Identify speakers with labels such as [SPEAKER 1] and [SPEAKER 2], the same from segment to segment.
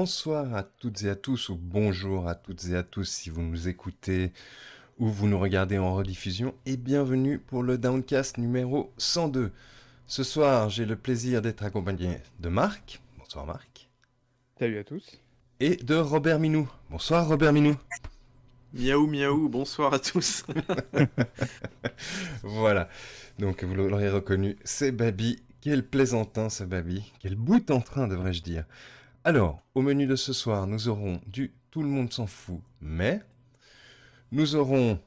[SPEAKER 1] Bonsoir à toutes et à tous, ou bonjour à toutes et à tous si vous nous écoutez ou vous nous regardez en rediffusion, et bienvenue pour le Downcast numéro 102. Ce soir, j'ai le plaisir d'être accompagné de Marc. Bonsoir Marc.
[SPEAKER 2] Salut à tous.
[SPEAKER 1] Et de Robert Minou. Bonsoir Robert Minou.
[SPEAKER 3] Miaou miaou, bonsoir à tous.
[SPEAKER 1] voilà, donc vous l'aurez reconnu, c'est Babi. Quel plaisantin ce Babi. Quel bout en train devrais-je dire. Alors, au menu de ce soir, nous aurons du Tout le monde s'en fout, mais nous aurons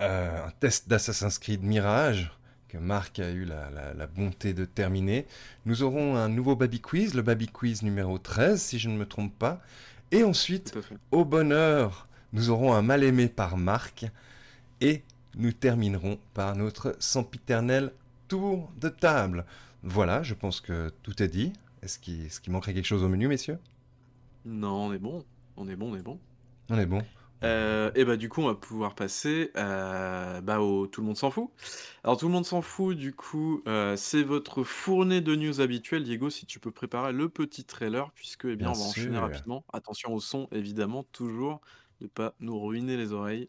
[SPEAKER 1] euh, un test d'Assassin's Creed Mirage que Marc a eu la, bonté de terminer. Nous aurons un nouveau Baby Quiz, le Baby Quiz numéro 13, si je ne me trompe pas. Et ensuite, au bonheur, nous aurons un mal aimé par Marc. Et nous terminerons par notre sempiternel tour de table. Voilà, je pense que tout est dit. Est-ce qu'il manquerait quelque chose au menu, messieurs?
[SPEAKER 3] Non, on est bon. On est bon, on est bon.
[SPEAKER 1] On est bon.
[SPEAKER 3] Euh, et bah du coup on va pouvoir passer euh, bah, au tout le monde s'en fout. Alors tout le monde s'en fout du coup euh, c'est votre fournée de news habituelle Diego si tu peux préparer le petit trailer puisque eh bien, on va enchaîner rapidement. Attention au son évidemment toujours ne pas nous ruiner les oreilles.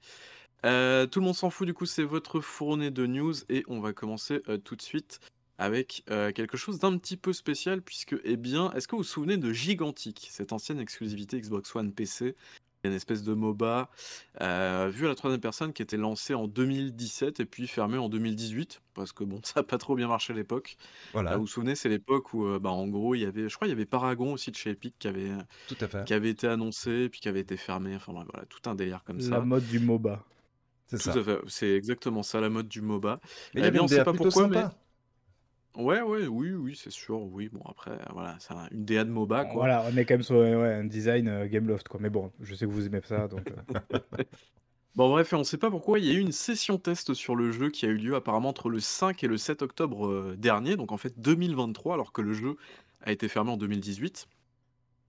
[SPEAKER 3] tout le monde s'en fout du coup c'est votre fournée de news et on va commencer tout de suite avec quelque chose d'un petit peu spécial puisque, eh bien, est-ce que vous vous souvenez de Gigantic, cette ancienne exclusivité Xbox One PC une espèce de MOBA vu à la troisième personne qui était lancé en 2017 et puis fermé en 2018 parce que bon ça n'a pas trop bien marché à l'époque. Voilà. vous vous souvenez c'est l'époque où bah, en gros il y avait je crois il y avait Paragon aussi de chez Epic qui avait
[SPEAKER 1] tout à fait.
[SPEAKER 3] qui avait été annoncé puis qui avait été fermé enfin voilà tout un délire comme ça.
[SPEAKER 2] La mode du MOBA.
[SPEAKER 3] C'est ça. C'est exactement ça la mode du MOBA. Mais eh bien on sait pas pourquoi mais Ouais, ouais, oui, oui, c'est sûr, oui. Bon, après, voilà, c'est une DA de MOBA, quoi.
[SPEAKER 2] Voilà, on est quand même sur ouais, un design euh, Gameloft, quoi. Mais bon, je sais que vous aimez ça, donc. Euh.
[SPEAKER 3] Bon, bref, on sait pas pourquoi. Il y a eu une session test sur le jeu qui a eu lieu apparemment entre le 5 et le 7 octobre euh, dernier, donc en fait 2023, alors que le jeu a été fermé en 2018.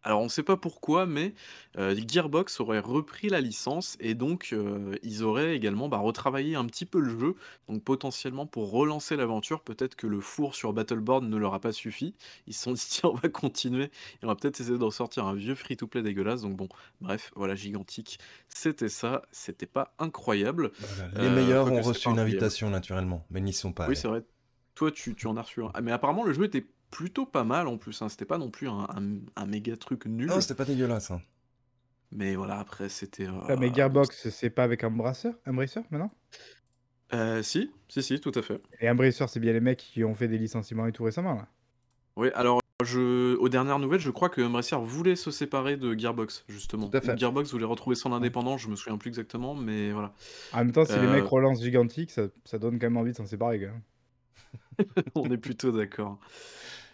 [SPEAKER 3] Alors on ne sait pas pourquoi, mais Gearbox aurait repris la licence et donc ils auraient également bah, retravaillé un petit peu le jeu, donc potentiellement pour relancer l'aventure, peut-être que le four sur Battleborn ne leur a pas suffi. Ils se sont dit tiens on va continuer et on va peut-être essayer de ressortir un vieux free-to-play dégueulasse. Donc bon, bref, voilà gigantique, c'était ça, c'était pas incroyable.
[SPEAKER 1] Les meilleurs ont reçu une invitation naturellement, mais n'y sont pas.
[SPEAKER 3] Oui c'est vrai. Toi tu, tu en as reçu un. Ah, mais apparemment le jeu était plutôt pas mal en plus. Hein. C'était pas non plus un, un, méga truc nul.
[SPEAKER 1] Non, c'était pas dégueulasse. Hein.
[SPEAKER 3] Mais voilà, après, c'était.
[SPEAKER 2] Euh, mais Gearbox, c'est pas avec un bracer maintenant
[SPEAKER 3] euh, Si, si, si, tout à fait.
[SPEAKER 2] Et Embracer, c'est bien les mecs qui ont fait des licenciements et tout récemment, là
[SPEAKER 3] Oui, alors, je... aux dernières nouvelles, je crois que Embracer voulait se séparer de Gearbox, justement. Tout à fait. Gearbox voulait retrouver son indépendance, je me souviens plus exactement, mais voilà.
[SPEAKER 2] En même temps, si les mecs euh, relancent Gigantic, ça, ça donne quand même envie de s'en séparer,
[SPEAKER 3] On est plutôt d'accord.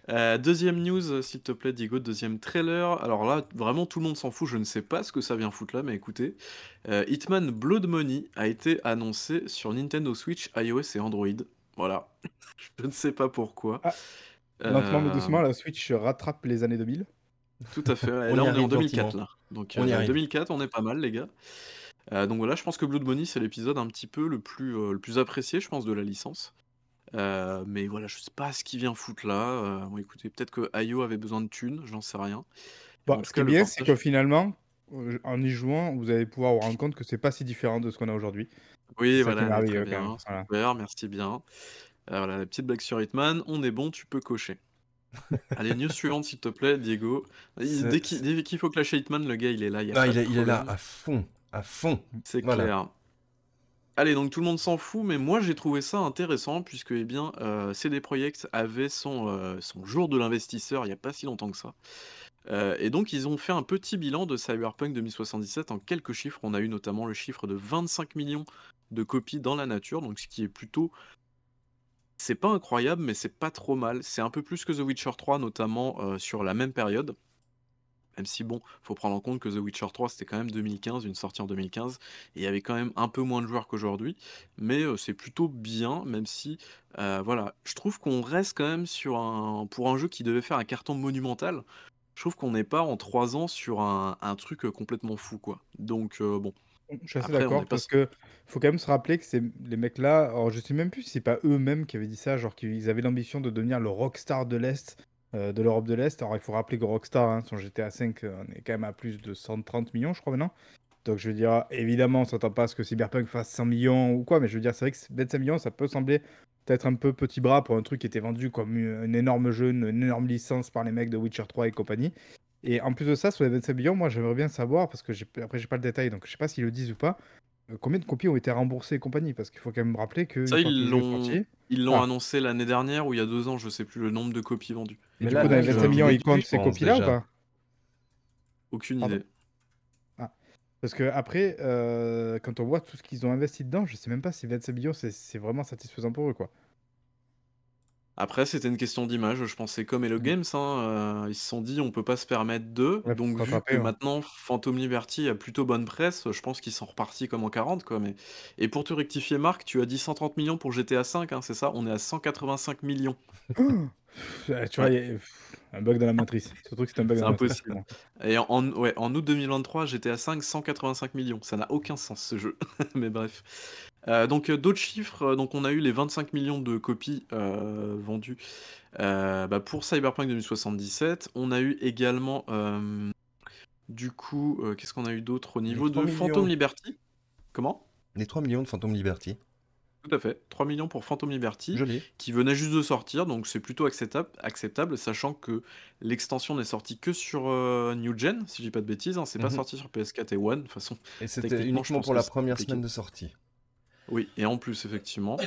[SPEAKER 3] Euh, deuxième news, s'il te plaît, Diego, deuxième trailer. Alors là, vraiment, tout le monde s'en fout. Je ne sais pas ce que ça vient foutre là, mais écoutez. Euh, Hitman Blood Money a été annoncé sur Nintendo Switch, iOS et Android. Voilà. je ne sais pas pourquoi. Ah,
[SPEAKER 2] lentement mais doucement, la Switch rattrape les années 2000.
[SPEAKER 3] Tout à fait. là, on est en 2004. Là. Donc, on en 2004, on est pas mal, les gars. donc voilà, je pense que Blood Money, c'est l'épisode un petit peu le plus, le plus apprécié, je pense, de la licence. Euh, mais voilà, je sais pas ce qui vient foutre là. Euh, bon, écoutez, peut-être que IO avait besoin de thunes, j'en sais rien.
[SPEAKER 2] Bon, ce qui est bien, c'est que finalement, euh, en y jouant, vous allez pouvoir vous rendre compte que c'est pas si différent de ce qu'on a aujourd'hui.
[SPEAKER 3] Oui, voilà, très bien, super, merci bien. voilà, la petite blague sur Hitman, on est bon, tu peux cocher. Allez, news suivante, s'il te plaît, Diego. Dès qu'il faut clasher Hitman, le gars, il est là.
[SPEAKER 1] Il, ah, il, est, là à fond, à fond.
[SPEAKER 3] C'est clair. Allez, donc tout le monde s'en fout, mais moi j'ai trouvé ça intéressant puisque eh bien, euh, CD Projekt avait son, euh, son jour de l'investisseur il n'y a pas si longtemps que ça. Euh, et donc ils ont fait un petit bilan de Cyberpunk 2077 en quelques chiffres. On a eu notamment le chiffre de 25 millions de copies dans la nature, donc ce qui est plutôt... C'est pas incroyable, mais c'est pas trop mal. C'est un peu plus que The Witcher 3, notamment sur la même période. Même si, bon, faut prendre en compte que The Witcher 3, c'était quand même 2015, une sortie en 2015, et il y avait quand même un peu moins de joueurs qu'aujourd'hui, mais euh, c'est plutôt bien, même si, euh, voilà, je trouve qu'on reste quand même sur un... Pour un jeu qui devait faire un carton monumental, je trouve qu'on n'est pas en 3 ans sur un, truc complètement fou, quoi. Donc, euh, bon.
[SPEAKER 2] Je suis assez d'accord, parce que faut quand même se rappeler que c'est les mecs-là, alors je sais même plus si c'est pas eux-mêmes qui avaient dit ça, genre qu'ils avaient l'ambition de devenir le rockstar de l'Est de l'Europe de l'Est. Alors il faut rappeler que Rockstar, hein, son GTA V, on est quand même à plus de 130 millions, je crois maintenant. Donc je veux dire, évidemment, on s'attend pas à ce que Cyberpunk fasse 100 millions ou quoi, mais je veux dire, c'est vrai que 25 millions, ça peut sembler peut-être un peu petit bras pour un truc qui était vendu comme un énorme jeu, une énorme licence par les mecs de Witcher 3 et compagnie. Et en plus de ça, sur les 25 millions, moi j'aimerais bien savoir, parce que après j'ai pas le détail, donc je sais pas s'ils le disent ou pas, euh, combien de copies ont été remboursées et compagnie? Parce qu'il faut quand même rappeler que.
[SPEAKER 3] Ça, ils l'ont ils l'ont ah. annoncé l'année dernière ou il y a deux ans, je sais plus le nombre de copies vendues.
[SPEAKER 2] Mais là, dans les 25 millions, ils comptent ces copies-là ou pas?
[SPEAKER 3] Aucune idée.
[SPEAKER 2] Ah. Parce que après, euh, quand on voit tout ce qu'ils ont investi dedans, je sais même pas si 25 millions c'est vraiment satisfaisant pour eux, quoi.
[SPEAKER 3] Après, c'était une question d'image, je pensais comme Hello mmh. Games, hein, euh, ils se sont dit: «On peut pas se permettre de donc vu que maintenant Phantom Liberty a plutôt bonne presse, je pense qu'ils sont repartis comme en 40 quoi, mais et pour te rectifier Marc, tu as dit 130 millions pour GTA 5, hein, c'est ça? On est à 185 millions.
[SPEAKER 2] tu vois, un bug dans la matrice. Surtout que c'est un bug
[SPEAKER 3] C'est impossible. Et en ouais, en août 2023, GTA 5, 185 millions. Ça n'a aucun sens ce jeu, mais bref. Euh, donc euh, d'autres chiffres, euh, donc on a eu les 25 millions de copies vendues bah, pour Cyberpunk 2077. On a eu également, du coup, qu'est-ce qu'on a eu d'autre au niveau de Phantom Liberty? Comment?
[SPEAKER 1] Les 3 millions de Phantom Liberty.
[SPEAKER 3] Tout à fait, 3 millions pour Phantom Liberty,
[SPEAKER 1] Joli.
[SPEAKER 3] qui venait juste de sortir, donc c'est plutôt acceptable, acceptable, sachant que l'extension n'est sortie que sur New Gen, si je dis pas de bêtises, hein. c'est pas mhm. sorti sur PS4 et One, de toute façon.
[SPEAKER 1] Et c'était uniquement pour la première semaine de sortie.
[SPEAKER 3] Oui, et en plus, effectivement.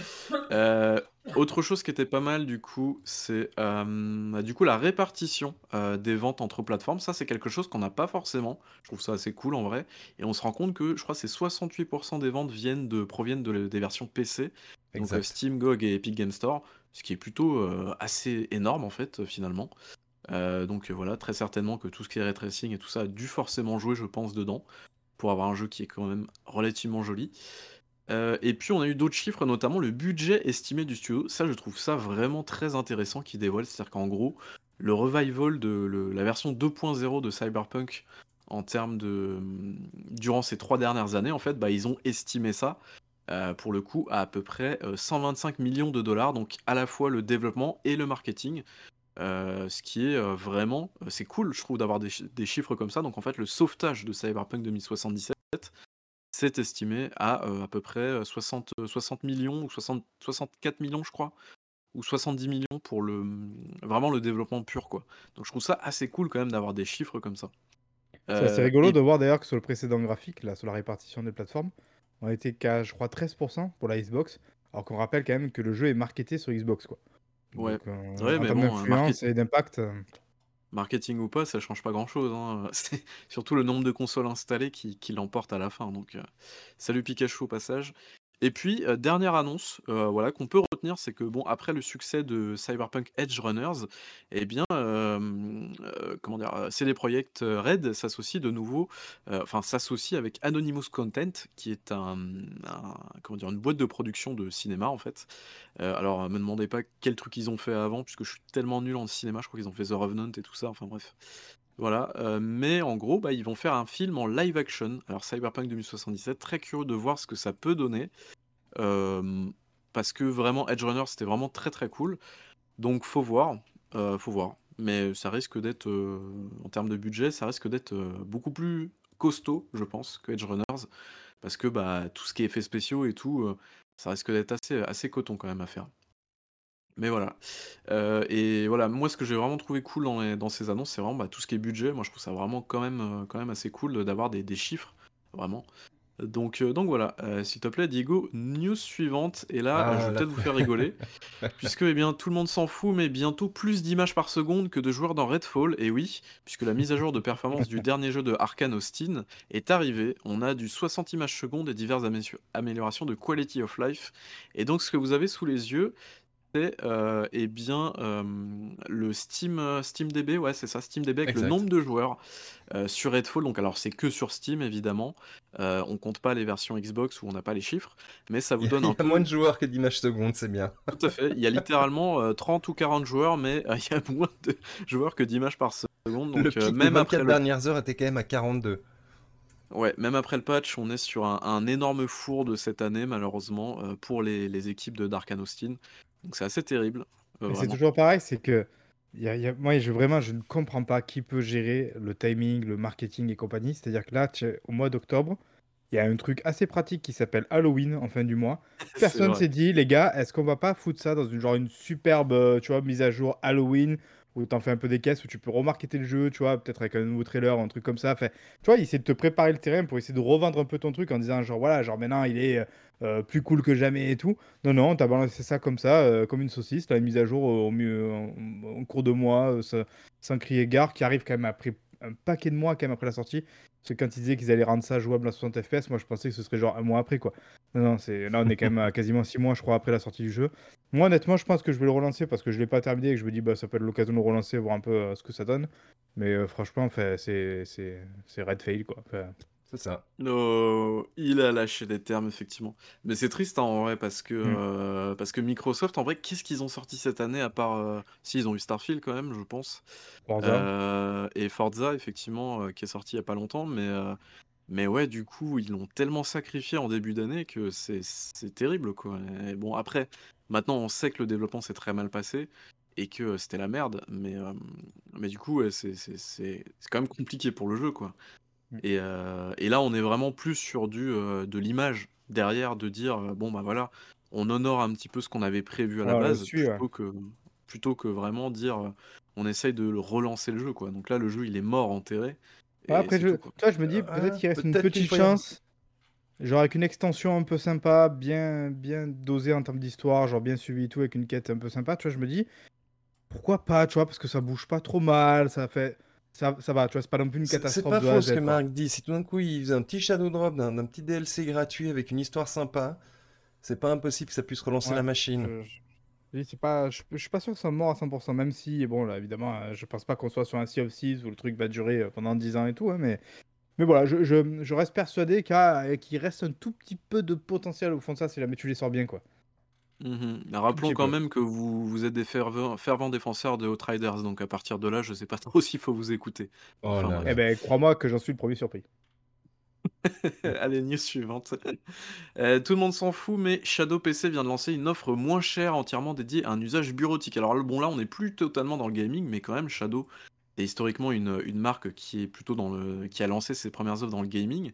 [SPEAKER 3] Euh, autre chose qui était pas mal, du coup, c'est euh, bah, du coup la répartition euh, des ventes entre plateformes. Ça, c'est quelque chose qu'on n'a pas forcément. Je trouve ça assez cool en vrai. Et on se rend compte que je crois que c'est 68% des ventes viennent de, proviennent de, des versions PC, donc Steam, GOG et Epic Game Store, ce qui est plutôt assez énorme en fait, finalement. donc voilà, très certainement que tout ce qui est ray tracing et tout ça a dû forcément jouer, je pense, dedans, pour avoir un jeu qui est quand même relativement joli. Euh, et puis on a eu d'autres chiffres, notamment le budget estimé du studio. Ça, je trouve ça vraiment très intéressant qui dévoile. C'est-à-dire qu'en gros, le revival de la version 2.0 de Cyberpunk en termes de durant ces trois dernières années, en fait, bah, ils ont estimé ça euh, pour le coup à à peu près 125 euh, millions de dollars. Donc à la fois le développement et le marketing. ce qui est vraiment, c'est cool, je trouve, d'avoir des, des, chiffres comme ça. Donc en fait, le sauvetage de Cyberpunk 2077 c'est estimé à à peu près 60, 60 millions ou 64 millions, je crois, ou 70 millions pour le mmh, vraiment le développement pur, quoi. Donc je trouve ça assez cool quand même d'avoir des chiffres comme ça.
[SPEAKER 2] C'est assez rigolo de voir d'ailleurs que sur le précédent graphique, là, sur la répartition des plateformes, on était qu'à, je crois, 13% pour la Xbox, alors qu'on rappelle quand même que le jeu est marketé sur Xbox, quoi.
[SPEAKER 3] Ouais.
[SPEAKER 2] ouais, mais bon, et d'impact.
[SPEAKER 3] Marketing ou pas, ça change pas grand-chose, hein. C'est surtout le nombre de consoles installées qui l'emporte à la fin, donc salut Pikachu au passage. Et puis, dernière annonce, voilà, qu'on peut retenir, c'est que bon, après le succès de Cyberpunk Edge Runners, eh bien, comment dire? CD Projekt Red s'associe de nouveau, enfin s'associe avec Anonymous Content, qui est un comment dire? Une boîte de production de cinéma, en fait. alors, me demandez pas quel truc ils ont fait avant, puisque je suis tellement nul en cinéma, je crois qu'ils ont fait The Revenant et tout ça, enfin bref. Voilà, mais en gros, bah, ils vont faire un film en live action. Alors Cyberpunk 2077, très curieux de voir ce que ça peut donner. parce que vraiment Edge Runner, c'était vraiment très, très cool. Donc faut voir, faut voir. Mais ça risque d'être, en termes de budget, ça risque d'être, beaucoup plus costaud, je pense, que Edge Runners. Parce que, bah, tout ce qui est effets spéciaux et tout, ça risque d'être assez coton quand même à faire. Mais voilà. Euh, et voilà, moi ce que j'ai vraiment trouvé cool dans dans ces annonces, c'est vraiment, bah, tout ce qui est budget. Moi je trouve ça vraiment quand même, euh, quand même assez cool d'avoir des des chiffres, vraiment. Donc, euh, donc voilà, s'il te plaît Diego, news suivante et là, je vais ah, peut-être vous faire rigoler. Puisque, eh bien, tout le monde s'en fout, mais bientôt plus d'images par seconde que de joueurs dans Redfall et oui, puisque la mise à jour de performance du dernier jeu de Arkane Austin est arrivée. On a du 60 images secondes et diverses améliorations de quality of life et donc ce que vous avez sous les yeux, c'est euh, eh bien le Steam euh, SteamDB, ouais c'est ça, SteamDB avec le nombre de joueurs euh, sur Redfall. Donc alors c'est que sur Steam évidemment. on compte pas les versions Xbox où on n'a pas les chiffres, mais ça vous donne
[SPEAKER 1] un
[SPEAKER 3] Il
[SPEAKER 1] y a moins de joueurs que d'images secondes, c'est bien.
[SPEAKER 3] Tout à fait. Il y a littéralement 30 ou 40 joueurs, mais il y a moins de joueurs que d'images par seconde. Donc
[SPEAKER 1] le même après les dernières heures était quand même à 42.
[SPEAKER 3] Ouais, même après le patch, on est sur un, énorme four de cette année, malheureusement, pour les, les équipes de Dark Austin. Donc c'est assez terrible.
[SPEAKER 2] Euh, c'est toujours pareil, c'est que y a, y a- moi, je, vraiment, je ne comprends pas qui peut gérer le timing, le marketing et compagnie. C'est-à-dire que là, au mois d'octobre, il y a un truc assez pratique qui s'appelle Halloween en fin du mois. Personne
[SPEAKER 3] vrai.
[SPEAKER 2] s'est dit, les gars, est-ce qu'on va pas foutre ça dans une genre une superbe, euh, tu vois, mise à jour Halloween où t'en fais un peu des caisses où tu peux remarketer le jeu, tu vois, peut-être avec un nouveau trailer, un truc comme ça. Enfin, tu vois, essayer de te préparer le terrain pour essayer de revendre un peu ton truc en disant genre voilà, genre maintenant il est euh, plus cool que jamais et tout. Non, non, t'as balancé ça comme ça, euh, comme une saucisse, la mise à jour au mieux en, cours de mois, euh, ça- sans crier gare, qui arrive quand même après un paquet de mois quand même après la sortie. Parce que quand ils disaient qu'ils allaient rendre ça jouable à 60 FPS, moi je pensais que ce serait genre un mois après quoi. Non, c'est... là on est quand même à quasiment 6 mois je crois après la sortie du jeu. Moi honnêtement je pense que je vais le relancer parce que je l'ai pas terminé et que je me dis bah ça peut être l'occasion de le relancer, voir un peu euh, ce que ça donne. Mais euh, franchement c'est, c'est, red fail quoi.
[SPEAKER 1] C'est ça.
[SPEAKER 3] No, il a lâché des termes, effectivement. Mais c'est triste hein, en vrai, parce que,
[SPEAKER 2] Mm.
[SPEAKER 3] euh, parce que Microsoft, en vrai, qu'est-ce qu'ils ont sorti cette année à part. euh, Si, ils ont eu Starfield quand même, je pense.
[SPEAKER 2] Forza.
[SPEAKER 3] Euh, et Forza, effectivement, euh, qui est sorti il y a pas longtemps. Mais, euh, mais ouais, du coup, ils l'ont tellement sacrifié en début d'année que c'est terrible, quoi. Et bon, après, maintenant, on sait que le développement s'est très mal passé et que c'était la merde. Mais, euh, mais du coup, ouais, c'est quand même compliqué pour le jeu, quoi.
[SPEAKER 2] Mm.
[SPEAKER 3] Et, euh, et là, on est vraiment plus sur du, euh, de l'image derrière, de dire, euh, bon, bah voilà, on honore un petit peu ce qu'on avait prévu à la base,
[SPEAKER 2] ouais.
[SPEAKER 3] plutôt que, plutôt que vraiment dire, on essaye de relancer le jeu, quoi. Donc là, le jeu, il est mort, enterré,
[SPEAKER 2] après, je...
[SPEAKER 3] tout,
[SPEAKER 2] toi, je me dis,
[SPEAKER 1] Euh,
[SPEAKER 2] peut-être qu'il reste une petite chance. Genre avec une extension un peu sympa, bien, bien dosée en termes d'histoire, genre bien suivi et tout, avec une quête un peu sympa, tu vois, je me dis, pourquoi pas, tu vois, parce que ça bouge pas trop mal, ça fait... Ça, ça va, tu vois, c'est pas non plus une
[SPEAKER 1] C'est c'est
[SPEAKER 2] catastrophe
[SPEAKER 1] pas faux ce que. Marc dit. Si tout d'un coup il faisait un petit shadow drop d'un petit DLC gratuit avec une histoire sympa, c'est pas impossible que ça puisse relancer
[SPEAKER 2] Ouais,
[SPEAKER 1] la machine.
[SPEAKER 2] Je, je- pas, je, je suis pas sûr que ça mort à 100%, même si, bon, là, évidemment, euh, je pense pas qu'on soit sur un Sea of Thieves où le truc va durer euh, pendant 10 ans et tout, hein, mais, mais voilà, je, je, reste persuadé qu'il reste un tout petit peu de potentiel au fond de ça si jamais tu les sors bien, quoi.
[SPEAKER 3] Mais Rappelons quand
[SPEAKER 2] peu.
[SPEAKER 3] même que vous, vous êtes des fervents, fervents défenseurs de Outriders, donc à partir de là, je sais pas trop s'il faut vous écouter.
[SPEAKER 1] Oh
[SPEAKER 3] Enfin,
[SPEAKER 1] là
[SPEAKER 3] bref.
[SPEAKER 1] là.
[SPEAKER 2] Eh ben, crois-moi que j'en suis le premier surpris.
[SPEAKER 3] Allez, news suivante. Euh, tout le monde s'en fout, mais Shadow PC vient de lancer une offre moins chère entièrement dédiée à un usage bureautique. Alors bon, là, on n'est plus totalement dans le gaming, mais quand même, Shadow est historiquement une, marque qui est plutôt dans le, qui a lancé ses premières offres dans le gaming.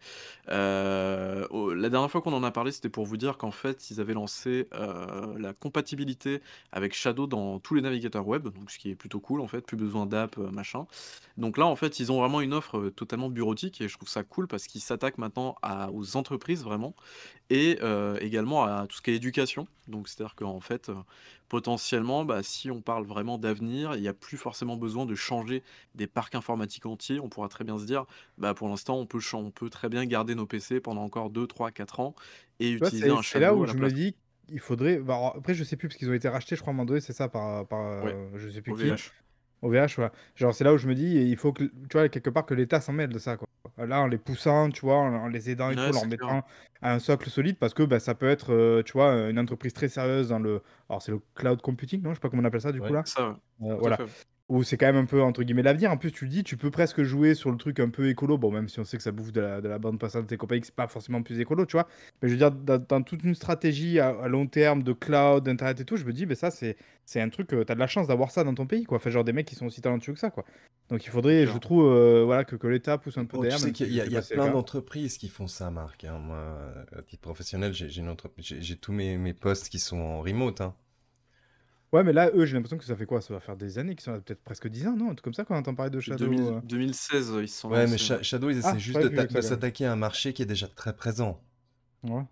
[SPEAKER 3] Euh, la dernière fois qu'on en a parlé, c'était pour vous dire qu'en fait, ils avaient lancé euh, la compatibilité avec Shadow dans tous les navigateurs web, donc ce qui est plutôt cool en fait, plus besoin d'app, euh, machin. Donc là, en fait, ils ont vraiment une offre totalement bureautique et je trouve ça cool parce qu'ils s'attaquent maintenant aux entreprises vraiment et euh, également à tout ce qui est éducation. Donc c'est-à-dire qu'en fait, euh, potentiellement, bah, si on parle vraiment d'avenir, il n'y a plus forcément besoin de changer des parcs informatiques entiers. On pourra très bien se dire, bah, pour l'instant, on peut, on peut très bien garder nos PC pendant encore 2, 3, 4 ans et
[SPEAKER 2] Tu vois,
[SPEAKER 3] utiliser
[SPEAKER 2] c'est
[SPEAKER 3] un
[SPEAKER 2] c'est là où je me dis, il faudrait. bah, alors, après, je sais plus parce qu'ils ont été rachetés, je crois, à un moment donné, c'est ça, par, par
[SPEAKER 3] Ouais,
[SPEAKER 2] euh, je sais plus qui.
[SPEAKER 3] VH.
[SPEAKER 2] OVH, ouais. Genre, c'est là où je me dis, il faut que, tu vois, quelque part, que l'État s'en mêle de ça, quoi. Là, en les poussant, tu vois, en, en les aidant et tout,
[SPEAKER 3] Ouais,
[SPEAKER 2] en leur
[SPEAKER 3] c'est clair.
[SPEAKER 2] mettant un socle solide, parce que bah, ça peut être, euh, tu vois, une entreprise très sérieuse dans le. Alors, c'est le cloud computing, non? Je sais pas comment on appelle ça, du coup, là.
[SPEAKER 3] Ça,
[SPEAKER 2] Euh,
[SPEAKER 3] tout
[SPEAKER 2] voilà.
[SPEAKER 3] fait.
[SPEAKER 2] Où c'est quand même un peu, entre guillemets, l'avenir. En plus, tu le dis, tu peux presque jouer sur le truc un peu écolo. Bon, même si on sait que ça bouffe de la, de la bande passante et compagnie, que c'est pas forcément plus écolo, tu vois. Mais je veux dire, dans, dans toute une stratégie à, à long terme de cloud, d'internet et tout, je me dis, mais ça, c'est c'est un truc, tu as de la chance d'avoir ça dans ton pays, quoi. Enfin, genre des mecs qui sont aussi talentueux que ça, quoi. Donc il faudrait, je trouve, euh, voilà, que, que l'État pousse un peu
[SPEAKER 1] Oh, tu
[SPEAKER 2] derrière,
[SPEAKER 1] sais qu'il y a, y plein d'entreprises qui font ça, Marc. hein. Moi, euh, à titre professionnel, j'ai j'ai une entreprise, j'ai j'ai tous mes, mes postes qui sont en remote. hein.
[SPEAKER 2] Ouais, mais là, eux, j'ai l'impression que ça fait quoi? Ça va faire des années, qui sont peut-être presque 10 ans, non? Un truc comme ça quand on entend parler de Shadow.
[SPEAKER 3] 2000
[SPEAKER 2] euh.
[SPEAKER 3] 2016, ils se sont
[SPEAKER 1] Ouais, mais. Sha-. Shadow, ils
[SPEAKER 2] Ah,
[SPEAKER 1] essaient juste de,
[SPEAKER 2] plus
[SPEAKER 1] ta-
[SPEAKER 2] que ça,
[SPEAKER 1] de
[SPEAKER 2] quand même.
[SPEAKER 1] s'attaquer à un marché qui est déjà très présent.
[SPEAKER 2] Ouais.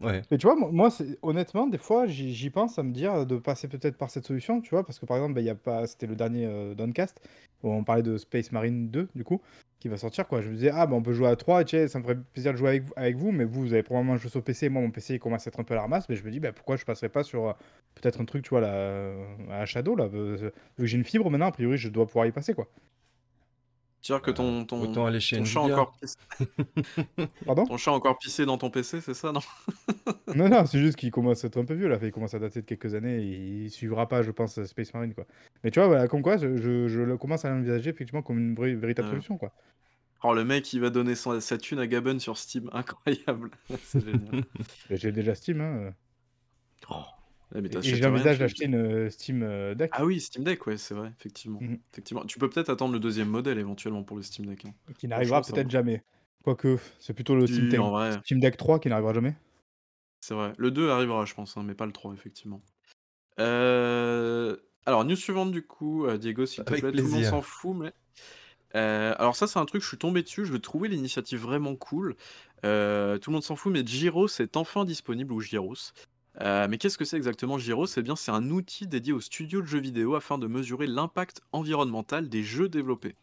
[SPEAKER 1] Ouais.
[SPEAKER 2] Mais tu vois, mo- moi, c'est- honnêtement, des fois, j'y j'y pense à me dire de passer peut-être par cette solution, tu vois, parce que par exemple, bah, il y a pas, c'était le dernier euh, Downcast, où on parlait de Space Marine 2, du coup, va sortir, quoi. Je me disais, ah, bah, on peut jouer à 3, et tu sais, ça me ferait plaisir de jouer avec, vous- mais vous, vous avez probablement un jeu sur PC, moi, mon PC, il commence à être un peu à la ramasse, mais je me dis, bah, pourquoi je passerais pas sur euh, peut-être un truc, tu vois, là, à Shadow, là, euh, vu que j'ai une fibre maintenant, a priori, je dois pouvoir y passer, quoi.
[SPEAKER 3] C'est-à-dire que
[SPEAKER 1] Euh,
[SPEAKER 3] ton, ton,
[SPEAKER 1] autant aller chez
[SPEAKER 3] ton chat encore pissé,
[SPEAKER 2] Pardon?
[SPEAKER 3] ton chat encore pissé dans ton PC, c'est ça, non?
[SPEAKER 2] Non, non, c'est juste qu'il commence à être un peu vieux, là, il commence à dater de quelques années, et il suivra pas, je pense, Space Marine, quoi. Mais tu vois, voilà, comme quoi, je, je, je le commence à l'envisager, effectivement, comme une vraie, véritable
[SPEAKER 3] Ouais.
[SPEAKER 2] solution, quoi.
[SPEAKER 3] Oh, le mec, il va donner son- sa thune à Gabon sur Steam. Incroyable. C'est génial.
[SPEAKER 2] J'ai déjà Steam, hein. euh.
[SPEAKER 3] Oh, Ouais, mais
[SPEAKER 2] Et, j'envisage d'acheter une euh, Steam euh, Deck
[SPEAKER 3] Ah oui, Steam Deck, ouais, c'est vrai, effectivement.
[SPEAKER 2] Mhm.
[SPEAKER 3] Effectivement. Tu peux peut-être attendre le deuxième modèle éventuellement pour le Steam Deck. hein.
[SPEAKER 2] qui n'arrivera peut-être jamais. Quoique, c'est plutôt le Steam Steam Deck 3 qui n'arrivera jamais.
[SPEAKER 3] c'est vrai. Le 2 arrivera, je pense, hein, mais pas le 3, effectivement. Euh, Alors, news suivante, du coup, Diego, s'il te plaît. Tout le monde s'en fout, mais. Euh, alors, ça, c'est un truc, je suis tombé dessus. Je vais trouver l'initiative vraiment cool. Euh, tout le monde s'en fout, mais Gyros est enfin disponible, ou Gyros. Euh, mais qu'est-ce que c'est exactement Gyros Eh bien, c'est un outil dédié aux studios de jeux vidéo afin de mesurer l'impact environnemental des jeux développés.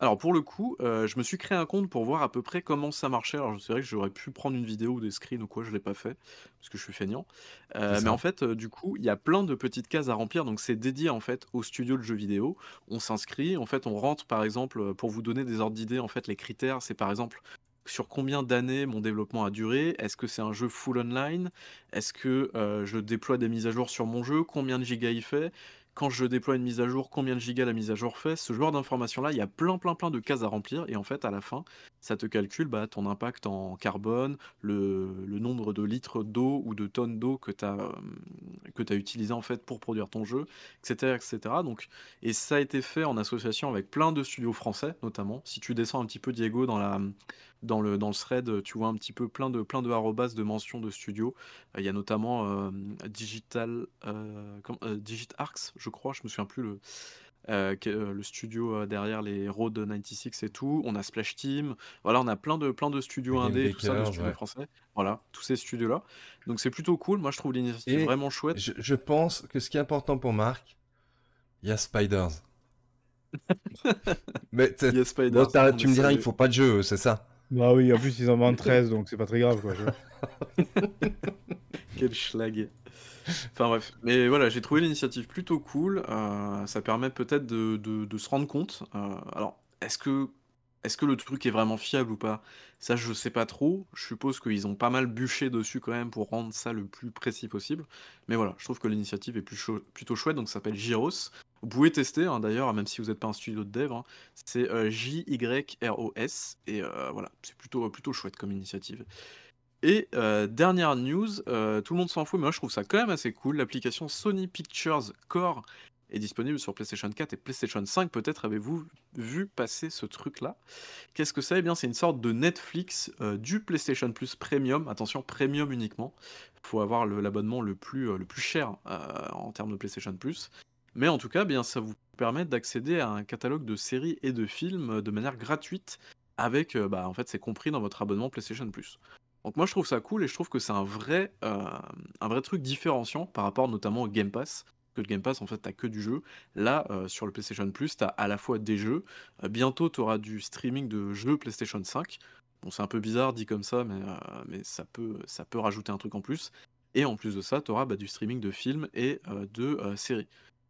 [SPEAKER 3] Alors pour le coup, euh, je me suis créé un compte pour voir à peu près comment ça marchait. Alors c'est vrai que j'aurais pu prendre une vidéo ou des screens ou quoi, je l'ai pas fait parce que je suis feignant. Euh,
[SPEAKER 1] C'est
[SPEAKER 3] mais
[SPEAKER 1] ça.
[SPEAKER 3] en fait, euh, du coup, il y a plein de petites cases à remplir. Donc c'est dédié en fait aux studios de jeux vidéo. On s'inscrit, en fait, on rentre par exemple pour vous donner des ordres d'idées. En fait, les critères, c'est par exemple sur combien d'années mon développement a duré? Est-ce que c'est un jeu full online? Est-ce que euh, je déploie des mises à jour sur mon jeu? Combien de gigas il fait? Quand je déploie une mise à jour, combien de gigas la mise à jour fait, ce genre d'informations-là, il y a plein plein plein de cases à remplir, et en fait, à la fin, ça te calcule bah, ton impact en carbone, le, nombre de litres d'eau ou de tonnes d'eau que tu as, as utilisé en fait pour produire ton jeu, etc., etc. Donc, et ça a été fait en association avec plein de studios français, notamment. Si tu descends un petit peu, Diego, dans la dans le, dans le thread, tu vois un petit peu plein de, plein de arrobas de mentions de studios. Euh, Il y a notamment euh, Digital, euh, euh, DigitArcs, je crois, je me souviens plus le, euh, euh, le studio euh, derrière les Road 96 et tout. On a Splash Team. Voilà, on a plein de, plein de studios indés, tout ça, de studios
[SPEAKER 1] ouais.
[SPEAKER 3] français. Voilà, tous ces studios-là. Donc c'est plutôt cool. Moi, je trouve l'initiative
[SPEAKER 1] Et
[SPEAKER 3] vraiment chouette.
[SPEAKER 1] Je, je pense que ce qui est important pour Marc, il y a Spiders. Mais
[SPEAKER 3] y a Spiders,
[SPEAKER 1] tu me diras, il
[SPEAKER 3] de-
[SPEAKER 1] faut pas de jeu, c'est ça
[SPEAKER 2] Bah oui, en plus ils en vendent 13, donc c'est pas très grave quoi.
[SPEAKER 3] Quel schlag. Enfin bref, mais voilà, j'ai trouvé l'initiative plutôt cool. euh, ça permet peut-être de, se rendre compte. euh, alors, est-ce que, est-ce que le truc est vraiment fiable ou pas? Ça, je sais pas trop. Je suppose qu'ils ont pas mal bûché dessus quand même pour rendre ça le plus précis possible. Mais voilà, je trouve que l'initiative est plutôt chouette. Donc, ça s'appelle Gyros. Vous pouvez tester hein, d'ailleurs, même si vous n'êtes pas un studio de dev. hein. C'est euh, J-Y-R-O-S. Et euh, voilà, c'est plutôt, plutôt chouette comme initiative. Et euh, dernière news, euh, tout le monde s'en fout, mais moi je trouve ça quand même assez cool. L'application Sony Pictures Core est disponible sur PlayStation 4 et PlayStation 5. Peut-être avez-vous vu passer ce truc-là. Qu'est-ce que c'est? Eh bien, c'est une sorte de Netflix euh, du PlayStation Plus Premium. Attention, Premium uniquement. Il faut avoir l'abonnement le, plus, cher en termes de PlayStation Plus. Mais en tout cas, eh bien, ça vous permet d'accéder à un catalogue de séries et de films de manière gratuite. Avec, bah, en fait, c'est compris dans votre abonnement PlayStation Plus. Donc moi je trouve ça cool et je trouve que c'est un vrai, euh, truc différenciant par rapport notamment au Game Pass. Que le Game Pass en fait t'as que du jeu. Là euh, sur le PlayStation Plus t'as à la fois des jeux. Euh, bientôt tu auras du streaming de jeux PlayStation 5. Bon c'est un peu bizarre dit comme ça mais, ça, peut, ça peut rajouter un truc en plus. Et en plus de ça tu auras du streaming de films et de séries.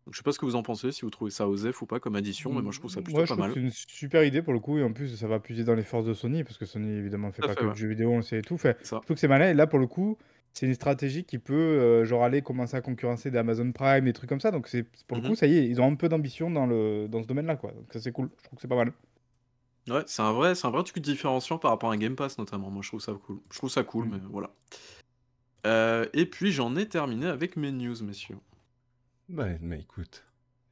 [SPEAKER 3] Donc je sais pas ce que vous en pensez, si vous trouvez ça osef ou pas comme addition, mais moi je trouve ça plutôt
[SPEAKER 2] Moi je
[SPEAKER 3] pas
[SPEAKER 2] trouve
[SPEAKER 3] mal.
[SPEAKER 2] c'est une super idée pour le coup, et en plus ça va puiser dans les forces de Sony, parce que Sony évidemment fait
[SPEAKER 3] Tout à
[SPEAKER 2] pas
[SPEAKER 3] fait,
[SPEAKER 2] que
[SPEAKER 3] ouais.
[SPEAKER 2] jeux vidéo, on sait et tout. Fait,
[SPEAKER 3] C'est ça.
[SPEAKER 2] je trouve que c'est malin, et là pour le coup, c'est une stratégie qui peut euh, genre aller commencer à concurrencer des Amazon Prime, des trucs comme ça, donc c'est pour le
[SPEAKER 3] Mhm.
[SPEAKER 2] coup, ça y est, ils ont un peu d'ambition dans, le, dans ce domaine-là, quoi. Donc ça c'est cool, je trouve que c'est pas mal.
[SPEAKER 3] Ouais, c'est un vrai, c'est un vrai truc différenciant par rapport à un Game Pass notamment. Moi, je trouve ça cool. Je trouve ça cool,
[SPEAKER 2] Mm.
[SPEAKER 3] mais voilà. Euh, et puis j'en ai terminé avec mes news, messieurs.
[SPEAKER 1] Bah, mais écoute,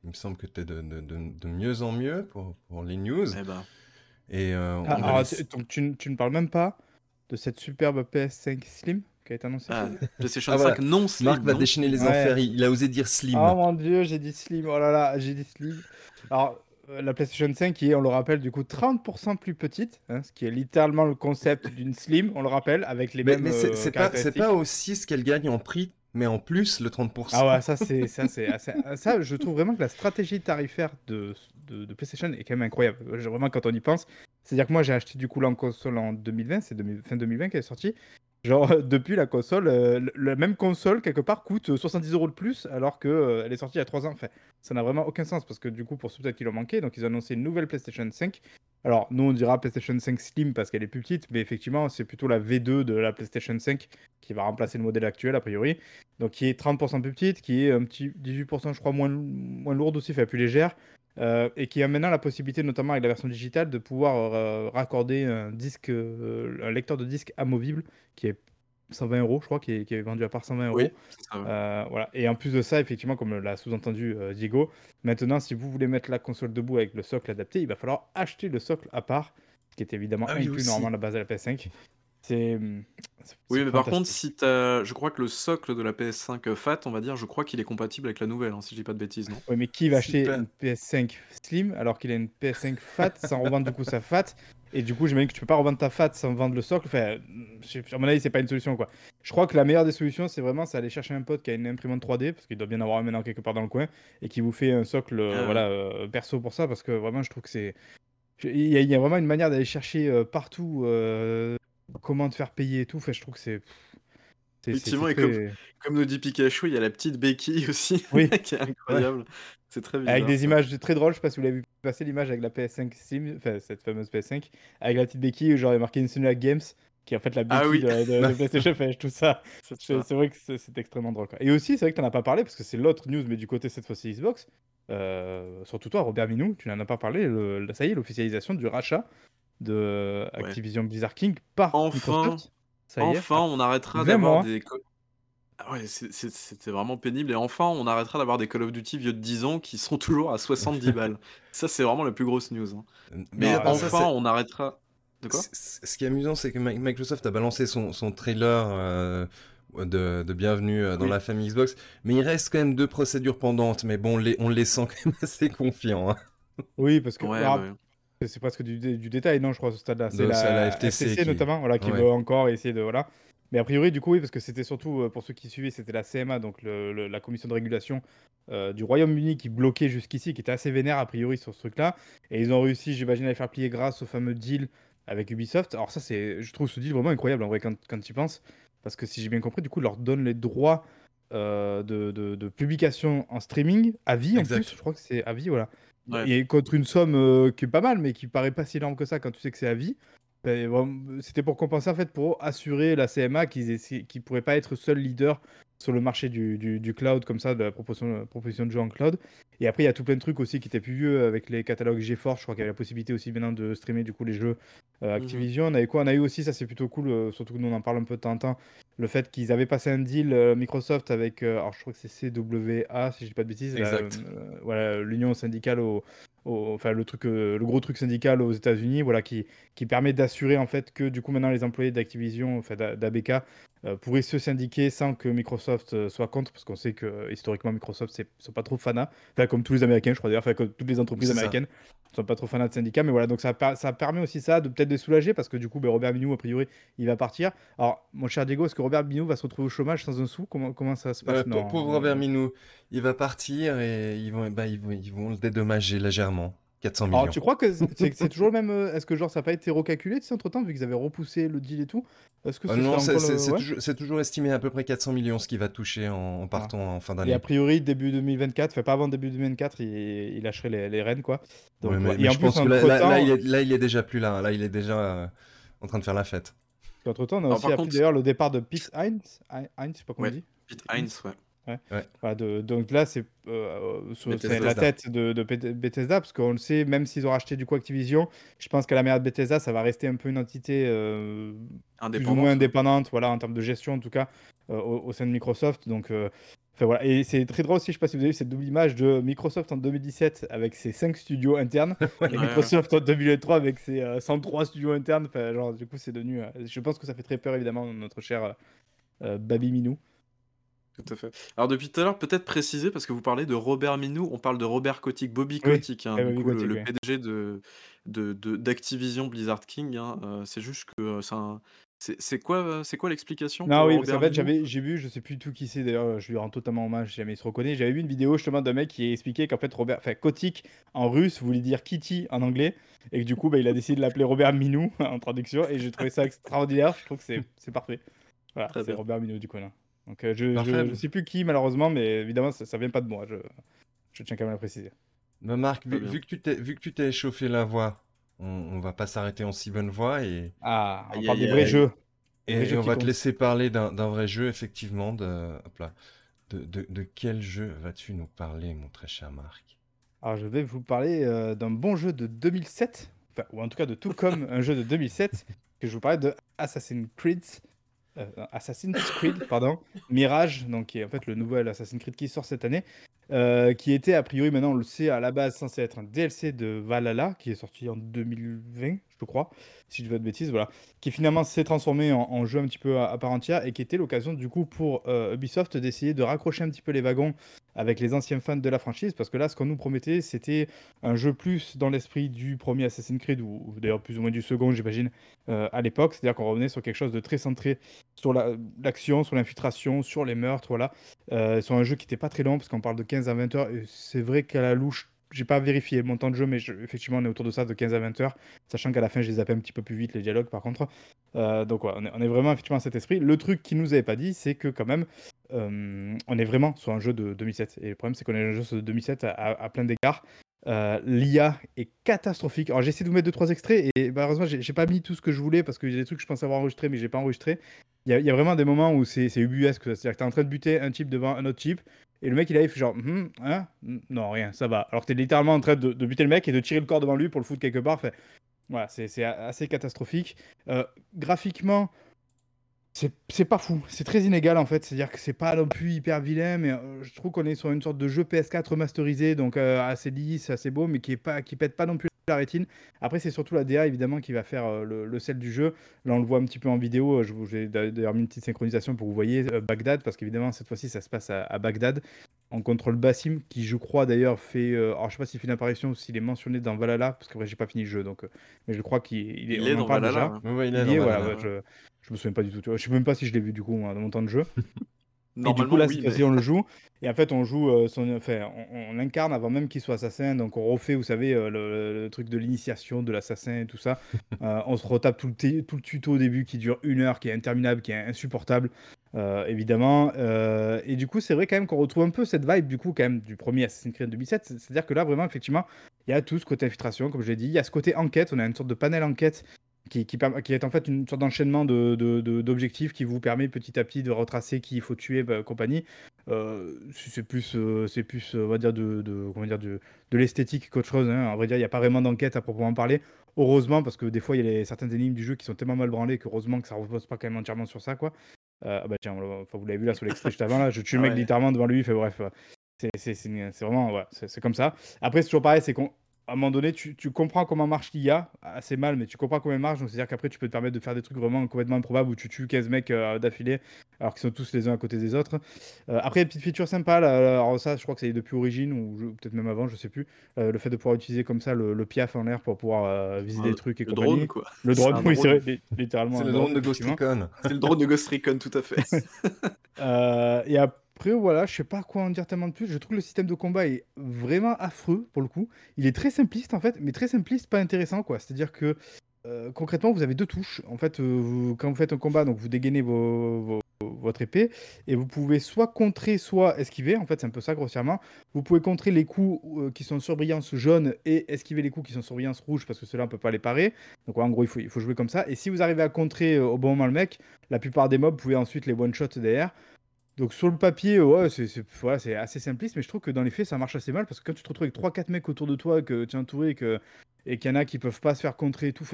[SPEAKER 1] il me semble que tu es de, de- de- de mieux en mieux pour, pour les news.
[SPEAKER 3] Eh ben,
[SPEAKER 1] Et euh, on
[SPEAKER 2] Ah,
[SPEAKER 1] va
[SPEAKER 2] alors, tu- donc tu, tu ne parles même pas de cette superbe PS5 Slim qui a été annoncée
[SPEAKER 3] ah, PlayStation
[SPEAKER 1] Ah, voilà.
[SPEAKER 3] 5 non slim.
[SPEAKER 1] Marc va
[SPEAKER 3] non
[SPEAKER 1] déchaîner les
[SPEAKER 2] Ouais.
[SPEAKER 1] enfers, il, il a osé dire slim.
[SPEAKER 2] Oh mon dieu, j'ai dit Slim, oh là là, j'ai dit Slim. Alors, euh, la PlayStation 5 qui est, on le rappelle, du coup 30% plus petite, hein, ce qui est littéralement le concept d'une Slim, on le rappelle, avec les
[SPEAKER 1] mais
[SPEAKER 2] mêmes
[SPEAKER 1] mais c'est
[SPEAKER 2] euh,
[SPEAKER 1] c'est pas, c'est
[SPEAKER 2] caractéristiques.
[SPEAKER 1] pas aussi ce qu'elle gagne en prix, mais en plus le 30%.
[SPEAKER 2] Ah ouais, ça c'est ça c'est ça je trouve vraiment que la stratégie tarifaire de, PlayStation est quand même incroyable. Vraiment quand on y pense, c'est-à-dire que moi j'ai acheté du coup la console en 2020, c'est 2000 fin 2020 qu'elle est sortie. Genre depuis la console, euh, la même console quelque part coûte euh, 70 euros de plus alors que euh, elle est sortie il y a 3 ans. Enfin, ça n'a vraiment aucun sens parce que du coup pour ceux peut-être qui l'ont manqué, donc ils ont annoncé une nouvelle PlayStation 5. Alors nous on dira PlayStation 5 Slim parce qu'elle est plus petite, mais effectivement c'est plutôt la V2 de la PlayStation 5 qui va remplacer le modèle actuel a priori. Donc qui est 30% plus petite, qui est un petit 18% je crois moins, lourde aussi, enfin plus légère, euh, et qui a maintenant la possibilité, notamment avec la version digitale, de pouvoir euh, raccorder un euh, un lecteur de disque amovible, qui est 120 euros, je crois, qui est, qui est vendu à part 120 euros.
[SPEAKER 3] Oui.
[SPEAKER 2] Euh, voilà. Et en plus de ça, effectivement, comme l'a sous-entendu euh, Diego, maintenant, si vous voulez mettre la console debout avec le socle adapté, il va falloir acheter le socle à part, ce qui est évidemment
[SPEAKER 1] Ah oui,
[SPEAKER 2] inclus normalement à la base de la PS5. C'est. hum, c'est-
[SPEAKER 3] Oui, mais par contre, si je crois que le socle de la PS5 Fat, on va dire, je crois qu'il est compatible avec la nouvelle, hein, si je dis pas de bêtises, non?
[SPEAKER 2] Ouais, mais qui va acheter une PS5 Slim alors qu'il a une PS5 Fat sans revendre du coup sa Fat Et du coup, j'imagine que tu peux pas revendre ta Fat sans vendre le socle. Enfin, à mon avis, c'est pas une solution quoi. Je crois que la meilleure des solutions, c'est vraiment c'est aller chercher un pote qui a une imprimante 3D parce qu'il doit bien avoir un maintenant quelque part dans le coin et qui vous fait un socle euh,
[SPEAKER 3] Ah
[SPEAKER 2] voilà euh, perso pour ça parce que vraiment, je trouve que c'est il y, a- il y a vraiment une manière d'aller chercher euh, partout comment te faire payer et tout. Enfin, je trouve que c'est
[SPEAKER 3] Effectivement, et comme nous dit Pikachu, il y a la petite béquille aussi,
[SPEAKER 2] Oui.
[SPEAKER 3] qui est incroyable. C'est très bizarre.
[SPEAKER 2] Avec des images très drôles, je sais pas si vous l'avez vu passer l'image avec la PS5 Slim, enfin cette fameuse PS5, avec la petite béquille où a marqué Insomnia Games, qui est en fait la béquille
[SPEAKER 3] Ah oui.
[SPEAKER 2] de, de- de PlayStation, tout ça.
[SPEAKER 3] C'est
[SPEAKER 2] vrai que c'est extrêmement drôle. quoi. Et aussi, c'est vrai que tu n'en as pas parlé, parce que c'est l'autre news, mais du côté cette fois-ci Xbox. Euh, surtout toi, Robert Minou, tu n'en as pas parlé. le- ça y est, l'officialisation du rachat de
[SPEAKER 3] Ouais.
[SPEAKER 2] Activision Blizzard King par
[SPEAKER 3] Enfin,
[SPEAKER 2] Microsoft. Ça y est.
[SPEAKER 3] Enfin, on arrêtera
[SPEAKER 2] 20
[SPEAKER 3] d'avoir
[SPEAKER 2] mois.
[SPEAKER 3] des. Ah ouais, c'est- c'est- c'était vraiment pénible. Et enfin, on arrêtera d'avoir des Call of Duty vieux de 10 ans qui sont toujours à 70 balles. Ça, c'est vraiment la plus grosse news. hein. Mais
[SPEAKER 2] Non, bah,
[SPEAKER 1] ça,
[SPEAKER 3] enfin,
[SPEAKER 1] c'est-
[SPEAKER 3] on arrêtera. De quoi?
[SPEAKER 1] C- c- Ce qui est amusant, c'est que Mi- Microsoft a balancé son, son trailer euh, de, de bienvenue euh, dans
[SPEAKER 3] Oui.
[SPEAKER 1] la famille Xbox, mais il reste quand même deux procédures pendantes. Mais bon, on les, on les sent quand même assez confiants. hein.
[SPEAKER 2] Oui, parce que
[SPEAKER 3] Ouais,
[SPEAKER 2] alors,
[SPEAKER 3] ouais.
[SPEAKER 2] c'est presque du, dé- du détail, non, je crois, à ce stade-là. C'est la,
[SPEAKER 1] c'est la FTC qui-
[SPEAKER 2] notamment, voilà, qui
[SPEAKER 1] Ouais.
[SPEAKER 2] veut encore essayer de. Voilà. Mais a priori, du coup, oui, parce que c'était surtout, euh, pour ceux qui suivaient, c'était la CMA, donc le- le- la commission de régulation euh, du Royaume-Uni qui bloquait jusqu'ici, qui était assez vénère, a priori, sur ce truc-là. Et ils ont réussi, j'imagine, à les faire plier grâce au fameux deal avec Ubisoft. Alors, ça, c'est, je trouve ce deal vraiment incroyable, en vrai, quand, quand tu y penses. Parce que si j'ai bien compris, du coup, ils leur donne les droits euh, de, de- de publication en streaming à vie, en plus. Je crois que c'est à vie, voilà.
[SPEAKER 3] Ouais.
[SPEAKER 2] Et contre une somme euh, qui est pas mal, mais qui paraît pas si énorme que ça quand tu sais que c'est à vie. Ben, C'était pour compenser, en fait, pour assurer la CMA qu'ils ne pourraient pas être seul leader sur le marché du, du- du cloud, comme ça, de la proposition, proposition de jeu en cloud. Et après, il y a tout plein de trucs aussi qui étaient plus vieux avec les catalogues GeForce. Je crois qu'il y avait la possibilité aussi maintenant de streamer du coup les jeux euh, Activision. On a eu quoi? On a eu aussi, ça c'est plutôt cool, euh, surtout que nous on en parle un peu de temps en temps, le fait qu'ils avaient passé un deal euh, Microsoft avec, alors je crois que c'est CWA, si je dis pas de bêtises, euh, voilà, l'union syndicale au, enfin le truc, euh, le gros truc syndical aux États-Unis, voilà, qui, qui permet d'assurer en fait que du coup maintenant les employés d'Activision, enfin d'A- d'ABK, pourraient se syndiquer sans que Microsoft euh, soit contre, parce qu'on sait que euh, historiquement Microsoft c'est sont pas trop fanats, enfin comme tous les Américains, je crois d'ailleurs, enfin comme toutes les entreprises américaines sont pas trop fanats de syndicats, mais voilà, donc ça, ça permet aussi ça de peut-être les soulager parce que du coup, ben, Robert Minou, a priori, il va partir. Alors, mon cher Diego, est-ce que Robert Minou va se retrouver au chômage sans un sou? Comment, comment ça se
[SPEAKER 1] Euh,
[SPEAKER 2] passe Non,
[SPEAKER 1] pauvre
[SPEAKER 2] non.
[SPEAKER 1] Robert Minou, il va partir et ils vont, bah, ils vont, ils vont le dédommager légèrement. 400 millions.
[SPEAKER 2] Alors, tu crois que c'est toujours le même euh, Est-ce que genre ça n'a pas été recalculé tu sais, entre temps, vu qu'ils avaient repoussé le deal et tout? Est-ce que
[SPEAKER 1] Euh, non, c'est
[SPEAKER 2] le- ouais?
[SPEAKER 1] toujours, estimé à peu près 400 millions ce qu'il va toucher en, en partant en fin
[SPEAKER 2] Et
[SPEAKER 1] d'année.
[SPEAKER 2] a priori, début 2024, enfin pas avant début 2024, il, il lâcherait les, les rênes, quoi. Donc,
[SPEAKER 1] Ouais, mais,
[SPEAKER 2] et en
[SPEAKER 1] je
[SPEAKER 2] plus,
[SPEAKER 1] pense que là, là- il est, là, il est déjà plus là. Là, il est déjà euh, en train de faire la fête.
[SPEAKER 2] Entre-temps, on a aussi
[SPEAKER 3] par
[SPEAKER 2] appris
[SPEAKER 3] contre-
[SPEAKER 2] d'ailleurs le départ de Pete Hines, Hines, je sais pas comment
[SPEAKER 3] Ouais.
[SPEAKER 2] on dit.
[SPEAKER 3] Pete Hines, ouais.
[SPEAKER 2] De- donc là, c'est euh, la tête de, de Beth- Bethesda, parce qu'on le sait, même s'ils ont racheté du coup Activision, je pense qu'à la manière de Bethesda, ça va rester un peu une entité euh, plus ou moins indépendante, voilà, en termes de gestion en tout cas, euh, au, au sein de Microsoft. Donc, euh, voilà. Et c'est très drôle aussi, je sais pas si vous avez vu cette double image de Microsoft en 2017 avec ses 5 studios internes, et Microsoft en 2003 avec ses euh, 103 studios internes. Enfin, genre, du coup, c'est devenu. euh, je pense que ça fait très peur évidemment notre cher euh, euh, Baby Minou.
[SPEAKER 3] Tout à fait. Alors depuis tout à l'heure, peut-être préciser, parce que vous parlez de Robert Minou, on parle de Robert Kotick, Bobby
[SPEAKER 2] Oui,
[SPEAKER 3] Kotick, hein,
[SPEAKER 2] eh,
[SPEAKER 3] du coup, le-
[SPEAKER 2] Kotick,
[SPEAKER 3] le,
[SPEAKER 2] oui.
[SPEAKER 3] PDG de, de, de- d'Activision Blizzard King. hein, euh, c'est juste que euh, c'est un- c'est c'est quoi, euh, c'est quoi l'explication
[SPEAKER 2] Non,
[SPEAKER 3] pour
[SPEAKER 2] oui, parce
[SPEAKER 3] Robert
[SPEAKER 2] qu'en fait,
[SPEAKER 3] Minou?
[SPEAKER 2] j'avais, j'ai vu, je sais plus tout qui c'est d'ailleurs, je lui rends totalement hommage si jamais il se reconnaît. J'avais vu une vidéo justement d'un mec qui expliquait qu'en fait, Robert, enfin, Kotick en russe voulait dire Kitty en anglais, et que du coup, bah, il a décidé de l'appeler Robert Minou en traduction, et j'ai trouvé ça extraordinaire. Je trouve que c'est, c'est parfait. Voilà,
[SPEAKER 3] Très
[SPEAKER 2] c'est
[SPEAKER 3] bien.
[SPEAKER 2] Robert Minou du coup là. Donc, euh, je, je, je sais plus qui malheureusement, mais évidemment, ça, ça vient pas de moi. Je, je tiens quand même à le préciser.
[SPEAKER 1] Bah, Marc, vu, que tu t'es, vu que tu t'es échauffé la voix, on, on va pas s'arrêter en si bonne voix et,
[SPEAKER 2] Ah, on
[SPEAKER 3] Aïe,
[SPEAKER 2] parle
[SPEAKER 3] aïe,
[SPEAKER 2] des vrais
[SPEAKER 3] aïe.
[SPEAKER 2] jeux.
[SPEAKER 1] Et, on va te laisser parler d'un, d'un vrai jeu, effectivement. De, hop là. De, de, de quel jeu vas-tu nous parler, mon très cher Marc?
[SPEAKER 2] Alors, je vais vous parler euh, d'un bon jeu de 2007, enfin, ou en tout cas de tout comme un jeu de 2007, que je vous parlais de Assassin's Creed Assassin's Creed, pardon, Mirage, donc qui est en fait le nouvel Assassin's Creed qui sort cette année, qui était a priori, maintenant on le sait, à la base censé être un DLC de Valhalla, qui est sorti en 2020, je crois, si je ne dis pas de bêtises, voilà, qui finalement s'est transformé en, jeu un petit peu à, part entière et qui était l'occasion du coup pour Ubisoft d'essayer de raccrocher un petit peu les wagons avec les anciens fans de la franchise, parce que là, ce qu'on nous promettait, c'était un jeu plus dans l'esprit du premier Assassin's Creed, ou, d'ailleurs plus ou moins du second, j'imagine, à l'époque, c'est-à-dire qu'on revenait sur quelque chose de très centré sur l'action, sur l'infiltration, sur les meurtres, voilà, sur un jeu qui n'était pas très long, parce qu'on parle de 15 à 20 heures, c'est vrai qu'à la louche, j'ai pas vérifié mon temps de jeu, mais effectivement, on est autour de ça, de 15 à 20 heures. Sachant qu'à la fin, je les appelle un petit peu plus vite, les dialogues, par contre. Euh, donc, ouais, on est, vraiment effectivement à cet esprit. Le truc qu'il nous avait pas dit, c'est que quand même, euh, on est vraiment sur un jeu de 2007. Et le problème, c'est qu'on est un jeu de 2007 à, plein d'égards. Euh, L'IA est catastrophique. Alors, j'ai essayé de vous mettre deux trois extraits et malheureusement, j'ai pas mis tout ce que je voulais parce qu'il y des trucs que je pensais avoir enregistré, mais j'ai pas enregistré. Il y, a vraiment des moments où c'est ubuesque. C'est-à-dire que tu es en train de buter un type devant un autre type et le mec, il arrive, genre, hum, hein Non, rien, ça va. Alors que t'es littéralement en train de, buter le mec et de tirer le corps devant lui pour le foutre quelque part. Fait, voilà, c'est assez catastrophique. Euh, graphiquement, c'est pas fou. C'est très inégal en fait. C'est-à-dire que c'est pas non plus hyper vilain, mais euh, je trouve qu'on est sur une sorte de jeu PS4 remasterisé, donc euh, assez lisse, assez beau, mais qui, est pas, qui pète pas non plus la rétine. Après, c'est surtout la DA évidemment qui va faire euh, le, sel du jeu. Là, on le voit un petit peu en vidéo. Je vous ai d'ailleurs mis une petite synchronisation pour que vous voyez euh, Bagdad, parce qu'évidemment, cette fois-ci, ça se passe à, Bagdad. On contrôle Bassim, qui je crois d'ailleurs fait. Euh, alors, je sais pas s'il fait une apparition ou s'il est mentionné dans Valhalla, parce qu'après, j'ai pas fini le jeu, donc. mais je crois qu'il
[SPEAKER 3] est. dans Valhalla.
[SPEAKER 2] il est, dans Valhalla. je, je me souviens pas du tout. Je sais même pas si je l'ai vu du coup dans mon temps de jeu. et du coup, là, cette fois-ci, on le joue. Et en fait, on joue, euh, son, enfin, on, l'incarne avant même qu'il soit assassin. Donc, on refait, vous savez, euh, le, truc de l'initiation de l'assassin et tout ça. Euh, on se retape tout le, tout le tuto au début qui dure une heure, qui est interminable, qui est insupportable, évidemment. et du coup, c'est vrai quand même qu'on retrouve un peu cette vibe, du coup, quand même, du premier Assassin's Creed 2007. C'est-à-dire que là, vraiment, effectivement, il y a tout ce côté infiltration, comme je l'ai dit. Il y a ce côté enquête. On a une sorte de panel enquête qui, qui, est en fait une sorte d'enchaînement d'objectifs de, de, qui vous permet petit à petit de retracer qui il faut tuer, bah, compagnie. Euh, c'est plus, euh, c'est plus, on va dire, de, comment dire, de, l'esthétique qu'autre chose. Hein. En vrai dire, il n'y a pas vraiment d'enquête à proprement parler. Heureusement, parce que des fois, il y a les, certaines énigmes du jeu qui sont tellement mal branlées que heureusement que ça ne repose pas quand même entièrement sur ça, quoi. Euh, ah bah tiens, vous l'avez vu là sur l'extrait juste avant, là, je tue le mec littéralement devant lui, fait bref. C'est vraiment, ouais, c'est comme ça. Après, c'est toujours pareil, c'est qu'on à un moment donné, tu, comprends comment marche l'IA, assez mal, mais tu comprends comment elle marche. Donc, c'est-à-dire qu'après, tu peux te permettre de faire des trucs vraiment complètement improbables où tu tues 15 mecs euh, d'affilée, alors qu'ils sont tous les uns à côté des autres. Euh, après, une petite feature sympa, alors ça, je crois que c'est depuis Origine, ou peut-être même avant, je sais plus. Euh, le fait de pouvoir utiliser comme ça le, piaf en l'air pour pouvoir viser des trucs et
[SPEAKER 3] le
[SPEAKER 2] compagnie.
[SPEAKER 3] Drone, quoi.
[SPEAKER 2] Le drone, oui, c'est vrai, littéralement.
[SPEAKER 1] C'est le drone de Ghost Recon.
[SPEAKER 3] C'est le drone de Ghost Recon, tout à fait.
[SPEAKER 2] et après, après, voilà, je sais pas quoi en dire tellement de plus. Je trouve le système de combat est vraiment affreux pour le coup. Il est très simpliste en fait, mais très simpliste, pas intéressant quoi. C'est-à-dire que euh, concrètement, vous avez deux touches. En fait, euh, quand vous faites un combat, donc vous dégainez votre épée et vous pouvez soit contrer, soit esquiver. En fait, c'est un peu ça grossièrement. Vous pouvez contrer les coups euh, qui sont sur brillance jaune et esquiver les coups qui sont sur brillance rouge parce que cela on peut pas les parer. Donc en gros, il faut, il faut jouer comme ça. Et si vous arrivez à contrer au bon moment le mec, la plupart des mobs, vous pouvez ensuite les one shot derrière. Donc sur le papier, ouais, c'est assez simpliste, mais je trouve que dans les faits, ça marche assez mal parce que quand tu te retrouves avec 3-4 mecs autour de toi, que tu es entouré et qu'il y en a qui peuvent pas se faire contrer et tout,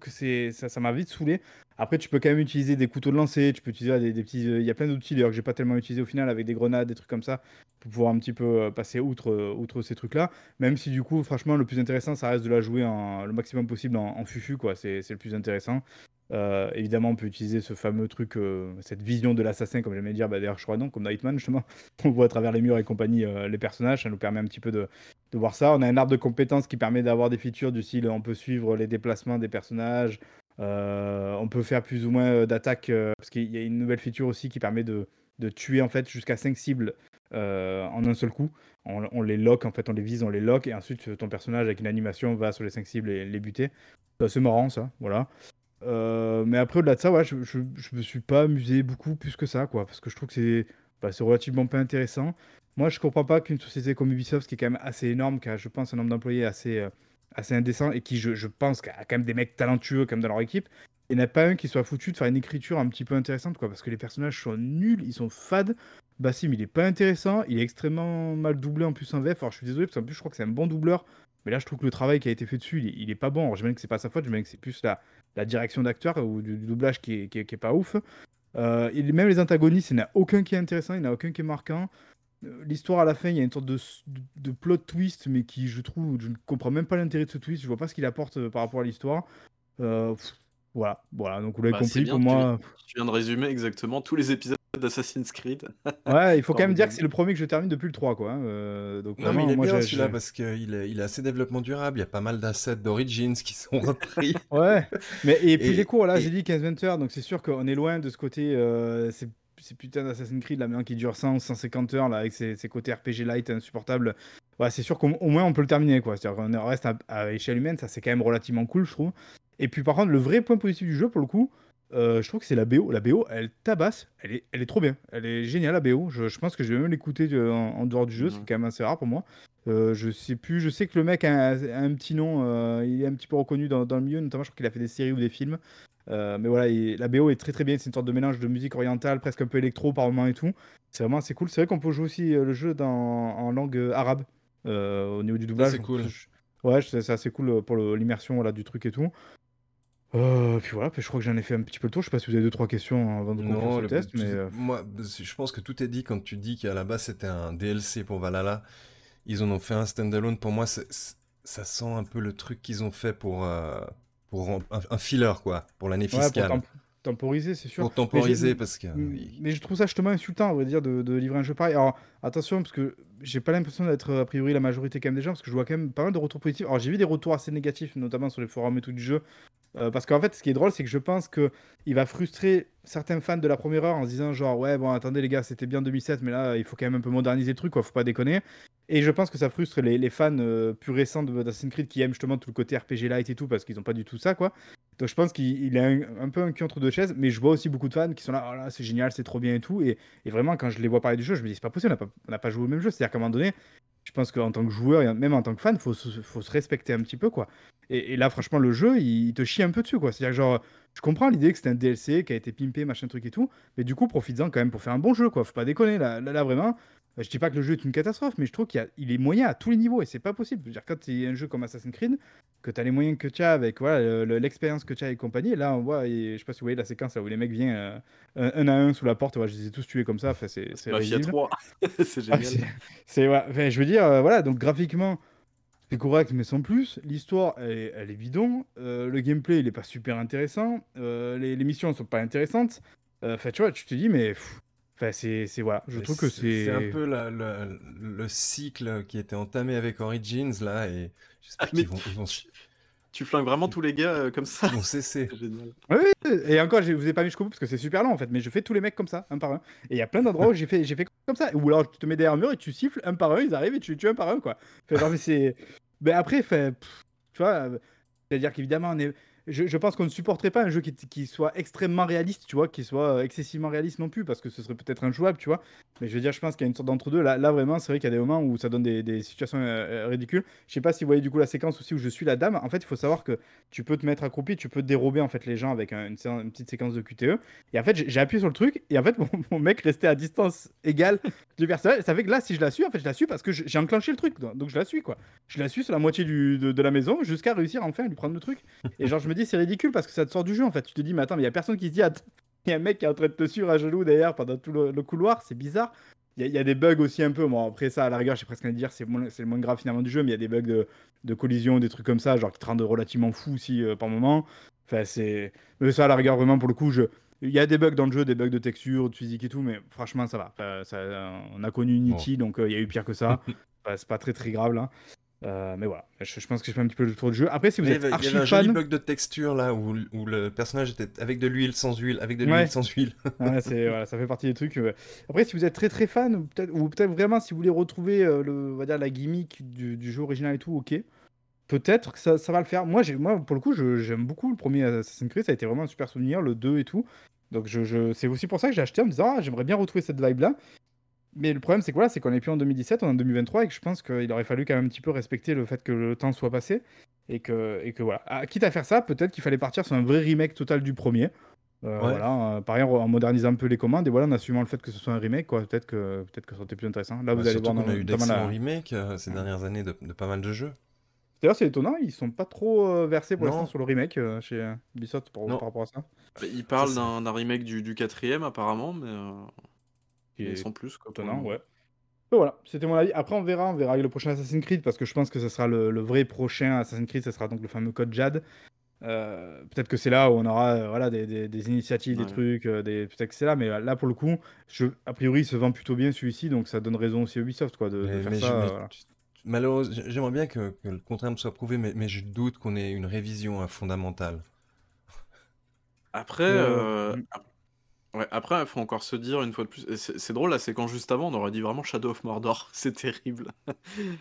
[SPEAKER 2] que ça, m'a vite saoulé. Après, tu peux quand même utiliser des couteaux de lancer, tu peux utiliser des, petits. Il y a plein d'outils d'ailleurs que j'ai pas tellement utilisé au final avec des grenades, des trucs comme ça, pour pouvoir un petit peu euh, passer outre, euh, outre ces trucs-là. Même si du coup, franchement, le plus intéressant, ça reste de la jouer en, le maximum possible en, en fufu, quoi. C'est le plus intéressant. Euh, évidemment, on peut utiliser ce fameux truc, euh, cette vision de l'assassin, comme j'aimais dire, bah, d'ailleurs, je crois non, comme dans Hitman, justement. On voit à travers les murs et compagnie euh, les personnages, ça nous permet un petit peu de, voir ça. On a un arbre de compétences qui permet d'avoir des features du style on peut suivre les déplacements des personnages, on peut faire plus ou moins d'attaques, parce qu'il y a une nouvelle feature aussi qui permet de, tuer en fait jusqu'à 5 cibles en un seul coup. On, les lock, en fait, on les vise, on les lock, et ensuite ton personnage avec une animation va sur les 5 cibles et les buter. C'est marrant ça, voilà. Euh, mais après, au-delà de ça, ouais, je, je, me suis pas amusé beaucoup plus que ça, quoi, parce que je trouve que c'est bah, relativement pas intéressant. Moi, je comprends pas qu'une société comme Ubisoft, qui est quand même assez énorme, qui a, je pense, un nombre d'employés assez, euh, assez indécent, et qui, je, pense, a quand même des mecs talentueux comme dans leur équipe, il n'y en a pas un qui soit foutu de faire une écriture un petit peu intéressante, quoi, parce que les personnages sont nuls, ils sont fades. Bassim, il est pas intéressant, il est extrêmement mal doublé en plus en VF. Alors, je suis désolé, parce qu'en plus, je crois que c'est un bon doubleur, mais là, je trouve que le travail qui a été fait dessus, il est, il est pas bon. Alors, j'imagine que c'est pas sa faute, j'imagine que c'est plus la, la direction d'acteur ou du, doublage qui est, qui, est, pas ouf. Euh, même les antagonistes, il n'y en a aucun qui est intéressant, il n'y en a aucun qui est marquant. Euh, l'histoire à la fin, il y a une sorte de, de, plot twist, mais qui, je trouve, je ne comprends même pas l'intérêt de ce twist. Je vois pas ce qu'il apporte euh, par rapport à l'histoire. voilà, voilà. Donc vous l'avez bah, compris pour moi.
[SPEAKER 3] Tu viens de résumer exactement tous les épisodes d'Assassin's Creed.
[SPEAKER 2] ouais, il faut quand même dire que c'est le premier que je termine depuis le 3, quoi. Hein,
[SPEAKER 1] euh, donc, non, mais il est bien celui-là parce qu'il a, il a assez développement durable. Il y a pas mal d'assets d'Origins qui sont repris.
[SPEAKER 2] ouais, mais et puis les cours, là, j'ai dit 15-20 heures, donc c'est sûr qu'on est loin de ce côté. Euh, c'est putain d'Assassin's Creed là maintenant qui dure 100 ou 150 heures là avec ses, côtés RPG light insupportables. Ouais, c'est sûr qu'au moins on peut le terminer quoi. C'est-à-dire qu'on reste à, à, échelle humaine, ça c'est quand même relativement cool je trouve. Et puis par contre le vrai point positif du jeu pour le coup, euh, je trouve que c'est la BO. La BO, elle tabasse. Elle est, elle est trop bien. Elle est géniale, la BO. Je, pense que je vais même l'écouter euh, en, dehors du jeu. C'est quand même assez rare pour moi. Euh, je sais plus. Je sais que le mec a, un, petit nom. il est un petit peu reconnu dans, le milieu. Notamment, je crois qu'il a fait des séries ou des films. mais voilà, la BO est très très bien. C'est une sorte de mélange de musique orientale, presque un peu électro par moment et tout. C'est vraiment assez cool. C'est vrai qu'on peut jouer aussi le jeu dans, en langue arabe au niveau du doublage.
[SPEAKER 1] C'est cool.
[SPEAKER 2] Ouais, c'est assez cool pour l'immersion du truc et tout. Euh, puis voilà, puis je crois que j'en ai fait un petit peu le tour. Je sais pas si vous avez 2-3 questions avant de conclure le test, mais... Euh,
[SPEAKER 1] moi, je pense que tout est dit quand tu dis qu'à la base c'était un DLC pour Valhalla. Ils en ont fait un standalone. Pour moi, ça sent un peu le truc qu'ils ont fait pour, euh, pour un, filler, quoi, pour l'année fiscale.
[SPEAKER 2] pour temporiser, c'est sûr.
[SPEAKER 1] Pour temporiser, parce que...
[SPEAKER 2] Mais je trouve ça justement insultant, on va dire, de, de livrer un jeu pareil. Alors, attention, parce que j'ai pas l'impression d'être a priori la majorité quand même des gens, parce que je vois quand même pas mal de retours positifs. Alors, j'ai vu des retours assez négatifs, notamment sur les forums et tout du jeu, euh, parce qu'en fait, ce qui est drôle, c'est que je pense qu'il va frustrer certains fans de la première heure en se disant genre ouais bon attendez les gars c'était bien 2007 mais là il faut quand même un peu moderniser le truc quoi faut pas déconner et je pense que ça frustre les, fans euh, plus récents de Assassin's Creed qui aiment justement tout le côté RPG light et tout parce qu'ils ont pas du tout ça quoi donc je pense qu'il a un, peu un cul entre deux chaises mais je vois aussi beaucoup de fans qui sont là oh là c'est génial c'est trop bien et tout et, vraiment quand je les vois parler du jeu je me dis c'est pas possible on n'a pas, joué au même jeu c'est à dire qu'à un moment donné je pense qu'en tant que joueur et même en tant que fan faut, faut se respecter un petit peu quoi et, là, franchement, le jeu, il, te chie un peu dessus. C'est-à-dire genre, je comprends l'idée que c'est un DLC qui a été pimpé, machin truc et tout, mais du coup, profites-en quand même pour faire un bon jeu, quoi. Faut pas déconner, là, vraiment. Je dis pas que le jeu est une catastrophe, mais je trouve qu'il il est moyen à tous les niveaux et c'est pas possible. Je veux dire, quand tu un jeu comme Assassin's Creed, que tu as les moyens que tu as avec voilà, l'expérience que tu as et compagnie, là on voit, et, je sais pas si vous voyez la séquence là où les mecs viennent euh, un, à un sous la porte, je les ai tous tués comme ça, enfin, c'est c'est
[SPEAKER 3] c'est génial.
[SPEAKER 2] c'est ouais, je veux dire, euh, voilà, donc graphiquement, c'est correct, mais sans plus. L'histoire, elle, elle, est bidon. Euh, le gameplay, il est pas super intéressant. Euh, les, les, missions ne sont pas intéressantes. Euh, enfin, tu vois, tu te dis, mais. Enfin, c'est, voilà. Je trouve que c'est.
[SPEAKER 1] C'est un peu la, le cycle qui était entamé avec Origins, là, et j'espère ah, qu'ils vont, vont,
[SPEAKER 3] tu flingues vraiment tous les gars euh, comme ça.
[SPEAKER 1] Bon, c'est
[SPEAKER 2] génial. Oui, et encore, je vous ai pas mis jusqu'au bout parce que c'est super long en fait, mais je fais tous les mecs comme ça, un par un. Et il y a plein d'endroits où j'ai fait, j'ai fait comme ça. Ou alors tu te mets derrière un mur et tu siffles un par un, ils arrivent et tu les tues un par un, quoi. Genre, mais c'est. Mais après, fait, tu vois, euh, c'est-à-dire qu'évidemment, on est je, pense qu'on ne supporterait pas un jeu qui, soit extrêmement réaliste, tu vois, qui soit euh, excessivement réaliste non plus, parce que ce serait peut-être injouable, tu vois. Mais je veux dire, je pense qu'il y a une sorte d'entre-deux. Là, là, vraiment, c'est vrai qu'il y a des moments où ça donne des, situations euh, euh, ridicules. Je sais pas si vous voyez du coup la séquence aussi où je suis la dame. En fait, il faut savoir que tu peux te mettre accroupi, tu peux dérober en fait les gens avec une, petite séquence de QTE. Et en fait, j'ai appuyé sur le truc, et en fait, mon, mec restait à distance égale du personnage. Ça fait que là, si je la suis, en fait, je la suis parce que j'ai enclenché le truc, donc je la suis, quoi. Je la suis sur la moitié du, de, de, la maison jusqu'à réussir enfin à lui prendre le truc. Et genre, je me dis, c'est ridicule parce que ça te sort du jeu en fait. Tu te dis, mais attends, mais il y a personne qui se dit, il y a un mec qui est en train de te suivre à genoux derrière pendant tout le, couloir, c'est bizarre. Il y, a des bugs aussi un peu. Bon, après ça, à la rigueur, j'ai presque envie de dire, c'est le moins grave finalement du jeu, mais il y a des bugs de, de, collision, des trucs comme ça, genre qui te rendent relativement fou aussi euh, par moment. Enfin, c'est. Mais ça, à la rigueur, vraiment, pour le coup, je. Il y a des bugs dans le jeu, des bugs de texture, de physique et tout, mais franchement, ça va. ça, on a connu Unity, donc euh, il y a eu pire que ça. c'est pas très très grave là. Euh, mais voilà, je, pense que je fais un petit peu le tour du jeu. Après, si vous êtes archi
[SPEAKER 1] Il y avait un joli bug de texture là où, où, le personnage était avec de l'huile, sans huile, avec de l'huile, sans huile.
[SPEAKER 2] ouais, voilà, ça fait partie des trucs. Euh. Après, si vous êtes très très fan, ou peut-être peut vraiment si vous voulez retrouver euh, le, on va dire, la gimmick du, du, jeu original et tout, ok. Peut-être que ça, ça, va le faire. Moi, moi pour le coup, j'aime beaucoup le premier Assassin's Creed. Ça a été vraiment un super souvenir, le 2 et tout. Donc, je, je... c'est aussi pour ça que j'ai acheté en me disant, ah, j'aimerais bien retrouver cette vibe là. Mais le problème, c'est quoi c'est qu'on est plus en 2017, on est en 2023 et que je pense qu'il aurait fallu quand même un petit peu respecter le fait que le temps soit passé. Et que, et que voilà. Ah, quitte à faire ça, peut-être qu'il fallait partir sur un vrai remake total du premier. Euh, voilà, euh, par ailleurs, en modernisant un peu les commandes, et voilà, en assumant le fait que ce soit un remake, quoi. Peut-être que, peut-être que ça aurait été plus intéressant.
[SPEAKER 1] Là, vous bah, allez voir. On a eu d'excellents remakes euh, ces dernières années de, pas mal de jeux.
[SPEAKER 2] D'ailleurs, c'est étonnant, ils sont pas trop euh, versés pour l'instant sur le remake euh, chez Ubisoft par rapport à ça.
[SPEAKER 3] Bah, il parle
[SPEAKER 1] c'est-
[SPEAKER 3] d'un d'un remake du, du quatrième apparemment, mais, euh,
[SPEAKER 2] Qui est
[SPEAKER 3] sans plus. Quoi,
[SPEAKER 2] étonnant, ouais. Mais voilà, c'était mon avis. Après, on verra, on verra avec le prochain Assassin's Creed parce que je pense que ce sera le, le vrai prochain Assassin's Creed, ce sera donc le fameux code JAD. Euh, peut-être que c'est là où on aura euh, voilà, des, des- des initiatives,
[SPEAKER 3] Ouais.
[SPEAKER 2] des trucs, euh, des... peut-être que c'est là, mais euh, là pour le coup, je... a priori il se vend plutôt bien celui-ci, donc ça donne raison aussi à Ubisoft quoi, de, faire
[SPEAKER 1] mais
[SPEAKER 2] ça.
[SPEAKER 1] je-
[SPEAKER 2] voilà.
[SPEAKER 1] Malheureusement, j'aimerais bien que, que le contraire me soit prouvé, mais, mais je doute qu'on ait une révision hein, fondamentale.
[SPEAKER 3] Après,
[SPEAKER 2] mm.
[SPEAKER 3] Ouais, après, il faut encore se dire une fois de plus. C'est c'est drôle, là, c'est quand juste avant, on aurait dit vraiment Shadow of Mordor. C'est terrible.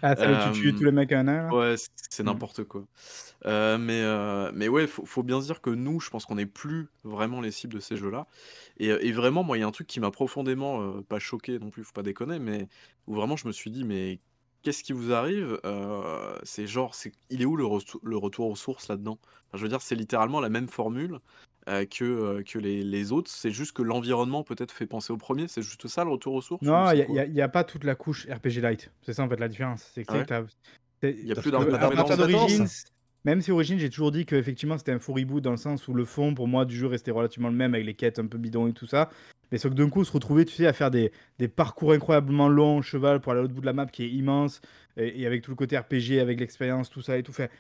[SPEAKER 2] Ah, ça le tu tues
[SPEAKER 3] Euh,
[SPEAKER 2] tous les mecs à un là
[SPEAKER 3] Ouais, c'est
[SPEAKER 2] Mm.
[SPEAKER 3] n'importe quoi. Euh, mais, euh, mais ouais, faut, faut bien se dire que nous, je pense qu'on n'est plus vraiment les cibles de ces jeux-là. Et, et vraiment, moi, il y a un truc qui m'a profondément, euh, pas choqué non plus, faut pas déconner, mais où vraiment je me suis dit, mais qu'est-ce qui vous arrive Euh, C'est genre, c'est, il est où le, retou- le retour aux sources là-dedans? Enfin, Je veux dire, c'est littéralement la même formule euh, que, euh, que les, les autres. C'est juste que l'environnement peut-être fait penser au premier. C'est juste ça le retour aux sources ou
[SPEAKER 2] Non, il n'y a, pas toute la couche RPG Lite. C'est ça en fait la différence. C'est que
[SPEAKER 3] ouais
[SPEAKER 2] t'as-
[SPEAKER 3] Il y a
[SPEAKER 1] Parce
[SPEAKER 3] plus
[SPEAKER 1] que
[SPEAKER 2] à partir d'origine, même si Origine, j'ai toujours dit qu'effectivement c'était un faux reboot dans le sens où le fond pour moi du jeu restait relativement le même avec les quêtes un peu bidons et tout ça. Mais sauf que d'un coup, se retrouver, tu sais, à faire des, des parcours incroyablement longs en cheval pour aller à l'autre bout de la map qui est immense et, et avec tout le côté RPG, avec l'expérience, tout ça et tout fait.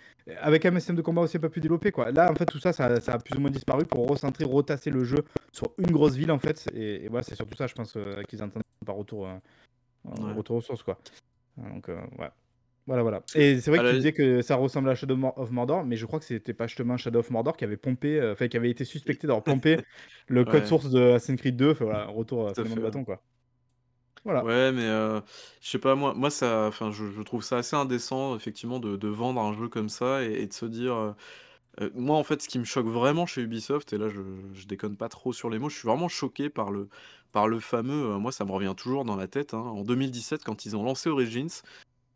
[SPEAKER 2] Avec un système de combat aussi un peu plus développé, quoi. Là, en fait, tout ça, ça, ça a plus ou moins disparu pour recentrer, retasser le jeu sur une grosse ville, en fait. Et, et voilà, c'est surtout ça, je pense, euh, qu'ils entendent par retour, euh,
[SPEAKER 3] Ouais.
[SPEAKER 2] retour aux sources, quoi. Donc, euh, ouais. Voilà, voilà. Et c'est vrai que tu disais que ça ressemblait à Shadow of Mordor, mais je crois que c'était pas justement Shadow of Mordor qui avait pompé, euh, enfin qui avait été suspecté d'avoir pompé le code
[SPEAKER 3] Ouais.
[SPEAKER 2] source de Assassin's Creed 2. Enfin voilà, retour à
[SPEAKER 3] Tout à
[SPEAKER 2] finalement
[SPEAKER 3] fait,
[SPEAKER 2] de
[SPEAKER 3] ouais.
[SPEAKER 2] bâton quoi. Voilà.
[SPEAKER 3] Ouais, mais euh, je sais pas, moi, moi ça, enfin, je, je trouve ça assez indécent, effectivement, de, de vendre un jeu comme ça et, et de se dire. euh, euh, moi, en fait, ce qui me choque vraiment chez Ubisoft, et là, je, je déconne pas trop sur les mots, je suis vraiment choqué par le, par le fameux. euh, moi, ça me revient toujours dans la tête, hein, en 2017, quand ils ont lancé Origins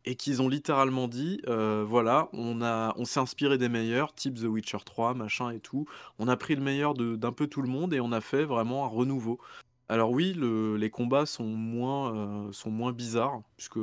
[SPEAKER 3] et qu'ils ont littéralement dit euh, voilà, on, on s'est inspiré des meilleurs, type The Witcher 3, machin et tout. On a pris le meilleur d'un peu tout le monde et on a fait vraiment un renouveau. Alors oui, le- les combats sont moins, euh, sont moins bizarres, puisque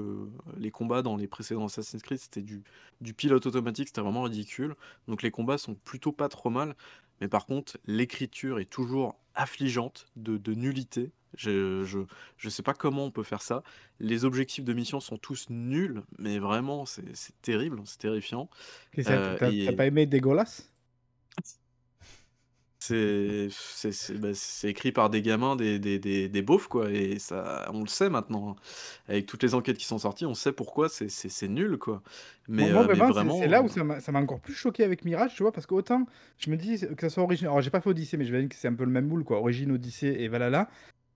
[SPEAKER 3] les combats dans les précédents Assassin's Creed, c'était du, du pilote automatique, c'était vraiment ridicule. Donc les combats sont plutôt pas trop mal. Mais par contre, l'écriture est toujours affligeante, de, de nullité. Je, je, je sais pas comment on peut faire ça. Les objectifs de mission sont tous nuls, mais vraiment, c'est c'est terrible, c'est terrifiant.
[SPEAKER 2] Que
[SPEAKER 3] Euh,
[SPEAKER 2] t'as-
[SPEAKER 3] et-
[SPEAKER 2] pas aimé Dégueulasse
[SPEAKER 3] C'est c'est c'est- bah, écrit par des gamins, des, des, des, des beaufs, quoi. Et ça, on le sait maintenant. hein. Avec toutes les enquêtes qui sont sorties, on sait pourquoi c'est c'est- c'est nul, quoi. Mais, euh, mais
[SPEAKER 2] vraiment, c'est-
[SPEAKER 3] vraiment.
[SPEAKER 2] c'est là où ça m'a ça m'a encore plus choqué avec Mirage, tu vois, parce qu'autant je me dis que ça soit Origine. Alors, j'ai pas fait Odyssey, mais je vais dire que c'est un peu le même moule, quoi. Origine, Odyssey et Valhalla.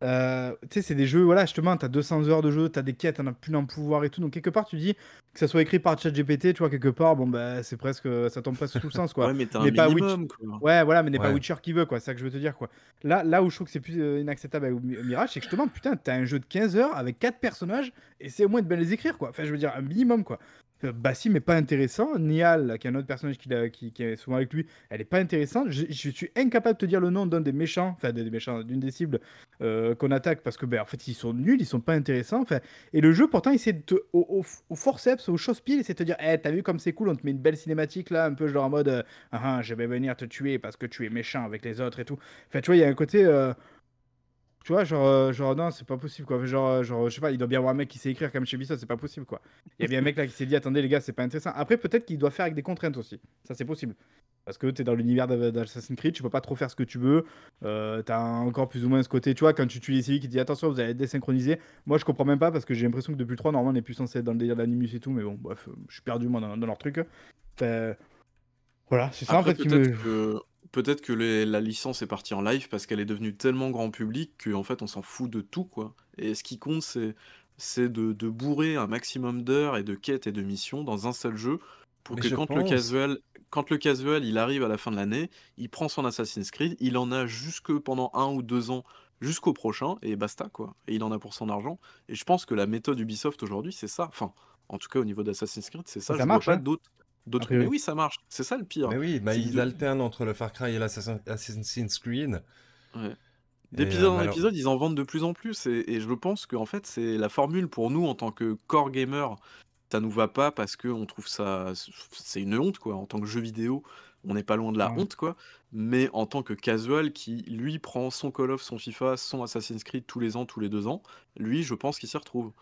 [SPEAKER 2] Euh, tu sais, c'est des jeux, voilà, justement, t'as 200 heures de jeu, t'as des quêtes, t'en as plus d'en pouvoir et tout. Donc, quelque part, tu dis que ça soit écrit par ChatGPT, tu vois, quelque part, bon, bah, c'est presque. Ça tombe presque sous le sens, quoi.
[SPEAKER 3] Ouais, mais t'as un
[SPEAKER 2] Mais pas Witch-
[SPEAKER 3] minimum, quoi.
[SPEAKER 2] Ouais, voilà, mais n'est pas. Witcher qui veut, quoi. C'est ça que je veux te dire, quoi. Là, là où je trouve que c'est plus euh, inacceptable avec Mi- Mirage, c'est que justement, putain, t'as un jeu de 15 heures avec 4 personnages et c'est au moins de bien les écrire, quoi. Enfin, je veux dire, un minimum, quoi. Euh, Bassim est pas intéressant. Nial, qui est un autre personnage qui, l'a- qui, est souvent avec lui, elle est pas intéressante. Je, suis incapable de te dire le nom d'un des méchants, enfin, des méchants, d'une des cibles euh, qu'on attaque parce que, ben, en fait, ils sont nuls, ils sont pas intéressants. Enfin, et le jeu, pourtant, il essaie au, au, forceps, au chausse-pied, il essaie de te dire, eh, t'as vu comme c'est cool, on te met une belle cinématique là, un peu genre en mode, euh, ah, ah, je vais venir te tuer parce que tu es méchant avec les autres et tout. Enfin, tu vois, il y a un côté. euh, tu vois, genre, euh, genre non, c'est pas possible quoi. Genre, euh, genre, je sais pas, il doit bien y avoir un mec qui sait écrire comme chez Ubisoft, c'est pas possible quoi. Il y a bien un mec là qui s'est dit, attendez les gars, c'est pas intéressant. Après, peut-être qu'il doit faire avec des contraintes aussi. Ça, c'est possible. Parce que t'es dans l'univers d'A- d'Assassin's Creed, tu peux pas trop faire ce que tu veux. Euh, T'as encore plus ou moins ce côté, tu vois, quand tu tues les civils qui dit attention, vous allez être désynchronisé. Moi, je comprends même pas parce que j'ai l'impression que depuis le 3, normalement, on est plus censé être dans le délire d'Animus et tout, mais bon, bref, je suis perdu moi dans, dans leur truc. Enfin, voilà, c'est ça
[SPEAKER 3] Après,
[SPEAKER 2] en fait qui me.
[SPEAKER 3] que, peut-être que les- la licence est partie en live parce qu'elle est devenue tellement grand public qu'en fait, on s'en fout de tout, quoi. Et ce qui compte, c'est c'est de, de bourrer un maximum d'heures et de quêtes et de missions dans un seul jeu pour
[SPEAKER 1] Mais
[SPEAKER 3] que
[SPEAKER 1] je
[SPEAKER 3] quand le
[SPEAKER 1] pense-
[SPEAKER 3] casual, quand le casual, il arrive à la fin de l'année, il prend son Assassin's Creed, il en a jusque pendant un ou deux ans jusqu'au prochain et basta, quoi. Et il en a pour son argent. Et je pense que la méthode Ubisoft aujourd'hui, c'est ça. Enfin, en tout cas, au niveau d'Assassin's Creed, c'est ça.
[SPEAKER 2] Ça
[SPEAKER 3] je
[SPEAKER 2] marche,
[SPEAKER 3] vois pas
[SPEAKER 2] hein.
[SPEAKER 3] d'autres. D'autres...
[SPEAKER 2] A priori.
[SPEAKER 3] Mais oui, ça marche. C'est ça le pire.
[SPEAKER 1] Mais oui, bah, ils alternent entre le Far Cry et l'Assassin's Creed.
[SPEAKER 3] Ouais. D'épisode
[SPEAKER 1] euh,
[SPEAKER 3] en
[SPEAKER 1] alors-
[SPEAKER 3] épisode, ils en vendent de plus en plus. Et, et je pense que en fait, c'est la formule pour nous en tant que core gamer ça nous va pas parce qu'on trouve ça c'est une honte, quoi. En tant que jeu vidéo, on n'est pas loin de la
[SPEAKER 2] Ouais.
[SPEAKER 3] honte, quoi. Mais en tant que casual qui, lui, prend son Call of, son FIFA, son Assassin's Creed tous les ans, tous les 2 ans, lui, je pense qu'il s'y retrouve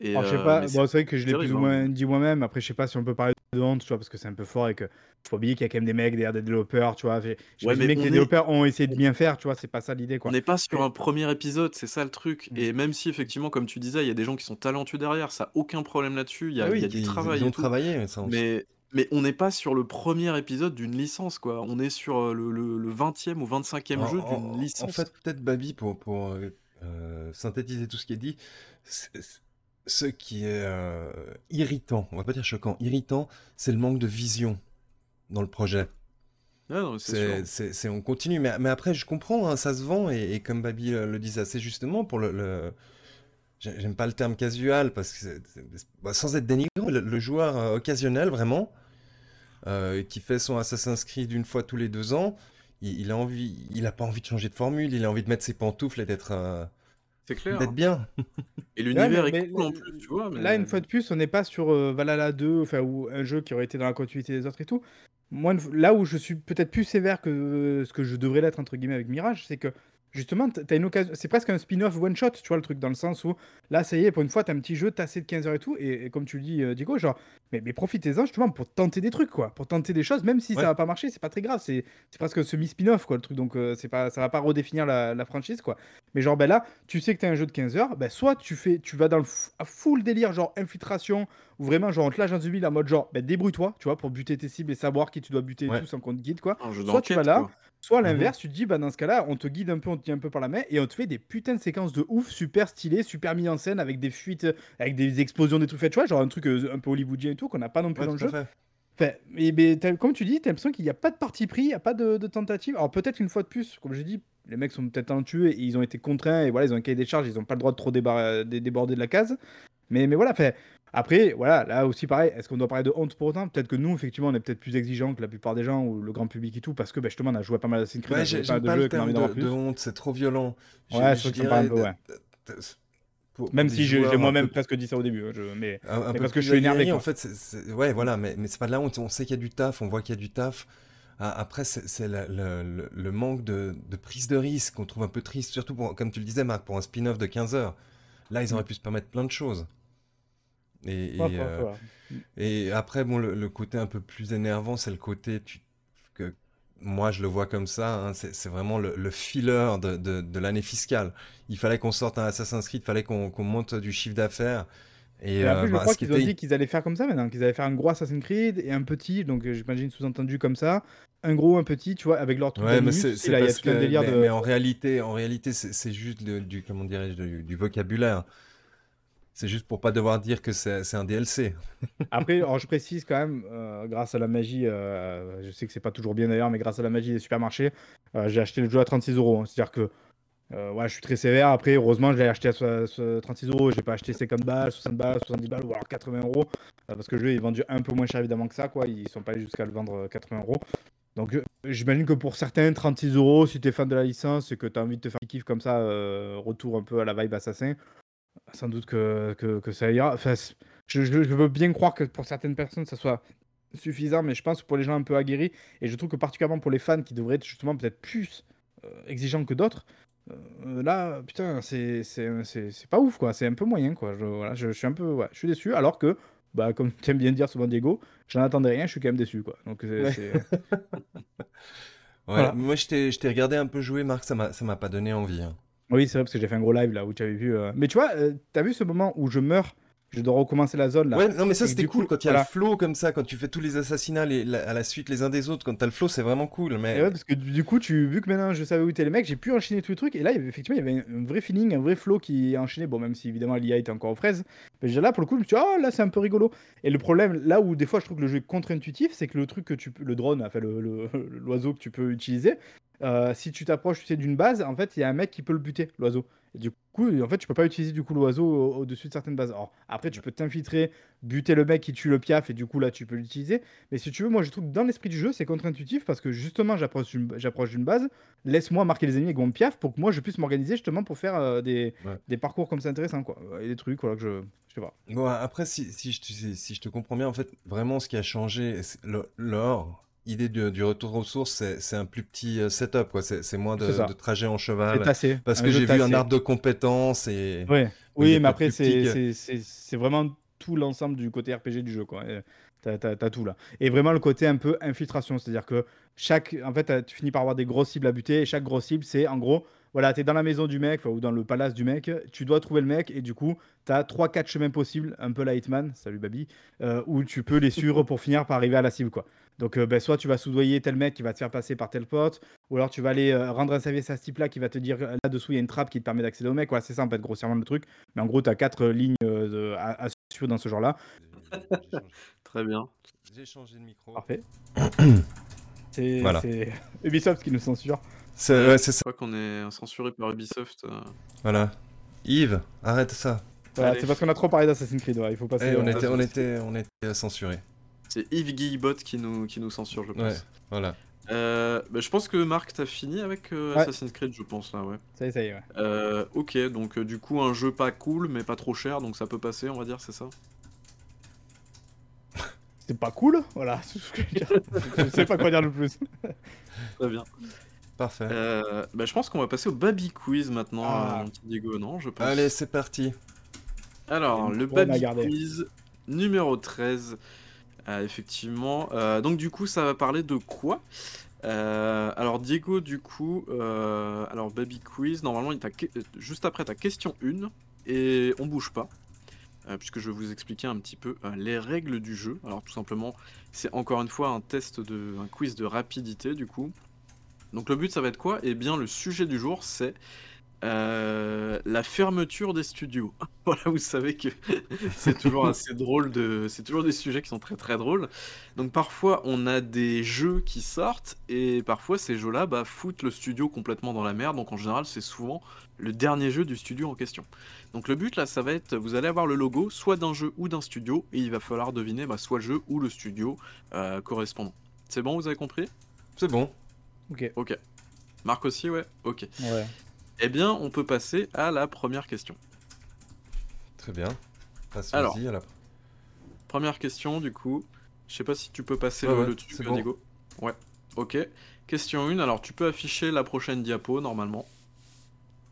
[SPEAKER 3] et
[SPEAKER 2] Alors, je sais
[SPEAKER 3] heu,
[SPEAKER 2] pas,
[SPEAKER 3] c'est
[SPEAKER 2] bon, c'est vrai que je l'ai plus ou
[SPEAKER 3] hein.
[SPEAKER 2] moins dit moi-même. Après, je sais pas si on peut parler de honte, tu vois, parce que c'est un peu fort et que faut oublier qu'il y a quand même des mecs derrière des développeurs, tu vois. J'ai
[SPEAKER 3] Ouais, mais
[SPEAKER 2] que
[SPEAKER 3] on
[SPEAKER 2] les
[SPEAKER 3] est
[SPEAKER 2] développeurs ont essayé de bien faire, tu vois, c'est pas ça l'idée,
[SPEAKER 3] on
[SPEAKER 2] quoi.
[SPEAKER 3] n'est pas sur un premier épisode, c'est ça le truc
[SPEAKER 2] Mmh.
[SPEAKER 3] et même si effectivement, comme tu disais, il y a des gens qui sont talentueux derrière, ça aucun problème là-dessus, il y
[SPEAKER 1] Ah
[SPEAKER 3] a il y
[SPEAKER 1] oui,
[SPEAKER 3] a du
[SPEAKER 1] ils,
[SPEAKER 3] travail
[SPEAKER 1] ils ont
[SPEAKER 3] et tout.
[SPEAKER 1] travaillé, ça on
[SPEAKER 3] Mais mais on n'est pas sur le premier épisode d'une licence, quoi. On est sur, heu, le le le 20e ou 25e
[SPEAKER 1] En,
[SPEAKER 3] jeu d'une
[SPEAKER 1] en- en
[SPEAKER 3] licence.
[SPEAKER 1] fait, peut-être Babi, pour, pour euh, euh, synthétiser tout ce qui est dit, c'est- ce qui est euh, irritant, on va pas dire choquant, irritant, c'est le manque de vision dans le projet.
[SPEAKER 3] Mais c'est
[SPEAKER 1] on continue, mais, mais après, je comprends, hein, ça se vend, et, et comme Babi le, le disait assez justement, pour le, le- j'ai- j'aime pas le terme casual, parce que bah, sans être dénigrant, le, le joueur euh, occasionnel, vraiment, euh, qui fait son Assassin's Creed une fois tous les deux ans, il, il a envie, il a pas envie de changer de formule, il a envie de mettre ses pantoufles et d'être, euh,
[SPEAKER 3] C'est clair.
[SPEAKER 1] d'être bien.
[SPEAKER 3] Et
[SPEAKER 2] Ouais,
[SPEAKER 3] l'univers
[SPEAKER 2] mais,
[SPEAKER 3] est
[SPEAKER 2] mais
[SPEAKER 3] cool en plus, tu vois,
[SPEAKER 2] là, une fois de plus, on n'est pas sur euh, Valhalla 2, enfin, ou un jeu qui aurait été dans la continuité des autres et tout. Moi, là où je suis peut-être plus sévère que euh, ce que je devrais l'être, entre guillemets, avec Mirage, c'est que justement, t'as une occasion. C'est presque un spin-off one-shot, tu vois, le truc, dans le sens où là, ça y est, pour une fois, t'as un petit jeu tassé de 15 heures et tout. Et, et comme tu le dis, euh, Diego, genre, mais, mais profitez-en justement pour tenter des trucs, quoi. Pour tenter des choses, même si ça va pas marcher, c'est pas très grave. C'est c'est presque un semi-spin-off, quoi, le truc. Donc, euh, c'est pas, ça va pas redéfinir la, la franchise, quoi. Mais genre, ben là, tu sais que t'as un jeu de 15 heures, ben soit tu fais, tu vas dans le full délire, genre infiltration, ou vraiment, genre, on te lâche dans une ville en mode genre, ben débrouille-toi, tu vois, pour buter tes cibles et savoir qui tu dois buter et
[SPEAKER 1] Ouais.
[SPEAKER 2] tout sans qu'on te guide, quoi. Soit tu vas là,
[SPEAKER 3] quoi.
[SPEAKER 2] Soit à
[SPEAKER 1] Mhm.
[SPEAKER 2] l'inverse, tu te dis, bah dans ce cas-là, on te guide un peu, on te tient un peu par la main, et on te fait des putains de séquences de ouf, super stylées, super mis en scène, avec des fuites, avec des explosions, des trucs faits, tu vois, genre un truc euh, un peu hollywoodien et tout, qu'on n'a pas non plus
[SPEAKER 1] Ouais,
[SPEAKER 2] dans le jeu.
[SPEAKER 1] fait.
[SPEAKER 2] Enfin, mais, mais t'as- comme tu dis, t'as l'impression qu'il n'y a pas de parti pris, il n'y a pas de, de tentative. Alors peut-être une fois de plus, comme je dis, les mecs sont peut-être talentueux et ils ont été contraints et voilà, ils ont un cahier des charges, ils n'ont pas le droit de trop déborder de la case. Mais, mais voilà, fait. Après, voilà, là aussi pareil, est-ce qu'on doit parler de honte pour autant? Peut-être que nous, effectivement, on est peut-être plus exigeants que la plupart des gens ou le grand public et tout, parce que bah, justement, on a joué pas mal à Creed,
[SPEAKER 1] Ouais, j'ai-
[SPEAKER 2] pas de
[SPEAKER 1] le terme de, de honte, c'est trop violent. Je-
[SPEAKER 2] Ouais,
[SPEAKER 1] je
[SPEAKER 2] parle un peu, ouais.
[SPEAKER 1] pour-
[SPEAKER 2] Même si j'ai moi-même
[SPEAKER 1] peu
[SPEAKER 2] presque dit ça au début. hein, je- mais
[SPEAKER 1] Un, un
[SPEAKER 2] mais parce que je suis énervé, quoi.
[SPEAKER 1] en fait, c'est- c'est- ouais, voilà, mais, mais c'est pas de la honte, on sait qu'il y a du taf, on voit qu'il y a du taf. Ah, Après, c'est le manque de, de prise de risque qu'on trouve un peu triste, surtout pour, comme tu le disais, Marc, pour un spin-off de 15 heures. Là, ils auraient
[SPEAKER 2] Mm.
[SPEAKER 1] pu se permettre plein de choses. Et, euh, et après, bon, le, le côté un peu plus énervant, c'est le côté tu- que moi je le vois comme ça. hein, c'est vraiment le, le filler de, de- de l'année fiscale. Il fallait qu'on sorte un Assassin's Creed, il fallait qu'on qu'on monte du chiffre d'affaires. Et,
[SPEAKER 2] Et en
[SPEAKER 1] euh,
[SPEAKER 2] plus, je
[SPEAKER 1] bah,
[SPEAKER 2] crois qu'ils ont dit qu'ils allaient faire comme ça maintenant, qu'ils allaient faire un gros Assassin's Creed et un petit, donc euh, j'imagine sous-entendu comme ça, un gros, un petit, tu vois, avec leur truc
[SPEAKER 1] Ouais, mais c'est
[SPEAKER 2] là, il y a un
[SPEAKER 1] que,
[SPEAKER 2] délire
[SPEAKER 1] mais,
[SPEAKER 2] de...
[SPEAKER 1] mais en réalité, en réalité, c'est c'est juste de- du, comment dirais-je, du, du vocabulaire. C'est juste pour pas devoir dire que c'est un DLC.
[SPEAKER 2] Après, je précise quand même, euh, grâce à la magie, euh, je sais que c'est pas toujours bien d'ailleurs, mais grâce à la magie des supermarchés, euh, j'ai acheté le jeu à 36 euros. hein. C'est-à-dire que je suis très sévère. Après, heureusement, je l'ai acheté à so- so- 36 euros. J'ai pas acheté 50 balles, 60 balles, 70 balles ou alors 80 euros. parce que le jeu est vendu un peu moins cher évidemment que ça. quoi. Ils sont pas allés jusqu'à le vendre euh, 80 euros. Donc j'imagine que pour certains, 36 euros, si t'es fan de la licence et que t'as envie de te faire kiff comme ça, retour un peu à la vibe assassin, sans doute que, que, que ça ira. Enfin, je, je- je veux bien croire que pour certaines personnes, ça soit suffisant, mais je pense que pour les gens un peu aguerris, et je trouve que particulièrement pour les fans qui devraient être justement peut-être plus euh, exigeants que d'autres, euh, là, putain, c'est pas ouf, quoi. C'est un peu moyen, quoi. Je, voilà, je, je suis un peu... Ouais, je suis déçu, alors que, bah, comme tu aimes bien dire souvent, Diego, j'en attendais rien, je suis quand même déçu, quoi. Donc, c'est...
[SPEAKER 1] Ouais.
[SPEAKER 2] Voilà.
[SPEAKER 1] Moi, je t'ai regardé un peu jouer, Marc, ça m'a ça m'a pas donné envie. hein.
[SPEAKER 2] Oui, c'est vrai, parce que j'ai fait un gros live, là, où tu avais vu... euh, Mais tu vois, euh, t'as vu ce moment où je meurs, je dois recommencer la zone, là
[SPEAKER 1] Ouais, non, mais ça
[SPEAKER 2] Et
[SPEAKER 1] c'était
[SPEAKER 2] du
[SPEAKER 1] cool
[SPEAKER 2] coup,
[SPEAKER 1] quand il y a
[SPEAKER 2] voilà.
[SPEAKER 1] le flow comme ça, quand tu fais tous les assassinats les- la- à la suite les uns des autres, quand t'as le flow, c'est vraiment cool.
[SPEAKER 2] Et
[SPEAKER 1] Mais
[SPEAKER 2] ouais, parce que du du coup, tu, vu que maintenant je savais où étaient les mecs, j'ai pu enchaîner tous les trucs. Et là, il y avait, effectivement, il y avait un, un vrai feeling, un vrai flow qui enchaînait. Bon, même si évidemment l'IA était encore aux fraises. Mais déjà là, pour le coup, je me suis dit, oh là, c'est un peu rigolo. Et le problème, là où des fois je trouve que le jeu est contre-intuitif, c'est que le truc que tu peux, le drone, enfin le- le- l'oiseau que tu peux utiliser, euh, si tu t'approches tu sais, d'une base, en fait, il y a un mec qui peut le buter, l'oiseau. Et du coup, en fait, tu peux pas utiliser du coup l'oiseau au- au-dessus de certaines bases. Alors, après, tu peux t'infiltrer, buter le mec qui tue le piaf, et du coup, là, tu peux l'utiliser. Mais si tu veux, moi, je trouve que dans l'esprit du jeu, c'est contre-intuitif parce que justement, j'approche d'une base, laisse-moi marquer les ennemis avec mon piaf pour que moi, je puisse m'organiser justement pour faire euh, des,
[SPEAKER 1] Ouais.
[SPEAKER 2] des parcours comme ça intéressants, quoi. Et des trucs, voilà, que je. Je sais pas.
[SPEAKER 1] Bon, après, si, si, je, te- si, si je te comprends bien, en fait, vraiment, ce qui a changé, l'or, idée du, du retour aux sources, c'est un plus petit euh, setup, quoi. C'est moins de, trajet en cheval.
[SPEAKER 2] tassé.
[SPEAKER 1] Parce
[SPEAKER 2] un
[SPEAKER 1] que j'ai vu un arbre de compétences et.
[SPEAKER 2] Ouais. Oui, mais après, c'est vraiment tout l'ensemble du côté RPG du jeu, quoi. T'as tout là. Et vraiment le côté un peu infiltration, c'est-à-dire que chaque. En fait, tu finis par avoir des grosses cibles à buter, et chaque grosse cible, c'est en gros, voilà, t'es dans la maison du mec, ou dans le palace du mec, tu dois trouver le mec, et du coup, t'as 3-4 chemins possibles, un peu la Hitman, salut Babi, euh, où tu peux les suivre pour finir par arriver à la cible, quoi. Donc, euh, ben, soit tu vas soudoyer tel mec qui va te faire passer par tel pote, ou alors tu vas aller euh, rendre un service à ce type-là qui va te dire euh, là-dessous il y a une trappe qui te permet d'accéder au mec. Voilà, c'est ça en fait, grossièrement le truc. Mais en gros, tu as quatre euh, lignes euh, de- à, à suivre dans ce genre-là.
[SPEAKER 3] Très bien.
[SPEAKER 1] J'ai changé de micro.
[SPEAKER 2] Parfait. C'est
[SPEAKER 1] Voilà.
[SPEAKER 2] c'est Ubisoft qui nous censure.
[SPEAKER 1] C'est ouais, c'est
[SPEAKER 3] Je
[SPEAKER 1] ça.
[SPEAKER 3] crois qu'on est censuré par Ubisoft. euh.
[SPEAKER 1] Voilà. Yves, arrête ça.
[SPEAKER 2] Voilà, c'est parce qu'on a trop parlé d'Assassin's Creed. ouais, il faut passer.
[SPEAKER 1] Eh, on,
[SPEAKER 2] euh,
[SPEAKER 1] était,
[SPEAKER 3] ça,
[SPEAKER 1] on,
[SPEAKER 3] c'est-
[SPEAKER 1] était, on était censurés.
[SPEAKER 3] C'est Yves Guillebot qui nous, qui nous censure, je pense.
[SPEAKER 1] Ouais, voilà.
[SPEAKER 3] Euh, bah, je pense que Marc, t'as fini avec euh,
[SPEAKER 2] Ouais.
[SPEAKER 3] Assassin's Creed, je pense, là, ouais.
[SPEAKER 2] Ça y est, ça y est. ouais.
[SPEAKER 3] Euh, ok, donc euh, du coup, un jeu pas cool, mais pas trop cher, donc ça peut passer, on va dire, c'est ça?
[SPEAKER 2] C'était pas cool? Voilà, c'est tout ce que je veux dire. je sais pas quoi dire le plus.
[SPEAKER 3] Très bien.
[SPEAKER 1] Parfait.
[SPEAKER 3] Euh, bah, je pense qu'on va passer au Baby Quiz maintenant,
[SPEAKER 2] Ah.
[SPEAKER 3] mon petit Diego, non je pense.
[SPEAKER 1] Allez, c'est parti.
[SPEAKER 3] Alors, le Baby. Quiz numéro 13. Euh, effectivement. Euh, donc, du coup, ça va parler de quoi? Euh, Alors, Diego, du coup, euh, alors Baby Quiz, normalement, il t'a que- juste après ta question 1, et on bouge pas. puisque je vais vous expliquer un petit peu euh, les règles du jeu. Alors tout simplement, c'est encore une fois un test de un quiz de rapidité du coup. Donc le but ça va être quoi? Eh bien le sujet du jour c'est euh, la fermeture des studios. voilà, vous savez que c'est toujours assez drôle de. C'est toujours des sujets qui sont très très drôles. Donc parfois on a des jeux qui sortent et parfois ces jeux-là bah, foutent le studio complètement dans la merde. Donc en général c'est souvent le dernier jeu du studio en question. Donc le but là ça va être, vous allez avoir le logo soit d'un jeu ou d'un studio et il va falloir deviner bah, soit le jeu ou le studio euh, correspondant. C'est bon, vous avez compris?
[SPEAKER 1] C'est bon.
[SPEAKER 2] Ok.
[SPEAKER 3] Ok. Marc aussi, ouais Ok.
[SPEAKER 2] Ouais.
[SPEAKER 3] Eh bien, on peut passer à la première question.
[SPEAKER 1] Très bien. Vas-y à la...
[SPEAKER 3] Première question, du coup. Je sais pas si tu peux passer
[SPEAKER 1] Ouais,
[SPEAKER 3] le,
[SPEAKER 1] ouais,
[SPEAKER 3] le truc,
[SPEAKER 1] c'est
[SPEAKER 3] euh,
[SPEAKER 1] bon.
[SPEAKER 3] Diego. Ouais. Ok. Question 1. Alors, tu peux afficher la prochaine diapo, normalement.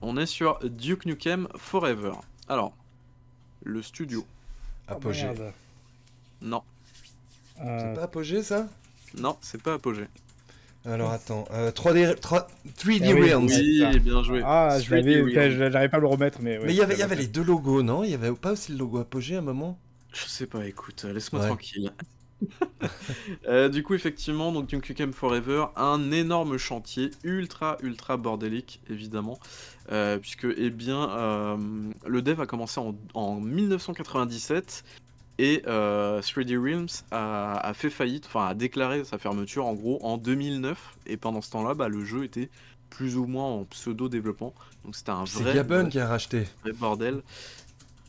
[SPEAKER 3] On est sur Duke Nukem Forever. Alors, le studio.
[SPEAKER 1] Apogée.
[SPEAKER 2] Oh, merde.
[SPEAKER 3] Non.
[SPEAKER 2] Euh,
[SPEAKER 1] c'est pas Apogée ça?
[SPEAKER 3] Non, c'est pas Apogée.
[SPEAKER 1] Alors attends. Euh, 3D, 3, 3D
[SPEAKER 2] Eh oui,
[SPEAKER 1] Realms.
[SPEAKER 2] oui.
[SPEAKER 3] Bien joué.
[SPEAKER 2] Ah, je
[SPEAKER 3] 3D
[SPEAKER 2] l'avais,
[SPEAKER 3] Realms.
[SPEAKER 2] putain, je- j'arrive pas à le remettre, mais. ouais,
[SPEAKER 1] Mais il y avait, il y avait
[SPEAKER 2] va.
[SPEAKER 1] les deux logos, non? Il y avait pas aussi le logo Apogée à un moment?
[SPEAKER 3] Je sais pas, écoute, euh, laisse-moi
[SPEAKER 1] Ouais.
[SPEAKER 3] tranquille. Euh, du coup, effectivement, donc Duke Nukem Forever, un énorme chantier, ultra, ultra bordélique, évidemment, euh, puisque, eh bien, euh, le dev a commencé en, en 1997 et euh, 3D Realms a, a fait faillite, enfin, a déclaré sa fermeture, en gros, en 2009, et pendant ce temps-là, bah, le jeu était plus ou moins en pseudo-développement, donc c'était un
[SPEAKER 1] C'est
[SPEAKER 3] vrai,
[SPEAKER 1] Gabon qui a racheté.
[SPEAKER 3] vrai bordel.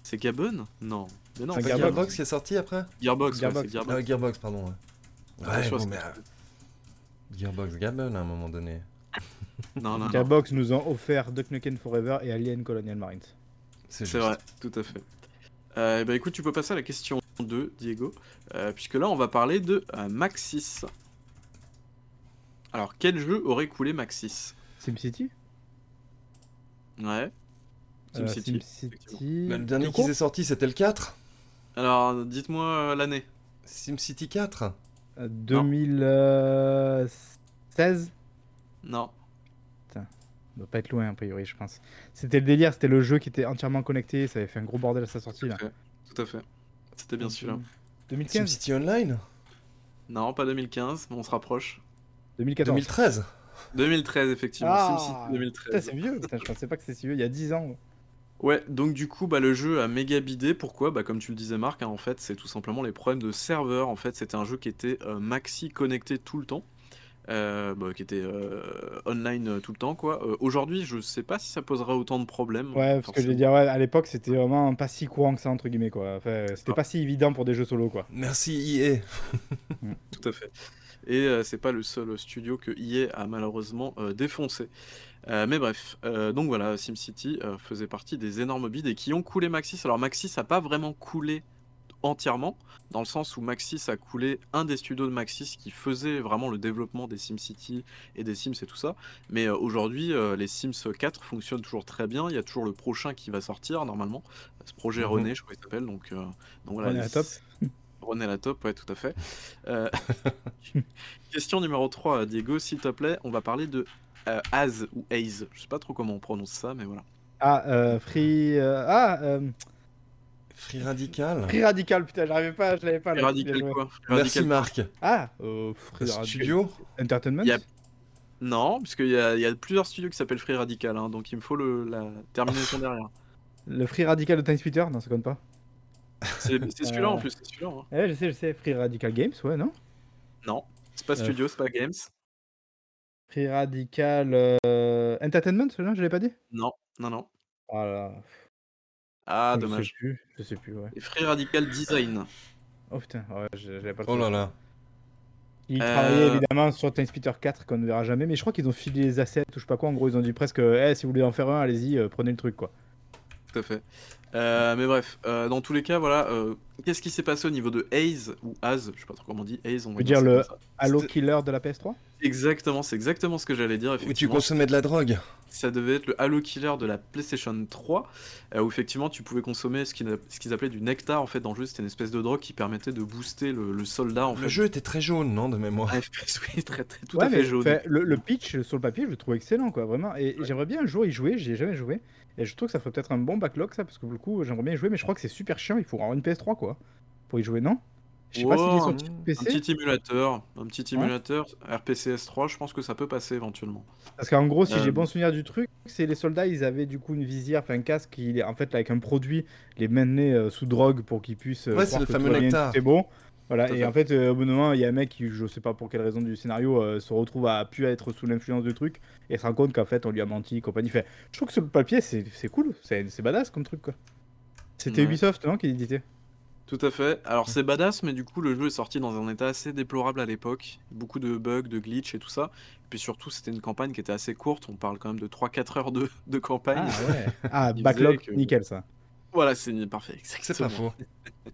[SPEAKER 3] C'est Gabon? Non. Mais non,
[SPEAKER 2] C'est
[SPEAKER 1] C'est
[SPEAKER 2] Gearbox.
[SPEAKER 1] Gearbox qui est sorti après?
[SPEAKER 3] Gearbox, ouais,
[SPEAKER 2] Gearbox.
[SPEAKER 3] c'est Gearbox.
[SPEAKER 1] Ah, Gearbox, pardon. Ouais, bon, mais, euh. Gearbox Gabon à un moment donné.
[SPEAKER 3] Non, non, non.
[SPEAKER 2] Gearbox nous ont offert Duck Nukem Forever et Alien Colonial Marines.
[SPEAKER 1] C'est
[SPEAKER 3] C'est vrai, tout à fait. Euh, bah écoute, tu peux passer à la question 2, Diego, euh, puisque là on va parler de euh, Maxis. Alors, quel jeu aurait coulé Maxis?
[SPEAKER 2] SimCity?
[SPEAKER 3] Ouais.
[SPEAKER 2] Euh,
[SPEAKER 3] SimCity.
[SPEAKER 2] SimCity.
[SPEAKER 1] Bah, le dernier qui
[SPEAKER 2] court
[SPEAKER 1] est sorti, c'était le 4
[SPEAKER 3] Alors, dites-moi euh, l'année.
[SPEAKER 1] SimCity 4
[SPEAKER 2] Euh, 2016
[SPEAKER 3] Non.
[SPEAKER 2] Ça doit pas être loin, a priori, je pense. C'était le délire, c'était le jeu qui était entièrement connecté, ça avait fait un gros bordel à sa sortie.
[SPEAKER 3] Tout à fait. Tout à fait. C'était bien celui-là.
[SPEAKER 2] 2015
[SPEAKER 1] SimCity Online
[SPEAKER 3] Non, pas 2015, mais on se rapproche.
[SPEAKER 2] 2014
[SPEAKER 1] 2013
[SPEAKER 3] 2013, effectivement.
[SPEAKER 2] Ah,
[SPEAKER 3] SimCity
[SPEAKER 2] Putain,
[SPEAKER 3] 2013.
[SPEAKER 2] c'est vieux, putain, je pensais pas que c'était si vieux, il y a 10 ans.
[SPEAKER 3] Ouais, donc du coup, bah, le jeu a méga bidé. Pourquoi? Bah, comme tu le disais, Marc, hein, en fait, c'est tout simplement les problèmes de serveur. En fait, c'était un jeu qui était euh, maxi connecté tout le temps. Euh, bah, qui était euh, online euh, tout le temps, quoi. Euh, Aujourd'hui, je sais pas si ça posera autant de problèmes.
[SPEAKER 2] Ouais, parce que je veux dire, ouais, à l'époque, c'était vraiment pas si courant que ça, entre guillemets, quoi. Enfin, c'était
[SPEAKER 3] Ah.
[SPEAKER 2] pas si évident pour des jeux solo, quoi.
[SPEAKER 1] Merci EA.
[SPEAKER 3] Tout à fait. Et euh, c'est pas le seul studio que EA a malheureusement euh, défoncé. Euh, mais bref, euh, donc voilà, SimCity euh, faisait partie des énormes bids et qui ont coulé Maxis. Alors Maxis a pas vraiment coulé entièrement, dans le sens où Maxis a coulé un des studios de Maxis qui faisait vraiment le développement des SimCity et des Sims et tout ça. Mais euh, aujourd'hui, euh, les Sims 4 fonctionnent toujours très bien. Il y a toujours le prochain qui va sortir normalement. Ce projet
[SPEAKER 1] Mhm.
[SPEAKER 3] René, je crois qu'il s'appelle. Donc, euh, donc voilà,
[SPEAKER 2] René à la top.
[SPEAKER 3] René à la top, ouais, tout à fait. Euh, Question numéro 3, Diego, s'il te plaît, on va parler de euh, Az ou Aze. Je sais pas trop comment on prononce ça, mais voilà.
[SPEAKER 2] Ah, euh, Free. Ah, euh,
[SPEAKER 1] Free Radical.
[SPEAKER 2] Free Radical, putain, j'arrivais pas, je l'avais pas.
[SPEAKER 3] Free. Radical quoi Free
[SPEAKER 1] Merci
[SPEAKER 3] Radical-
[SPEAKER 1] Marc.
[SPEAKER 2] Ah, euh, Free Radical.
[SPEAKER 1] studio
[SPEAKER 2] Entertainment
[SPEAKER 3] Il y a- Non, parce qu'il y, a- il y a plusieurs studios qui s'appellent Free Radical, hein, donc il me faut le, la terminaison derrière.
[SPEAKER 2] Le Free Radical de Time Splitter Non, ça compte pas.
[SPEAKER 3] C'est celui-là en
[SPEAKER 2] Euh.
[SPEAKER 3] plus, c'est celui-là. hein.
[SPEAKER 2] Eh, je sais, je sais. Free Radical Games, ouais, non?
[SPEAKER 3] Non, c'est pas
[SPEAKER 2] Euh,
[SPEAKER 3] Studio, c'est pas Games.
[SPEAKER 2] Free Radical euh, Entertainment, celui-là, je l'ai pas dit?
[SPEAKER 3] Non, non, non.
[SPEAKER 2] Ah là.
[SPEAKER 3] Ah,
[SPEAKER 2] je sais
[SPEAKER 3] dommage.
[SPEAKER 2] plus, je sais plus, ouais.
[SPEAKER 3] Et Free Radical Design.
[SPEAKER 2] Oh putain, ouais, je- j'avais pas le
[SPEAKER 1] Oh là là.
[SPEAKER 2] Ils
[SPEAKER 3] Euh,
[SPEAKER 2] travaillaient évidemment sur Time Splitter 4 qu'on ne verra jamais, mais je crois qu'ils ont filé les assets ou je sais pas quoi. En gros, ils ont dit presque, eh, si vous voulez en faire un, allez-y, euh, prenez le truc quoi.
[SPEAKER 3] Tout à fait. Euh, mais bref, euh, dans tous les cas, voilà. euh, Qu'est-ce qui s'est passé au niveau de Haze ou Az Je sais pas trop comment on dit. Haze, on va
[SPEAKER 2] veux
[SPEAKER 3] dire ça
[SPEAKER 2] le-
[SPEAKER 3] comme ça.
[SPEAKER 2] Halo
[SPEAKER 1] C'était-
[SPEAKER 2] Killer de la PS3
[SPEAKER 3] Exactement, c'est exactement ce que j'allais dire.
[SPEAKER 1] Où tu
[SPEAKER 3] Effectivement,
[SPEAKER 1] consommais de la drogue.
[SPEAKER 3] ça devait être le Halo Killer de la PlayStation 3, euh, où effectivement tu pouvais consommer ce qu'ils ce qu'ils appelaient du nectar en fait dans le jeu. C'était une espèce de drogue qui permettait de booster le, le soldat en
[SPEAKER 1] Le
[SPEAKER 3] fait.
[SPEAKER 1] jeu était très jaune, non, de mémoire.
[SPEAKER 3] FPS, oui, très, très, tout
[SPEAKER 2] Ouais,
[SPEAKER 3] à
[SPEAKER 2] mais
[SPEAKER 3] fait jaune.
[SPEAKER 2] fait, le, le pitch sur le papier, je le trouve excellent quoi, vraiment. Et j'aimerais bien un jour y jouer, j'y ai jamais joué. Et je trouve que ça ferait peut-être un bon backlog ça, parce que pour le coup, j'aimerais bien y jouer, mais je crois que c'est super chiant, il faut avoir une PS3 quoi, pour y jouer, non? Je sais pas s'il est
[SPEAKER 3] Ouais,
[SPEAKER 2] sur
[SPEAKER 1] un-
[SPEAKER 2] petit
[SPEAKER 3] Un
[SPEAKER 2] PC,
[SPEAKER 3] petit émulateur, un petit émulateur RPCS 3, je pense que ça peut passer éventuellement.
[SPEAKER 2] parce qu'en gros, si
[SPEAKER 3] Euh,
[SPEAKER 2] j'ai bon souvenir du truc, c'est les soldats, ils avaient du coup une visière, enfin un casque, qui en fait avec un produit, les maintenait euh, sous drogue pour qu'ils puissent euh,
[SPEAKER 1] Ouais, c'est le fameux nectar.
[SPEAKER 2] tout est bon. Voilà, et
[SPEAKER 3] fait.
[SPEAKER 2] en fait, euh, au bout d'un moment, il y a un mec qui, je sais pas pour quelle raison du scénario, euh, se retrouve à pu être sous l'influence du truc et se rend compte qu'en fait, on lui a menti, compagnie. Fait, je trouve que le papier, c'est cool, c'est badass comme truc quoi. C'était
[SPEAKER 3] Ouais.
[SPEAKER 2] Ubisoft, non, qui éditait
[SPEAKER 3] Tout à fait. Alors c'est badass, mais du coup le jeu est sorti dans un état assez déplorable à l'époque. Beaucoup de bugs, de glitch et tout ça. Et puis surtout c'était une campagne qui était assez courte. On parle quand même de 3-4 heures de, de campagne.
[SPEAKER 2] Ah ouais. Ah, backlog,
[SPEAKER 3] que-
[SPEAKER 2] nickel ça.
[SPEAKER 3] Voilà, c'est parfait.
[SPEAKER 1] C'est
[SPEAKER 3] Exactement.
[SPEAKER 1] pas faux.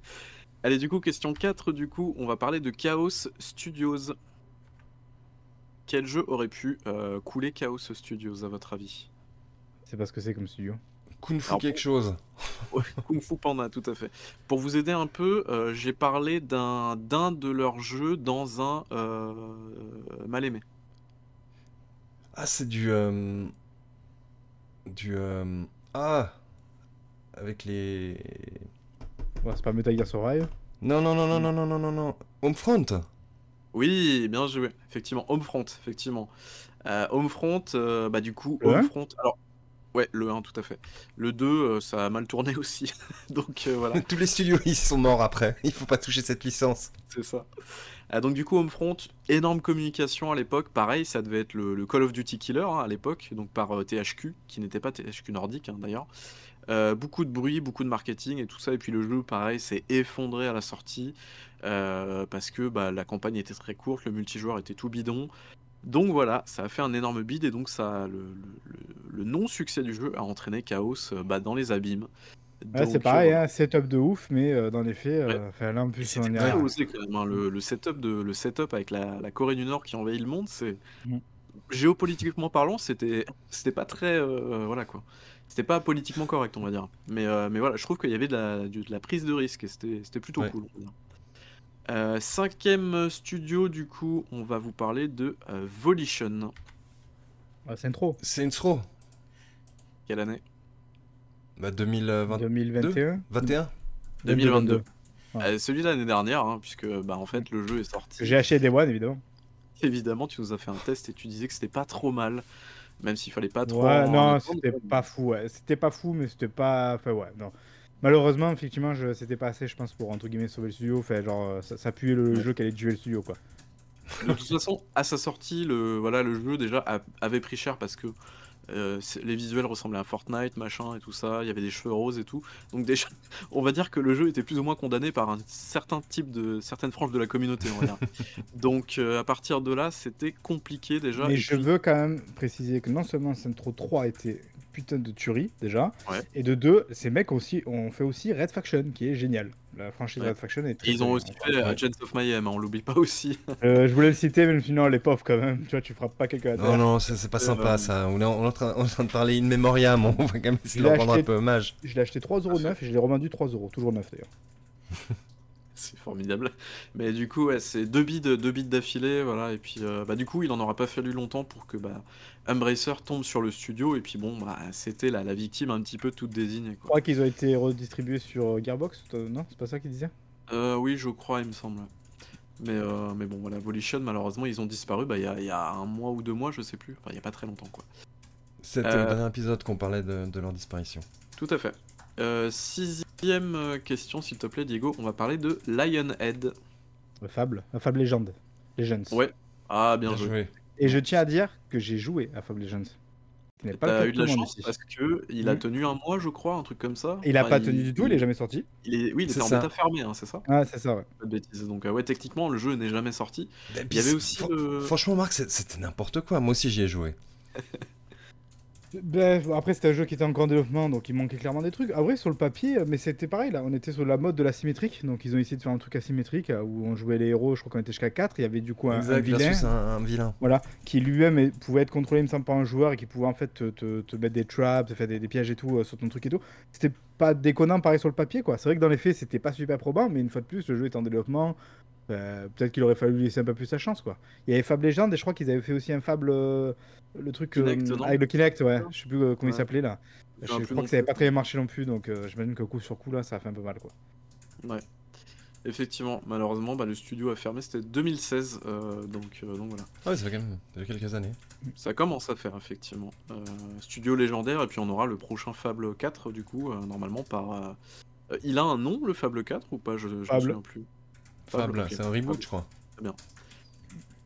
[SPEAKER 3] Allez, du coup, question 4, du coup, on va parler de Chaos Studios. Quel jeu aurait pu euh, couler Chaos Studios, à votre avis?
[SPEAKER 2] C'est pas ce que c'est comme studio.
[SPEAKER 1] Kung Fu
[SPEAKER 3] Alors,
[SPEAKER 1] quelque chose.
[SPEAKER 3] Kung Fu Panda, tout à fait. Pour vous aider un peu, euh, j'ai parlé d'un d'un de leurs jeux dans un euh, mal aimé.
[SPEAKER 1] Ah, c'est du. euh, Du. euh, Ah Avec les.
[SPEAKER 2] Ouais, c'est pas Metal Gear Survive.
[SPEAKER 1] Non, non, non, non, non, non, non, non, non. Homefront
[SPEAKER 3] Oui, bien joué. Effectivement, Homefront, effectivement. Euh, Homefront, euh, bah du coup,
[SPEAKER 2] Le
[SPEAKER 3] Homefront. Alors, ouais, le 1, tout à fait. Le 2, euh, ça a mal tourné aussi. Donc euh, voilà.
[SPEAKER 1] Tous les studios, ils sont morts après. Il faut pas toucher cette licence.
[SPEAKER 3] C'est ça. Euh, donc du coup, Homefront, énorme communication à l'époque. Pareil, ça devait être le, le Call of Duty Killer hein, à l'époque, donc par euh, THQ, qui n'était pas THQ Nordique hein, d'ailleurs. Euh, beaucoup de bruit, beaucoup de marketing et tout ça. Et puis le jeu, pareil, s'est effondré à la sortie euh, parce que bah, la campagne était très courte, le multijoueur était tout bidon. Donc voilà, ça a fait un énorme bid et donc ça, le, le- le- le non-succès du jeu a entraîné Chaos euh, bah, dans les abîmes.
[SPEAKER 2] Ouais, c'est
[SPEAKER 3] euh,
[SPEAKER 2] pareil,
[SPEAKER 3] voilà.
[SPEAKER 2] hein, setup de ouf, mais euh, dans les faits, euh, là en plus, on
[SPEAKER 3] très osé quand même. hein, Le, le setup de le setup avec la, la Corée du Nord qui envahit le monde, c'est
[SPEAKER 2] Mm.
[SPEAKER 3] géopolitiquement parlant, c'était c'était pas très euh, voilà quoi. C'était pas politiquement correct, on va dire. Mais euh, mais voilà, je trouve qu'il y avait de la, du- de la prise de risque et c'était c'était plutôt
[SPEAKER 1] Ouais.
[SPEAKER 3] cool. on va dire. Euh, cinquième studio, du coup, on va vous parler de euh, Volition.
[SPEAKER 2] Ah, c'est trop.
[SPEAKER 1] C'est une throw.
[SPEAKER 3] Quelle année?
[SPEAKER 1] Bah 2020...
[SPEAKER 2] 2021
[SPEAKER 1] 21
[SPEAKER 3] 2022.
[SPEAKER 2] Ouais.
[SPEAKER 3] Euh, celui de l'année dernière, hein, puisque bah, en fait le jeu est sorti.
[SPEAKER 2] J'ai acheté des One évidemment.
[SPEAKER 3] Évidemment, tu nous as fait un test et tu disais que c'était pas trop mal, même s'il fallait pas trop.
[SPEAKER 2] Ouais, non, c'était pas fou. Ouais. C'était pas fou, mais c'était pas. Enfin, ouais, non. Malheureusement, effectivement, je... c'était pas assez, je pense, pour entre guillemets sauver le studio. Enfin, genre, euh, ça, ça puait le
[SPEAKER 3] Ouais.
[SPEAKER 2] jeu qui allait tuer le studio, quoi.
[SPEAKER 3] De toute façon, à sa sortie, le, voilà, le jeu déjà a- avait pris cher parce que euh, les visuels ressemblaient à Fortnite, machin et tout ça. Il y avait des cheveux roses et tout. Donc déjà, on va dire que le jeu était plus ou moins condamné par un certain type de certaines franges de la communauté, on va dire. Donc euh, à partir de là, c'était compliqué déjà.
[SPEAKER 2] Mais
[SPEAKER 3] Et
[SPEAKER 2] je
[SPEAKER 3] puis-
[SPEAKER 2] veux quand même préciser que non seulement Centro 3 était putain de tuerie déjà,
[SPEAKER 3] Ouais.
[SPEAKER 2] et de deux, ces mecs aussi ont fait aussi Red Faction qui est génial. La franchise
[SPEAKER 3] Ouais.
[SPEAKER 2] Red Faction est très
[SPEAKER 3] Et ils ont aussi
[SPEAKER 2] bien.
[SPEAKER 3] fait
[SPEAKER 1] Ouais.
[SPEAKER 3] Agents of Mayhem, hein, on l'oublie pas aussi.
[SPEAKER 2] Euh, je voulais le citer, mais je me suis dit non, les pauvres quand même. Tu vois, tu frappes pas quelqu'un à terre.
[SPEAKER 1] Non, non, c'est c'est pas
[SPEAKER 3] Euh,
[SPEAKER 1] sympa ça. On est, en, on est en train, on est en train de parler in memoriam. On va quand même essayer de leur rendre un peu hommage.
[SPEAKER 2] Je l'ai acheté 3,9€ et je l'ai revendu 3€. Toujours neuf d'ailleurs.
[SPEAKER 3] C'est formidable. Mais du coup, ouais, c'est deux bits, deux bits d'affilée, voilà. Et puis, euh, bah, du coup, il en aura pas fallu longtemps pour que bah, Embracer tombe sur le studio. Et puis, bon, bah, c'était la, la victime un petit peu toute désignée.
[SPEAKER 2] Je crois qu'ils ont été redistribués sur euh, Gearbox. Non, c'est pas ça qu'ils disaient?
[SPEAKER 3] Euh, oui, je crois, il me semble. Mais, euh, mais bon, voilà, Volition, malheureusement, ils ont disparu bah, il y, a, y a un mois ou deux mois, je sais plus. Enfin, il y a pas très longtemps, quoi.
[SPEAKER 1] C'était
[SPEAKER 3] Euh,
[SPEAKER 1] le dernier épisode qu'on parlait de, de leur disparition.
[SPEAKER 3] Tout à fait. Euh, sixième question, s'il te plaît, Diego. On va parler de Lionhead.
[SPEAKER 2] Le Fable. La Fable Legend. Legends.
[SPEAKER 3] Ouais. Ah, bien,
[SPEAKER 1] Bien
[SPEAKER 3] joué.
[SPEAKER 1] joué.
[SPEAKER 2] Et je tiens à dire que j'ai joué à Fable Legends. N'est pas le
[SPEAKER 3] T'as
[SPEAKER 2] cas
[SPEAKER 3] eu
[SPEAKER 2] de
[SPEAKER 3] la chance
[SPEAKER 2] ici.
[SPEAKER 3] parce que il a
[SPEAKER 2] Mhm.
[SPEAKER 3] tenu un mois, je crois, un truc comme ça.
[SPEAKER 2] Il a
[SPEAKER 3] Enfin,
[SPEAKER 2] pas tenu du tout, il est jamais sorti.
[SPEAKER 3] il est- Oui, il
[SPEAKER 1] C'est
[SPEAKER 3] était en bêta fermé, hein, c'est ça?
[SPEAKER 2] Ah, c'est ça, ouais.
[SPEAKER 3] Pas de bêtises. Donc, euh, ouais, techniquement, le jeu n'est jamais sorti.
[SPEAKER 1] Et
[SPEAKER 3] Il y avait aussi
[SPEAKER 1] Franchement, Marc, c'est- c'était n'importe quoi. Moi aussi, j'y ai joué.
[SPEAKER 2] Ben, après, c'était un jeu qui était encore en développement, donc il manquait clairement des trucs. Ah vrai, sur le papier, euh, mais c'était pareil là. On était sur la mode de l'asymétrique, donc ils ont essayé de faire un truc asymétrique euh, où on jouait les héros. Je crois qu'on était jusqu'à 4. Il y avait du coup un, vilain
[SPEAKER 1] un, un vilain.
[SPEAKER 2] voilà, qui lui-même pouvait être contrôlé, il me semble, par un joueur et qui pouvait en fait te, te- te mettre des traps, te faire des, des pièges et tout euh, sur ton truc et tout. C'était pas déconnant pareil sur le papier quoi. C'est vrai que dans les faits, c'était pas super probant, mais une fois de plus, le jeu est en développement. Euh, Peut-être qu'il aurait fallu lui laisser un peu plus sa chance quoi. Il y avait Fable Legend et je crois qu'ils avaient fait aussi un Fable, euh, le truc euh,
[SPEAKER 3] Kinect, non
[SPEAKER 2] avec le Kinect, ouais. Je sais plus euh, comment il s'appelait là.
[SPEAKER 3] Je
[SPEAKER 2] crois que ça avait
[SPEAKER 3] plus.
[SPEAKER 2] pas très bien marché non plus, donc euh, j'imagine que coup sur coup là, ça a fait un peu mal quoi.
[SPEAKER 3] Ouais. Effectivement, malheureusement, bah, le studio a fermé. C'était 2016. euh, donc, euh, donc voilà.
[SPEAKER 1] Ah ouais, ça fait quand même ça fait quelques années.
[SPEAKER 3] Ça commence à faire, effectivement. Euh, studio légendaire. Et puis, on aura le prochain Fable 4, du coup, euh, normalement, par. euh, euh, il a un nom, le Fable 4, ou pas? Je je me souviens plus.
[SPEAKER 1] Fable, c'est un reboot, je crois.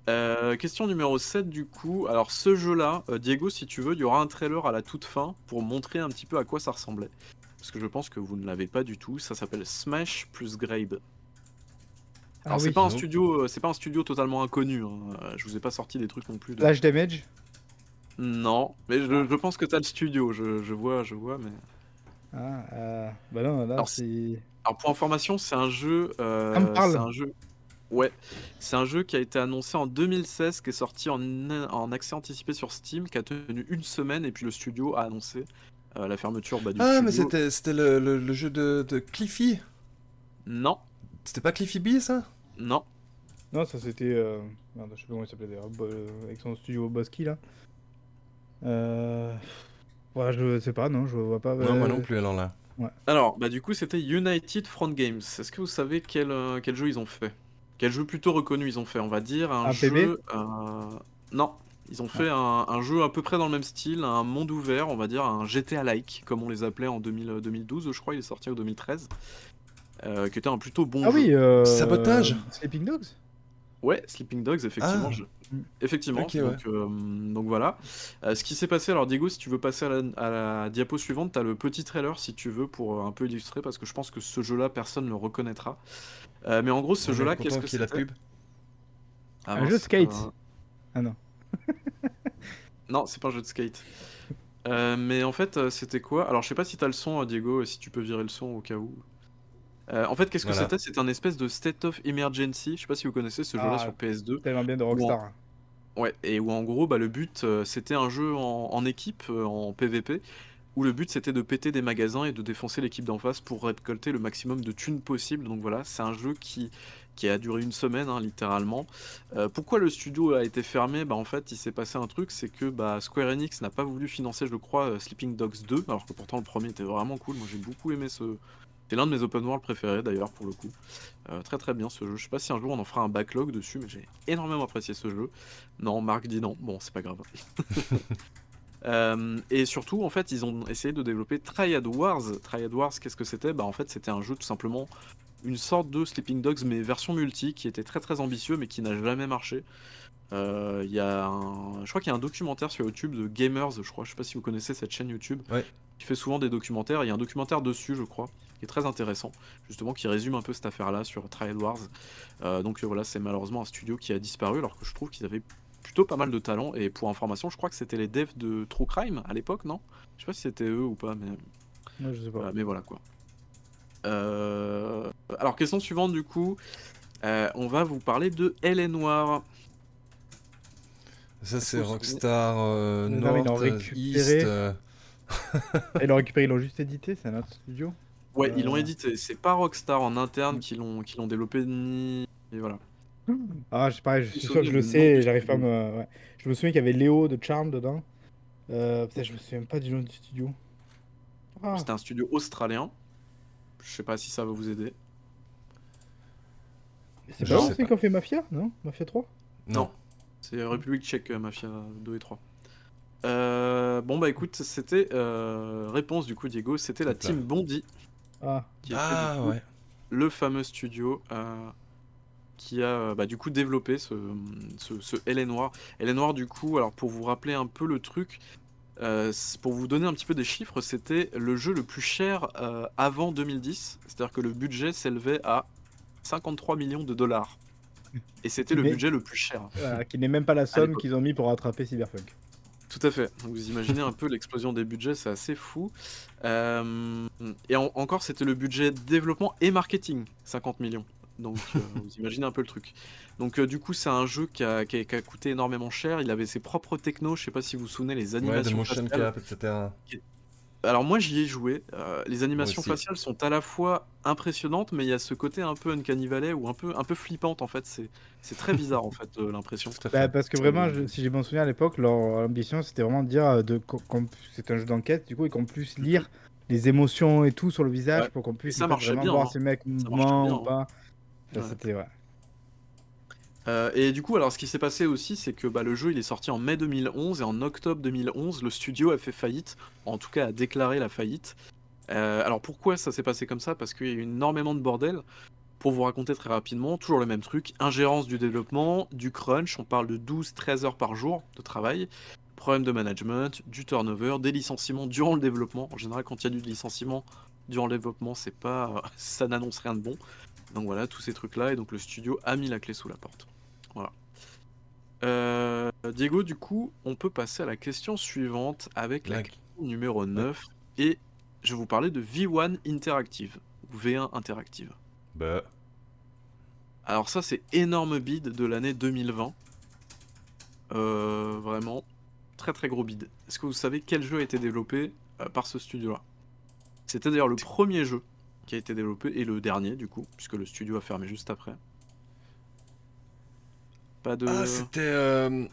[SPEAKER 3] Euh, question numéro 7 du coup. Alors ce jeu-là, euh, Diego, si tu veux, il y aura un trailer à la toute fin pour montrer un petit peu à quoi ça ressemblait. Parce que je pense que vous ne l'avez pas du tout. Ça s'appelle Smash plus Grabe.
[SPEAKER 2] Ah
[SPEAKER 3] Alors c'est
[SPEAKER 2] oui.
[SPEAKER 3] pas un studio, euh, c'est pas un studio totalement inconnu. hein. Euh, Je vous ai pas sorti des trucs non plus. De...
[SPEAKER 2] Flash Damage
[SPEAKER 3] Non, mais je, je pense que t'as le studio. Je, je vois, je vois, mais.
[SPEAKER 2] Ah, euh, bah non, là
[SPEAKER 3] Alors,
[SPEAKER 2] c'est.
[SPEAKER 3] Alors pour information, c'est un jeu. euh,
[SPEAKER 2] Ça me parle.
[SPEAKER 3] c'est un jeu. Ouais, c'est un jeu qui a été annoncé en 2016, qui est sorti en, en accès anticipé sur Steam, qui a tenu une semaine, et puis le studio a annoncé euh, la fermeture bah, du
[SPEAKER 1] Ah,
[SPEAKER 3] studio.
[SPEAKER 1] mais c'était c'était le, le- le jeu de, de Cliffy.
[SPEAKER 3] Non,
[SPEAKER 1] C'était pas Cliffy B, ça?
[SPEAKER 3] Non.
[SPEAKER 2] Non, ça c'était. Euh... Merde, je sais plus comment il s'appelait d'ailleurs. Avec son studio Bosky là. Euh. Ouais, je sais pas, non, je vois pas.
[SPEAKER 1] Non, moi non plus, alors là.
[SPEAKER 3] Alors, bah du coup, c'était United Front Games. Est-ce que vous savez quel, euh, quel jeu ils ont fait? Quel jeu plutôt reconnu ils ont fait On va dire? Un
[SPEAKER 2] Un
[SPEAKER 3] jeu.
[SPEAKER 2] PB?
[SPEAKER 3] euh, Non, ils ont fait un, un jeu à peu près dans le même style, un monde ouvert, on va dire un GTA-like, comme on les appelait en 2000, euh, 2012, je crois, il est sorti en 2013. euh, qui était un plutôt bon
[SPEAKER 2] Ah
[SPEAKER 3] jeu.
[SPEAKER 2] oui, euh...
[SPEAKER 1] Sabotage?
[SPEAKER 2] Sleeping Dogs?
[SPEAKER 3] Ouais, Sleeping Dogs, effectivement.
[SPEAKER 1] Ah.
[SPEAKER 3] Effectivement.
[SPEAKER 1] Ouais.
[SPEAKER 3] euh, donc voilà. Euh, ce qui s'est passé, alors Diego, si tu veux passer à la, à la diapo suivante, tu as le petit trailer si tu veux pour euh, un peu illustrer, parce que je pense que ce jeu-là, personne ne le reconnaîtra. Euh, mais en gros, ce jeu-là, qu'est-ce que
[SPEAKER 1] ait la pub
[SPEAKER 3] Ah,
[SPEAKER 2] Un jeu de skate. Ah non.
[SPEAKER 3] Non, c'est pas un jeu de skate. Euh, mais en fait, c'était quoi? Alors, je sais pas si t'as le son, euh, Diego, si tu peux virer le son au cas où. Euh, en fait, qu'est-ce que
[SPEAKER 1] Voilà.
[SPEAKER 3] c'était? C'était un espèce de State of Emergency. Je sais pas si vous connaissez ce jeu-là
[SPEAKER 2] Ah.
[SPEAKER 3] sur PS2.
[SPEAKER 2] Tellement bien de Rockstar.
[SPEAKER 3] Ouais, et où en gros, bah, le but, euh, c'était un jeu en, en équipe, euh, en PVP, où le but c'était de péter des magasins et de défoncer l'équipe d'en face pour récolter le maximum de thunes possible. Donc voilà, c'est un jeu qui, qui a duré une semaine, hein, littéralement. Euh, pourquoi le studio a été fermé? Bah en fait, il s'est passé un truc, c'est que bah, Square Enix n'a pas voulu financer, je crois, Sleeping Dogs 2, alors que pourtant le premier était vraiment cool. Moi j'ai beaucoup aimé ce. C'est l'un de mes open world préférés d'ailleurs pour le coup. Euh, très très bien ce jeu. Je sais pas si un jour on en fera un backlog dessus, mais j'ai énormément apprécié ce jeu. Non, Marc dit non. Bon, c'est pas grave. Euh, et surtout, en fait, ils ont essayé de développer Triad Wars. Triad Wars, qu'est-ce que c'était? Bah, en fait, c'était un jeu tout simplement une sorte de Sleeping Dogs mais version multi qui était très très ambitieux mais qui n'a jamais marché. Euh, il y a un- je crois qu'il y a un documentaire sur YouTube de Gamers, je crois, je sais pas si vous connaissez cette chaîne YouTube,
[SPEAKER 1] Ouais.
[SPEAKER 3] qui fait souvent des documentaires. Il y a un documentaire dessus, je crois, qui est très intéressant, justement, qui résume un peu cette affaire-là sur Trial Wars. Euh, donc euh, voilà, c'est malheureusement un studio qui a disparu, alors que je trouve qu'ils avaient plutôt pas mal de talent. Et pour information, je crois que c'était les devs de True Crime à l'époque, non? Je sais pas si c'était eux ou pas, mais
[SPEAKER 2] Ouais, je sais pas.
[SPEAKER 3] voilà, mais voilà quoi. Euh, Alors, question suivante du coup. Euh, on va vous parler de Elle est Noire.
[SPEAKER 1] Ça, c'est Rockstar euh,
[SPEAKER 2] Non, mais ils l'ont
[SPEAKER 1] North, euh,
[SPEAKER 2] récupéré.
[SPEAKER 1] East. euh,
[SPEAKER 2] Ils l'ont récupéré, ils l'ont juste édité, c'est un autre studio.
[SPEAKER 3] Ouais, ils l'ont
[SPEAKER 2] Euh.
[SPEAKER 3] édité. C'est pas Rockstar en interne qui l'ont qui l'ont développé ni. Et voilà.
[SPEAKER 2] Ah, je, pareil, je suis sûr que je le sais et j'arrive pas à me. ouais. Je me souviens qu'il y avait Léo de Charm dedans. Euh, putain, je me souviens pas du nom du studio. Ah,
[SPEAKER 3] C'était un studio australien. Je sais pas si ça va vous aider.
[SPEAKER 2] c'est
[SPEAKER 1] je
[SPEAKER 2] pas
[SPEAKER 1] pas.
[SPEAKER 2] qui ont fait Mafia, non? Mafia 3
[SPEAKER 1] Non.
[SPEAKER 3] C'est République Tchèque, euh, Mafia 2 et 3. Euh, bon bah écoute, c'était euh, réponse du coup Diego, c'était la team Bondi
[SPEAKER 2] Ah,
[SPEAKER 3] qui
[SPEAKER 1] Ah
[SPEAKER 3] coup,
[SPEAKER 1] ouais.
[SPEAKER 3] le fameux studio euh, qui a bah, du coup développé ce, ce, ce Noir. Elle est Noir du coup, alors pour vous rappeler un peu le truc, euh, pour vous donner un petit peu des chiffres, c'était le jeu le plus cher euh, avant 2010, c'est-à-dire que le budget s'élevait à 53 millions de dollars. Et c'était le budget le plus cher.
[SPEAKER 2] voilà, qui n'est même pas la somme qu'ils ont mis pour rattraper Cyberpunk.
[SPEAKER 3] Tout à fait. Donc, Vous imaginez un peu l'explosion des budgets, c'est assez fou. Euh, et en- encore, c'était le budget développement et marketing, 50 millions. Donc euh, vous imaginez un peu le truc. Donc euh, du coup, c'est un jeu qui a, qui a- qui a coûté énormément cher. Il avait ses propres technos. Je sais pas si vous vous souvenez les
[SPEAKER 1] Ouais, de
[SPEAKER 3] animations
[SPEAKER 1] motion
[SPEAKER 3] faciales.
[SPEAKER 1] cap, etc.
[SPEAKER 3] Alors moi, j'y ai joué. Euh, les animations faciales sont à la fois impressionnantes, mais il y a ce côté un peu uncanny valley ou un peu un peu flippante en fait. C'est c'est très bizarre en fait euh, l'impression.
[SPEAKER 2] Bah, parce que vraiment, je- si j'ai bon souvenir à l'époque, leur ambition c'était vraiment de dire euh, de, c'est un jeu d'enquête, du coup, et qu'on puisse lire les émotions et tout sur le visage
[SPEAKER 3] Ouais.
[SPEAKER 2] pour qu'on puisse
[SPEAKER 3] ça marchait bien,
[SPEAKER 2] voir
[SPEAKER 3] hein.
[SPEAKER 2] si le mec
[SPEAKER 3] marchait
[SPEAKER 2] ment
[SPEAKER 3] bien,
[SPEAKER 2] ou pas. Enfin,
[SPEAKER 3] Ouais.
[SPEAKER 2] C'était ouais.
[SPEAKER 3] Euh, et du coup, alors ce qui s'est passé aussi, c'est que bah, le jeu il est sorti en mai 2011 et en octobre 2011, le studio a fait faillite, en tout cas a déclaré la faillite. Euh, alors pourquoi ça s'est passé comme ça? Parce qu'il y a eu énormément de bordel. Pour vous raconter très rapidement, toujours le même truc, ingérence du développement, du crunch, on parle de 12-13 heures par jour de travail, problème de management, du turnover, des licenciements durant le développement. En général, quand il y a du licenciement durant le développement, c'est pas, ça n'annonce rien de bon. Donc voilà, tous ces trucs-là, et donc le studio a mis la clé sous la porte. Euh, Diego, du coup, on peut passer à la question suivante avec la
[SPEAKER 1] La-
[SPEAKER 3] question numéro 9. Et je vais vous parler de V1 Interactive, ou V1 Interactive.
[SPEAKER 1] Bah,
[SPEAKER 3] Alors ça, c'est énorme bid de l'année 2020. Euh, vraiment, très très gros bid. Est-ce que vous savez quel jeu a été développé euh, par ce studio-là? C'était d'ailleurs le premier jeu qui a été développé, et le dernier du coup, puisque le studio a fermé juste après. Pas de...
[SPEAKER 1] Ah, c'était euh,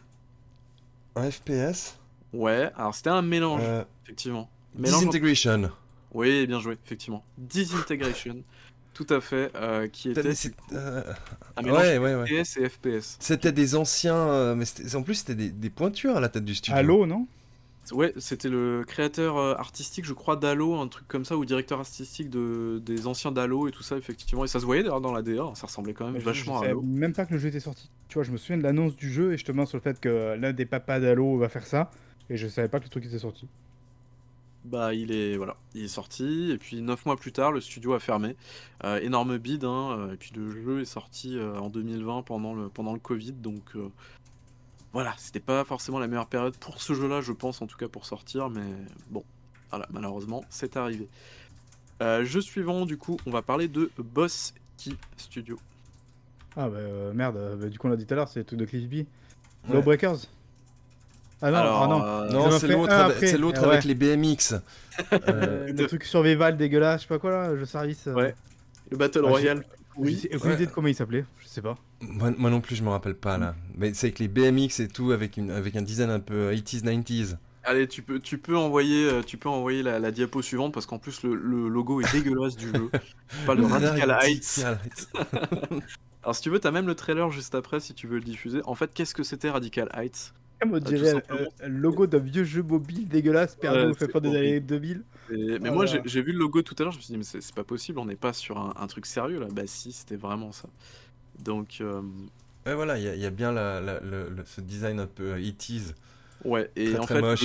[SPEAKER 1] un FPS
[SPEAKER 3] ouais, alors c'était un mélange,
[SPEAKER 1] euh,
[SPEAKER 3] effectivement. Mélange
[SPEAKER 1] Disintegration.
[SPEAKER 3] Oui, bien joué, effectivement. Disintegration, tout à fait, euh, qui était
[SPEAKER 1] euh,
[SPEAKER 3] un mélange
[SPEAKER 1] Ouais, ouais, ouais.
[SPEAKER 3] FPS et FPS.
[SPEAKER 1] C'était des anciens, euh, mais en plus c'était des, des pointures à la tête du studio.
[SPEAKER 2] Halo, non?
[SPEAKER 3] Ouais, c'était le créateur euh, artistique, je crois, d'Halo, un truc comme ça, ou directeur artistique de, des anciens d'Halo et tout ça, effectivement. Et ça se voyait d'ailleurs dans la DA, ça ressemblait quand même
[SPEAKER 2] je-
[SPEAKER 3] vachement
[SPEAKER 2] je
[SPEAKER 3] à Halo.
[SPEAKER 2] même pas que le jeu était sorti. Tu vois, je me souviens de l'annonce du jeu et justement sur le fait que l'un des papas d'Halo va faire ça. Et je savais pas que le truc était sorti.
[SPEAKER 3] Bah, il est, voilà, il est sorti, et puis neuf mois plus tard, le studio a fermé. Euh, énorme bid, hein, et puis le jeu est sorti euh, en 2020 pendant le, pendant le Covid, donc voilà, c'était pas forcément la meilleure période pour ce jeu-là, je pense, en tout cas pour sortir, mais bon, voilà, malheureusement, c'est arrivé. Euh, jeu suivant, du coup, on va parler de Boss Key Studio.
[SPEAKER 2] Ah bah euh, merde, euh, bah, du coup on l'a dit tout à l'heure, c'est le truc de Cliff B.
[SPEAKER 1] Ouais.
[SPEAKER 2] Lawbreakers Ah non,
[SPEAKER 3] Alors,
[SPEAKER 2] ah non.
[SPEAKER 3] euh,
[SPEAKER 1] Non, c'est l'autre
[SPEAKER 2] un
[SPEAKER 1] avec,
[SPEAKER 2] après.
[SPEAKER 1] c'est l'autre
[SPEAKER 2] Ouais.
[SPEAKER 1] avec les BMX.
[SPEAKER 2] Le truc survival dégueulasse, je sais pas quoi là, le jeu service.
[SPEAKER 3] Ouais. le Battle
[SPEAKER 2] Ah,
[SPEAKER 3] Royale.
[SPEAKER 2] Oui. J'ai aucune idée de comment il s'appelait, je sais pas.
[SPEAKER 1] Moi, moi non plus, je me rappelle pas là. Mais c'est avec les BMX et tout, avec, une, avec un design un peu 80s, 90s.
[SPEAKER 3] Allez, tu peux, tu peux envoyer, euh, tu peux envoyer la, la diapo suivante parce qu'en plus le, le logo est dégueulasse du jeu. Je parle de Radical Heights. Alors si tu veux, t'as même le trailer juste après si tu veux le diffuser. En fait, qu'est-ce que c'était Radical Heights?
[SPEAKER 2] On
[SPEAKER 3] tout
[SPEAKER 2] dirait euh, le logo d'un vieux jeu mobile dégueulasse perdu
[SPEAKER 3] Ouais,
[SPEAKER 2] au fait fond des années 2000.
[SPEAKER 3] Et- mais
[SPEAKER 2] Oh
[SPEAKER 3] moi, j'ai vu le logo tout à l'heure, je me suis dit, mais c'est c'est pas possible, on n'est pas sur un, un truc sérieux là. Bah si, c'était vraiment ça. Donc, euh,
[SPEAKER 1] Ouais, voilà, il y, a- il y a bien la, la- ce design un peu euh, 80s.
[SPEAKER 3] ouais. Et
[SPEAKER 1] Très,
[SPEAKER 3] en
[SPEAKER 1] très
[SPEAKER 3] fait,
[SPEAKER 1] moche.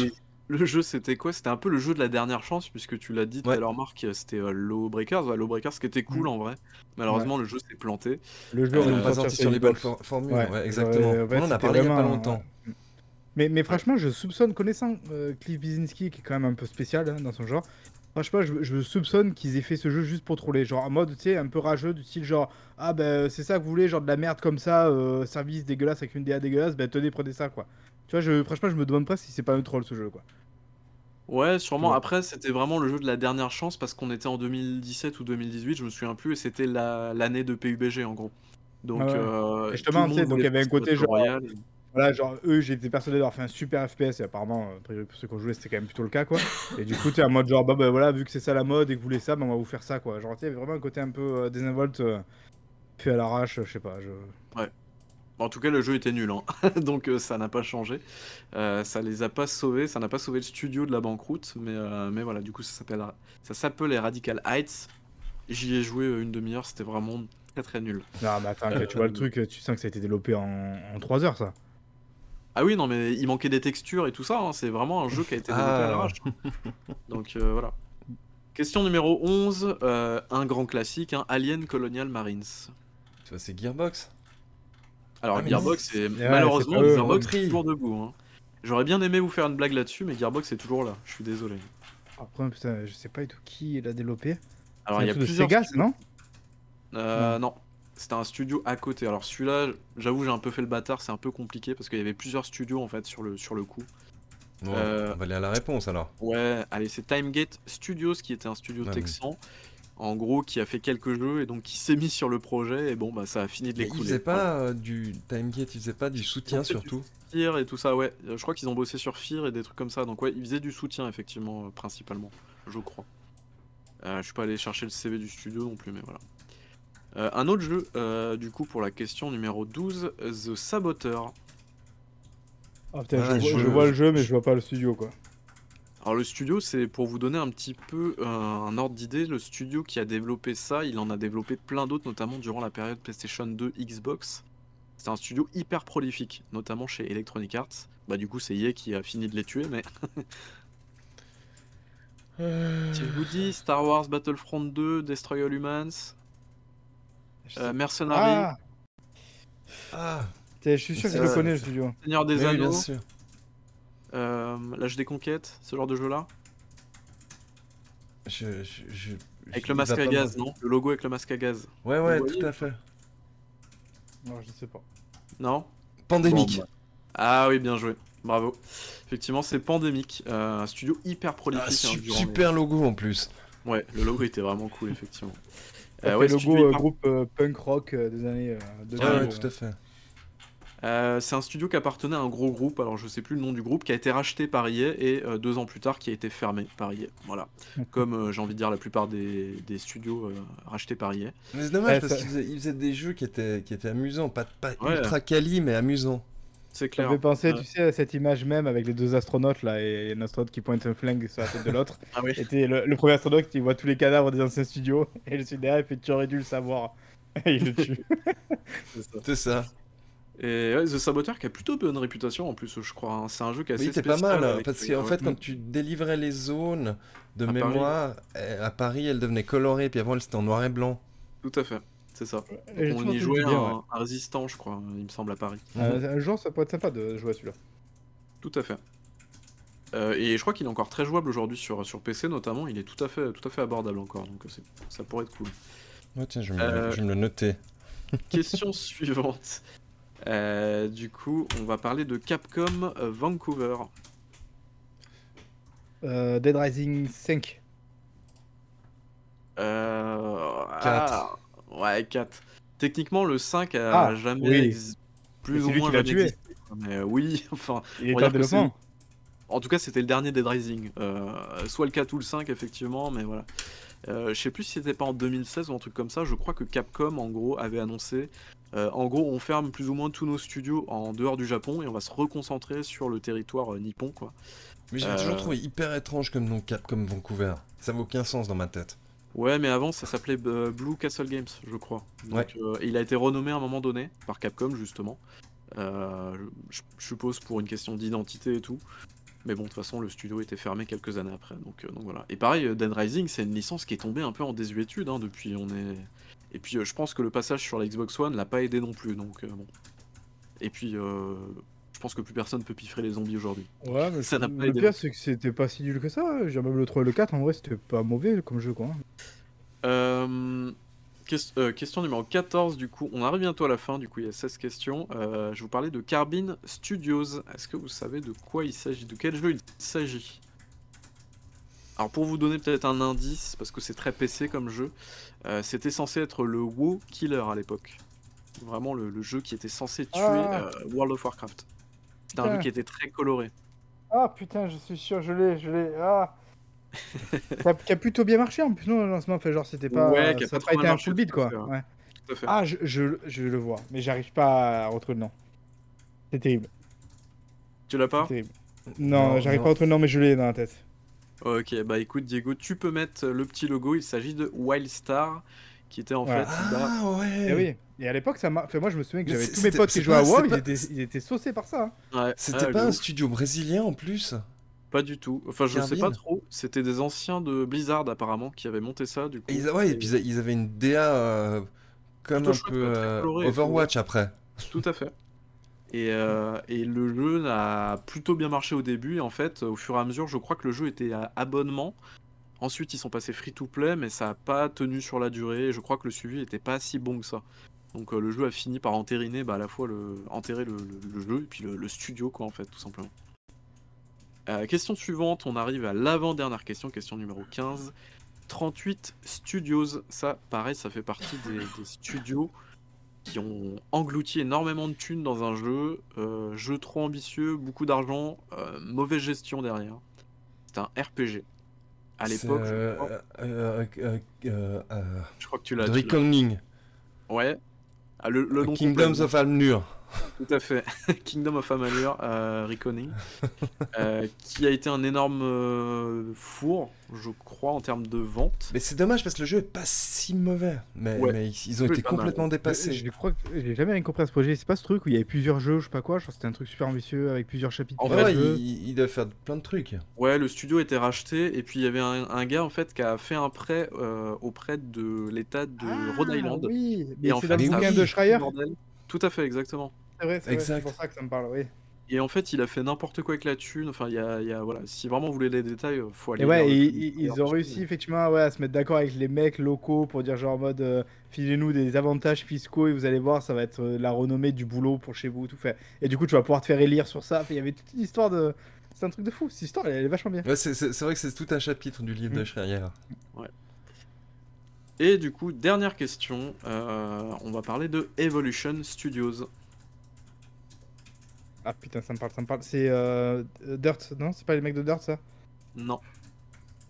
[SPEAKER 3] le, le jeu, c'était quoi? C'était un peu le jeu de la dernière chance, puisque tu l'as dit tout à l'heure, Marc, c'était euh, Lawbreakers. Ouais, Lawbreakers, qui était cool
[SPEAKER 2] Mm.
[SPEAKER 3] en vrai. Malheureusement, le jeu s'est planté.
[SPEAKER 2] Le jeu
[SPEAKER 3] Euh,
[SPEAKER 2] dû
[SPEAKER 1] l'ont pas sorti sur les bonnes for- formules.
[SPEAKER 2] Ouais,
[SPEAKER 1] Ouais, exactement.
[SPEAKER 2] ouais, ouais,
[SPEAKER 1] on en a parlé il y a pas longtemps.
[SPEAKER 2] ouais. Mais, mais franchement, je soupçonne, connaissant euh, Cliff Bizinski, qui est quand même un peu spécial hein, dans son genre, franchement, je, je soupçonne qu'ils aient fait ce jeu juste pour troller. Genre en mode, tu sais, un peu rageux, du style genre, ah ben c'est ça que vous voulez, genre de la merde comme ça, euh, service dégueulasse avec une DA dégueulasse, ben tenez, prenez ça quoi. Tu vois, je, franchement, je me demande pas si c'est pas un troll ce jeu quoi.
[SPEAKER 3] Ouais, sûrement.
[SPEAKER 2] Ouais.
[SPEAKER 3] Après, c'était vraiment le jeu de la dernière chance parce qu'on était en 2017 ou 2018, je me souviens plus, et c'était la- l'année de PUBG en gros. Donc,
[SPEAKER 2] Ah ouais.
[SPEAKER 3] euh,
[SPEAKER 2] Et justement, sais, donc il y avait un côté genre-. Voilà, genre eux, j'étais persuadé d'avoir fait un super FPS et apparemment, euh, pour ceux qui ont joué, c'était quand même plutôt le cas quoi. Et du coup, tu es en mode genre, bah, bah voilà, vu que c'est ça la mode et que vous voulez ça, bah, on va vous faire ça quoi. Genre, tu sais, vraiment un côté un peu euh, désinvolte, euh, fait à l'arrache, je sais pas. Je...
[SPEAKER 3] En tout cas, le jeu était nul, hein. donc euh, ça n'a pas changé. Euh, ça les a pas sauvés, ça n'a pas sauvé le studio de la banqueroute, mais, euh, mais voilà, du coup, ça s'appelle, ça s'appelait Radical Heights. J'y ai joué une demi-heure, c'était vraiment très très nul.
[SPEAKER 2] Non, mais attends, tu vois le truc, tu sens que ça a été développé en, en 3 heures ça.
[SPEAKER 3] Ah oui, non, mais il manquait des textures et tout ça, hein, c'est vraiment un jeu qui a été développé à
[SPEAKER 1] Ah.
[SPEAKER 3] l'arrache. Donc euh, voilà. Question numéro 11, euh, un grand classique, hein, Alien Colonial Marines.
[SPEAKER 1] Tu vois, c'est Gearbox.
[SPEAKER 3] Alors
[SPEAKER 1] Ah,
[SPEAKER 3] Gearbox, c'est
[SPEAKER 2] ouais,
[SPEAKER 3] malheureusement Gearbox est toujours debout. hein. J'aurais bien aimé vous faire une blague là-dessus, mais Gearbox est toujours là. Je suis désolé.
[SPEAKER 2] Après, putain, je sais pas du tout qui l'a développé.
[SPEAKER 3] Alors
[SPEAKER 2] C'est
[SPEAKER 3] il y a plusieurs.
[SPEAKER 2] Sega, non?
[SPEAKER 3] Euh, non, c'était un studio à côté. Alors celui-là, j'avoue, j'ai un peu fait le bâtard. C'est un peu compliqué parce qu'il y avait plusieurs studios en fait sur le sur le coup.
[SPEAKER 1] Bon,
[SPEAKER 3] Euh,
[SPEAKER 1] On va aller à la réponse alors.
[SPEAKER 3] Ouais, allez, c'est Timegate Studios qui était un studio
[SPEAKER 1] mais-
[SPEAKER 3] texan. En gros, qui a fait quelques jeux et donc qui s'est mis sur le projet et bon bah ça a fini de
[SPEAKER 1] Mais
[SPEAKER 3] les
[SPEAKER 1] ils
[SPEAKER 3] couler.
[SPEAKER 1] faisaient pas euh, du TimeGate, ils faisaient pas du soutien
[SPEAKER 3] Ils du
[SPEAKER 1] surtout.
[SPEAKER 3] Fear et tout ça, ouais. Euh, Je crois qu'ils ont bossé sur Fear et des trucs comme ça. Donc ouais, ils faisaient du soutien effectivement, principalement, je crois. Euh, je suis pas allé chercher le CV du studio non plus, mais voilà. Euh, un autre jeu, euh, du coup, pour la question numéro 12, The Saboteur.
[SPEAKER 2] Ah putain,
[SPEAKER 1] Ah,
[SPEAKER 2] je, vois,
[SPEAKER 1] je-
[SPEAKER 2] je vois le jeu, mais je vois pas le studio quoi.
[SPEAKER 3] Alors le studio, c'est pour vous donner un petit peu euh, un ordre d'idée, le studio qui a développé ça, il en a développé plein d'autres, notamment durant la période PlayStation 2, Xbox. C'est un studio hyper prolifique, notamment chez Electronic Arts. Bah du coup c'est EA qui a fini de les tuer, mais si je vous dis Star Wars Battlefront 2, Destroy All Humans, euh, Mercenary,
[SPEAKER 2] Ah
[SPEAKER 1] Ah,
[SPEAKER 2] Putain, Je suis sûr que je le
[SPEAKER 1] ça,
[SPEAKER 2] connais le studio.
[SPEAKER 3] Seigneur des
[SPEAKER 1] oui, bien
[SPEAKER 3] Anneaux,
[SPEAKER 1] sûr.
[SPEAKER 3] euh, L'âge des conquêtes, ce genre de jeu là
[SPEAKER 1] Je, je, je-
[SPEAKER 3] Avec
[SPEAKER 1] je-
[SPEAKER 3] le
[SPEAKER 1] il
[SPEAKER 3] masque
[SPEAKER 1] va
[SPEAKER 3] à
[SPEAKER 1] pas
[SPEAKER 3] gaz, non? Le logo avec le masque à gaz.
[SPEAKER 1] Ouais, ouais,
[SPEAKER 3] Vous
[SPEAKER 1] tout à fait.
[SPEAKER 2] Non, je sais pas.
[SPEAKER 3] Non?
[SPEAKER 1] Pandémique.
[SPEAKER 3] Bon, bah. Ah oui, bien joué. Bravo. Effectivement, c'est Pandemic, euh, un studio hyper prolifique.
[SPEAKER 1] Ah,
[SPEAKER 3] hein,
[SPEAKER 1] su-
[SPEAKER 3] durant les-
[SPEAKER 1] super logo en plus.
[SPEAKER 3] Ouais, le logo était vraiment cool, effectivement.
[SPEAKER 2] Ça
[SPEAKER 3] Euh,
[SPEAKER 2] fait
[SPEAKER 3] ouais,
[SPEAKER 2] logo
[SPEAKER 3] studio
[SPEAKER 2] euh, groupe euh, punk rock euh, des années euh, 2000.
[SPEAKER 1] Ouais, ouais,
[SPEAKER 2] euh.
[SPEAKER 1] tout à fait.
[SPEAKER 3] Euh, c'est un studio qui appartenait à un gros groupe, alors je sais plus le nom du groupe, qui a été racheté par EA et euh, deux ans plus tard qui a été fermé par EA. Voilà. Comme euh, j'ai envie de dire la plupart des, des studios euh, rachetés par EA.
[SPEAKER 1] Mais c'est dommage
[SPEAKER 2] Ouais,
[SPEAKER 1] parce
[SPEAKER 2] ça-
[SPEAKER 1] qu'ils faisaient, ils faisaient des jeux qui étaient, qui étaient amusants, pas, pas
[SPEAKER 3] Ouais.
[SPEAKER 1] ultra quali, mais amusants.
[SPEAKER 3] C'est
[SPEAKER 2] Ça
[SPEAKER 3] clair.
[SPEAKER 2] me fait penser,
[SPEAKER 3] Ouais.
[SPEAKER 2] tu sais, à cette image même avec les deux astronautes là, et un astronaute qui pointe un flingue sur la tête de l'autre.
[SPEAKER 3] Ah oui.
[SPEAKER 2] Et le, le premier astronaute qui voit tous les cadavres des anciens studios, et le derrière il fait Tu aurais dû le savoir. Et il le tue.
[SPEAKER 3] c'est ça.
[SPEAKER 1] Ça.
[SPEAKER 3] Et ouais, The Saboteur qui a plutôt bonne réputation en plus, je crois. hein. C'est un jeu qui est assez
[SPEAKER 1] Oui, c'est pas mal,
[SPEAKER 3] avec-
[SPEAKER 1] parce qu'en
[SPEAKER 3] ouais.
[SPEAKER 1] fait, quand tu délivrais les zones de
[SPEAKER 3] À
[SPEAKER 1] mémoire, euh, à Paris, elles devenaient colorées, puis avant, elles étaient en noir et blanc.
[SPEAKER 3] Tout à fait, c'est ça.
[SPEAKER 2] Et
[SPEAKER 3] On y jouait un,
[SPEAKER 2] ouais.
[SPEAKER 3] un résistant, je crois, il me semble, à Paris.
[SPEAKER 2] Euh, un jour, ça pourrait être sympa de jouer à celui-là.
[SPEAKER 3] Tout à fait. Euh, et je crois qu'il est encore très jouable aujourd'hui sur, sur PC notamment, il est tout à fait, tout à fait abordable encore, donc euh, ça pourrait être cool.
[SPEAKER 1] Ouais, tiens, je vais me,
[SPEAKER 3] Euh,
[SPEAKER 1] le noter.
[SPEAKER 3] Question suivante. Euh, du coup, on va parler de Capcom Vancouver.
[SPEAKER 2] Euh, Dead Rising 5.
[SPEAKER 3] Euh,
[SPEAKER 1] Quatre.
[SPEAKER 3] ah, ouais, 4. Techniquement, le 5 a
[SPEAKER 2] Ah,
[SPEAKER 3] jamais
[SPEAKER 2] oui.
[SPEAKER 3] exi- plus ou
[SPEAKER 2] lui
[SPEAKER 3] moins
[SPEAKER 2] tué.
[SPEAKER 3] existé. Mais oui, enfin,
[SPEAKER 2] Il est en développement.
[SPEAKER 3] En tout cas, c'était le dernier Dead Rising. Euh, soit le 4 ou le 5, effectivement, mais voilà. Euh, je sais plus si c'était pas en 2016 ou un truc comme ça. Je crois que Capcom, en gros, avait annoncé Euh, en gros, on ferme plus ou moins tous nos studios en dehors du Japon et on va se reconcentrer sur le territoire euh, nippon, quoi.
[SPEAKER 1] Mais j'ai
[SPEAKER 3] Euh.
[SPEAKER 1] toujours trouvé hyper étrange comme nom Cap comme Vancouver. Ça n'a aucun sens dans ma tête.
[SPEAKER 3] Ouais, mais avant, ça s'appelait euh, Blue Castle Games, je crois. Donc,
[SPEAKER 1] Ouais.
[SPEAKER 3] euh, il a été renommé à un moment donné par Capcom, justement. Euh, je, je suppose pour une question d'identité et tout. Mais bon, de toute façon, le studio était fermé quelques années après. Donc, euh, donc voilà. Et pareil, Dead Rising, c'est une licence qui est tombée un peu en désuétude hein, depuis. On est... Et puis, je pense que le passage sur la Xbox One l'a pas aidé non plus. Donc, bon. Et puis, euh, je pense que plus personne peut piffrer les zombies aujourd'hui.
[SPEAKER 2] Ouais, mais
[SPEAKER 3] Ça n'a pas
[SPEAKER 2] le
[SPEAKER 3] aidé.
[SPEAKER 2] pire, c'est que c'était pas si nul que ça. J'ai même le 3 et le 4, en vrai, c'était pas mauvais comme jeu, quoi.
[SPEAKER 3] Euh, euh, question numéro 14, du coup, on arrive bientôt à la fin, du coup il y a 16 questions. Euh, je vous parlais de Carbine Studios. Est-ce que vous savez de quoi il s'agit De quel jeu il s'agit? Alors pour vous donner peut-être un indice, parce que c'est très PC comme jeu, c'était censé être le WoW Killer à l'époque. Vraiment le, le jeu qui était censé tuer
[SPEAKER 2] Ah.
[SPEAKER 3] World of Warcraft. C'était un jeu qui était très coloré.
[SPEAKER 2] Ah putain, je suis sûr, je l'ai, je l'ai. Ah qui, a, qui a plutôt bien marché en plus, non, le lancement. Fait genre, c'était pas.
[SPEAKER 3] Ouais, qui a
[SPEAKER 2] ça
[SPEAKER 3] pas
[SPEAKER 2] a pas été un full beat,
[SPEAKER 3] tout à
[SPEAKER 2] quoi.
[SPEAKER 3] fait, ouais.
[SPEAKER 2] Ouais.
[SPEAKER 3] Tout à fait.
[SPEAKER 2] Ah, je, je, je le vois, mais j'arrive pas à retrouver le nom. C'est terrible.
[SPEAKER 3] tu l'as pas
[SPEAKER 2] c'est terrible. Non,
[SPEAKER 1] Non,
[SPEAKER 2] j'arrive pas à retrouver le nom, mais je l'ai dans la tête.
[SPEAKER 3] Ok, bah écoute Diego, tu peux mettre le petit logo, il s'agit de Wildstar, qui était en
[SPEAKER 2] Ouais.
[SPEAKER 3] fait... bah,
[SPEAKER 1] Ah ouais
[SPEAKER 2] Et oui. Et à l'époque, ça m'a. Fait, moi, je me souviens que j'avais tous mes
[SPEAKER 1] c'était-
[SPEAKER 2] potes qui jouaient à
[SPEAKER 1] pas-
[SPEAKER 2] WoW, ils étaient, ils étaient saucés par ça. hein.
[SPEAKER 3] ouais,
[SPEAKER 1] C'était
[SPEAKER 3] ouais,
[SPEAKER 1] pas un studio brésilien en plus
[SPEAKER 3] Pas du tout. Enfin, je sais pas trop. C'était des anciens de Blizzard apparemment qui avaient monté ça du coup.
[SPEAKER 1] et ils, Ouais, et puis ils avaient une DA euh, comme un
[SPEAKER 3] chouette,
[SPEAKER 1] peu euh,
[SPEAKER 3] coloré et tout,
[SPEAKER 1] Overwatch après.
[SPEAKER 3] Tout à fait. Et, euh, et le jeu a plutôt bien marché au début. Et en fait, au fur et à mesure, je crois que le jeu était à abonnement. Ensuite, ils sont passés free to play, mais ça n'a pas tenu sur la durée. Et je crois que le suivi n'était pas si bon que ça. Donc euh, le jeu a fini par entériner bah, à la fois le, enterrer le, jeu et puis le, studio, quoi, en fait, tout simplement. Euh, question suivante, on arrive à l'avant-dernière question, question numéro 15. 38 Studios, ça pareil, ça fait partie des, studios qui ont englouti énormément de thunes dans un jeu, euh, jeu trop ambitieux, beaucoup d'argent, mauvaise gestion derrière. C'est un RPG. À l'époque, je,
[SPEAKER 1] euh,
[SPEAKER 3] crois-
[SPEAKER 1] euh, euh,
[SPEAKER 3] je crois que tu l'as.
[SPEAKER 1] The. Reckoning,
[SPEAKER 3] Ouais. Ah, le, le nom
[SPEAKER 1] Kingdoms of Alnur.
[SPEAKER 3] Tout à fait. Kingdom of Amalur, euh, Reckoning, euh, qui a été un énorme euh, four, je crois, en termes de vente.
[SPEAKER 1] Mais c'est dommage parce que le jeu est pas si mauvais. Mais,
[SPEAKER 3] Ouais.
[SPEAKER 1] mais ils, ils ont été
[SPEAKER 3] mal,
[SPEAKER 1] complètement dépassés.
[SPEAKER 2] Je crois que j'ai jamais rien compris à ce projet. C'est pas ce truc où il y avait plusieurs jeux, je sais pas quoi. Je crois que c'était un truc super ambitieux avec plusieurs chapitres.
[SPEAKER 3] En
[SPEAKER 2] plusieurs
[SPEAKER 1] Ouais, ils, ils doivent faire plein de trucs.
[SPEAKER 3] Ouais, le studio a été racheté et puis il y avait un, un gars en fait qui a fait un prêt euh, auprès de l'État de
[SPEAKER 2] Ah,
[SPEAKER 3] Rhode Island.
[SPEAKER 2] Oui, mais
[SPEAKER 3] Et en
[SPEAKER 2] c'est
[SPEAKER 3] fait,
[SPEAKER 2] dans le bouquin de Schreier.
[SPEAKER 3] Bordel. Tout à fait, exactement.
[SPEAKER 2] C'est vrai, c'est vrai,
[SPEAKER 1] Exact.
[SPEAKER 2] c'est pour ça que ça me parle, oui.
[SPEAKER 3] Et en fait, il a fait n'importe quoi avec la thune. Enfin, il y a, il y a- voilà. Si vraiment vous voulez les détails, euh, faut aller.
[SPEAKER 2] Et ouais, et-
[SPEAKER 3] du
[SPEAKER 2] ils ont réussi effectivement ouais, à se mettre d'accord avec les mecs locaux pour dire genre en mode euh, filez-nous des avantages fiscaux et vous allez voir, ça va être euh, la renommée du boulot pour chez vous, tout fait. Et du coup, tu vas pouvoir te faire élire sur ça. Il y avait toute une histoire de. C'est un truc de fou. Cette histoire, elle, elle est vachement bien.
[SPEAKER 1] Ouais, c'est- c'est c'est vrai que c'est tout un chapitre du livre de
[SPEAKER 2] Mm.
[SPEAKER 1] Schreier.
[SPEAKER 3] Et du coup, dernière question. euh, on va parler de Evolution Studios.
[SPEAKER 2] Ah putain, ça me parle, ça me parle. C'est euh, Dirt, non? C'est pas les mecs de Dirt ça?
[SPEAKER 3] Non.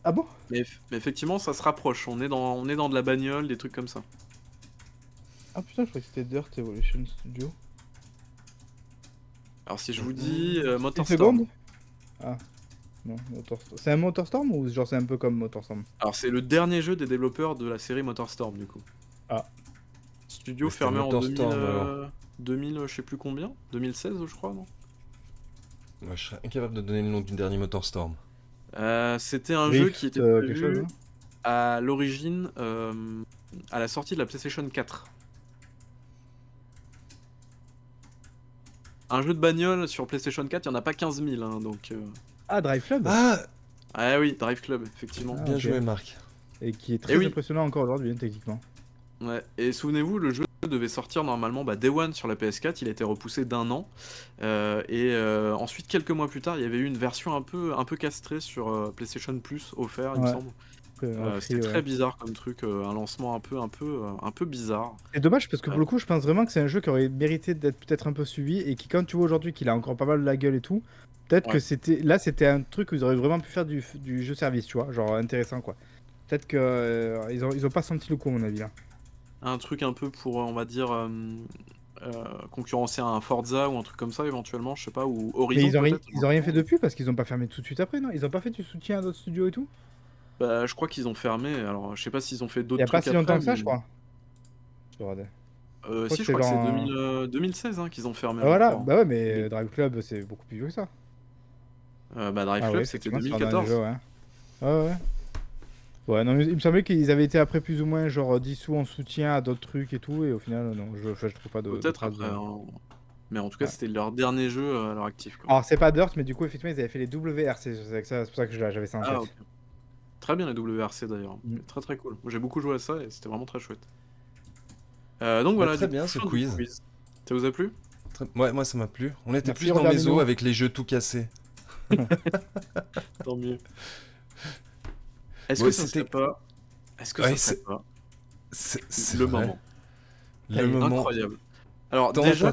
[SPEAKER 2] Ah bon?
[SPEAKER 3] Mais, eff- mais effectivement, ça se rapproche. On est dans, on est dans de la bagnole, des trucs comme ça.
[SPEAKER 2] Ah putain, je croyais que c'était Dirt Evolution Studio.
[SPEAKER 3] Alors si je vous dis euh,
[SPEAKER 2] Une
[SPEAKER 3] Motorstorm.
[SPEAKER 2] seconde Ah. Non, Motorstorm. C'est un Motorstorm ou genre c'est un peu comme Motorstorm?
[SPEAKER 3] Alors c'est le dernier jeu des développeurs de la série Motorstorm du coup.
[SPEAKER 2] Ah.
[SPEAKER 3] Studio fermé en 2000,
[SPEAKER 1] Motorstorm,
[SPEAKER 3] euh, 2000, je sais plus combien 2016 je crois non
[SPEAKER 1] Moi, je serais incapable de donner le nom du dernier Motorstorm.
[SPEAKER 3] Euh, C'était un
[SPEAKER 2] Rift,
[SPEAKER 3] jeu qui était
[SPEAKER 2] euh, quelque
[SPEAKER 3] prévu
[SPEAKER 2] chose, hein
[SPEAKER 3] à l'origine euh, à la sortie de la PlayStation 4. Un jeu de bagnole sur PlayStation 4, il n'y en a pas 15 000 hein, donc... euh,
[SPEAKER 2] Ah, Drive Club
[SPEAKER 1] Ah
[SPEAKER 3] Ah oui, Drive Club, effectivement.
[SPEAKER 2] Ah,
[SPEAKER 1] Bien joué, Marc.
[SPEAKER 2] Et qui est très
[SPEAKER 3] Eh oui.
[SPEAKER 2] impressionnant encore aujourd'hui, hein, techniquement.
[SPEAKER 3] Ouais. Et souvenez-vous, le jeu devait sortir normalement bah, Day One sur la PS4, il a été repoussé d'un an. Euh, et euh, ensuite, quelques mois plus tard, il y avait eu une version un peu, un peu castrée sur euh, PlayStation Plus offert, il me semble. C'était
[SPEAKER 2] ouais.
[SPEAKER 3] très bizarre comme truc, un lancement un peu, un peu, un peu bizarre.
[SPEAKER 2] C'est dommage parce que pour le coup, je pense vraiment que c'est un jeu qui aurait mérité d'être peut-être un peu suivi et qui, quand tu vois aujourd'hui qu'il a encore pas mal de la gueule et tout, peut-être
[SPEAKER 3] Ouais.
[SPEAKER 2] que c'était là, c'était un truc où ils auraient vraiment pu faire du, du jeu service, tu vois, genre intéressant quoi. Peut-être que ils, ont, ils ont pas senti le coup, à mon avis là.
[SPEAKER 3] Un truc un peu pour, on va dire, euh, euh, concurrencer un Forza ou un truc comme ça éventuellement, je sais pas, ou
[SPEAKER 2] Mais
[SPEAKER 3] Horizon
[SPEAKER 2] ils ont, ri- ils ont rien fait depuis parce qu'ils ont pas fermé tout de suite après, non? Ils ont pas fait du soutien à d'autres studios et tout?
[SPEAKER 3] Bah, je crois qu'ils ont fermé. Alors, je sais pas s'ils ont fait
[SPEAKER 2] Il y
[SPEAKER 3] d'autres
[SPEAKER 2] a pas
[SPEAKER 3] trucs
[SPEAKER 2] si longtemps que ça,
[SPEAKER 3] mais-
[SPEAKER 2] je crois. Je.
[SPEAKER 3] Euh,
[SPEAKER 2] crois
[SPEAKER 3] si, je crois que
[SPEAKER 2] c'est
[SPEAKER 3] c'est
[SPEAKER 2] dans-
[SPEAKER 3] 2000, euh, 2016 hein, qu'ils ont fermé.
[SPEAKER 2] Ah, voilà,
[SPEAKER 3] je
[SPEAKER 2] bah ouais, mais Drive Club c'est beaucoup plus vieux que ça.
[SPEAKER 3] Euh, bah, Drive
[SPEAKER 2] Ah
[SPEAKER 3] Club,
[SPEAKER 2] ouais,
[SPEAKER 3] c'était
[SPEAKER 2] effectivement, c'est leur dernier
[SPEAKER 3] 2014.
[SPEAKER 2] jeu, ouais. Ouais, ouais. Ouais, non, mais il me semblait qu'ils avaient été après plus ou moins genre 10 sous en soutien à d'autres trucs et tout, et au final, non, je, je trouve pas de.
[SPEAKER 3] Peut-être
[SPEAKER 2] de-
[SPEAKER 3] après. hein. Mais en tout cas,
[SPEAKER 2] Ouais.
[SPEAKER 3] c'était leur dernier jeu euh, à l'heure active. Quoi.
[SPEAKER 2] Alors, c'est pas Dirt, mais du coup, effectivement, ils avaient fait les WRC, c'est avec ça- c'est pour ça que j'avais ça en
[SPEAKER 3] Ah,
[SPEAKER 2] tête.
[SPEAKER 3] Très bien les WRC d'ailleurs.
[SPEAKER 2] Mm.
[SPEAKER 3] Très très cool. Moi, J'ai beaucoup joué à ça et c'était vraiment très chouette. Euh, donc voilà.
[SPEAKER 1] très
[SPEAKER 3] du
[SPEAKER 1] bien, ce quiz.
[SPEAKER 3] Ça vous a plu?
[SPEAKER 1] Très- Ouais, moi ça m'a plu. On était
[SPEAKER 2] Merci,
[SPEAKER 1] plus dans mes os avec les jeux tout cassés.
[SPEAKER 3] Tant mieux. Est-ce que ça serait pas Est-ce que ça serait
[SPEAKER 1] c'est-
[SPEAKER 3] pas le moment
[SPEAKER 1] Le moment.
[SPEAKER 3] Incroyable. Alors déjà,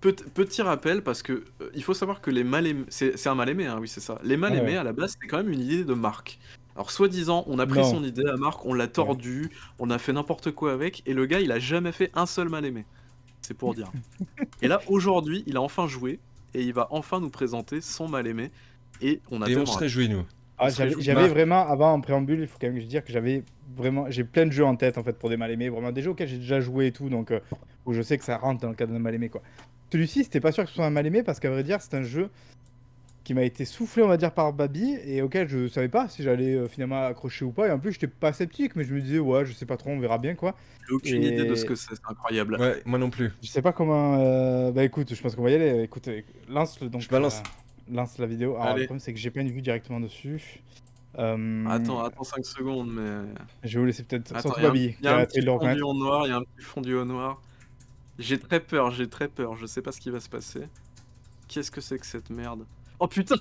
[SPEAKER 3] petit rappel, parce que euh, il faut savoir que les mal aimés, c'est un mal aimé, hein, oui, c'est ça. Les mal aimés,
[SPEAKER 2] ouais.
[SPEAKER 3] à la base, c'est quand même une idée de Marc. Alors, soi-disant, on a pris
[SPEAKER 2] Non.
[SPEAKER 3] son idée à Marc, on l'a tordu, on a fait n'importe quoi avec, et le gars, il a jamais fait un seul mal aimé. C'est pour dire. et là, aujourd'hui, il a enfin joué, et il va enfin nous présenter son mal aimé, et on
[SPEAKER 1] Et on se réjouit, nous.
[SPEAKER 2] Ah, j'avais
[SPEAKER 1] Bah.
[SPEAKER 2] vraiment, avant en préambule, il faut quand même que je dise que j'avais vraiment, j'ai plein de jeux en tête en fait pour des mal aimés, vraiment des jeux auxquels j'ai déjà joué et tout, donc euh, où je sais que ça rentre dans le cadre d'un mal aimé quoi. Celui-ci, c'était pas sûr que ce soit un mal aimé parce qu'à vrai dire, c'est un jeu qui m'a été soufflé, on va dire, par Babi et auquel je savais pas si j'allais euh, finalement accrocher ou pas. Et en plus, j'étais pas sceptique, mais je me disais, ouais, je sais pas trop, on verra bien quoi.
[SPEAKER 3] J'ai aucune
[SPEAKER 2] Et-
[SPEAKER 3] idée de ce que c'est, c'est incroyable.
[SPEAKER 1] Ouais, moi non plus.
[SPEAKER 2] Je sais pas comment. euh, Bah écoute, je pense qu'on va y aller. Écoute, euh, lance le donc.
[SPEAKER 1] Je balance.
[SPEAKER 2] Euh, lance la vidéo. Alors,
[SPEAKER 3] Allez.
[SPEAKER 2] le problème, c'est que j'ai pas une vue directement dessus. Euh,
[SPEAKER 3] Attends, attends 5 secondes, mais.
[SPEAKER 2] Je vais vous laisser peut-être.
[SPEAKER 3] Attends,
[SPEAKER 2] Surtout
[SPEAKER 3] il y a un- petit fondu en noir, il y a un petit fondu au noir. J'ai très peur, j'ai très peur, je sais pas ce qui va se passer. Qu'est-ce que c'est que cette merde? Oh putain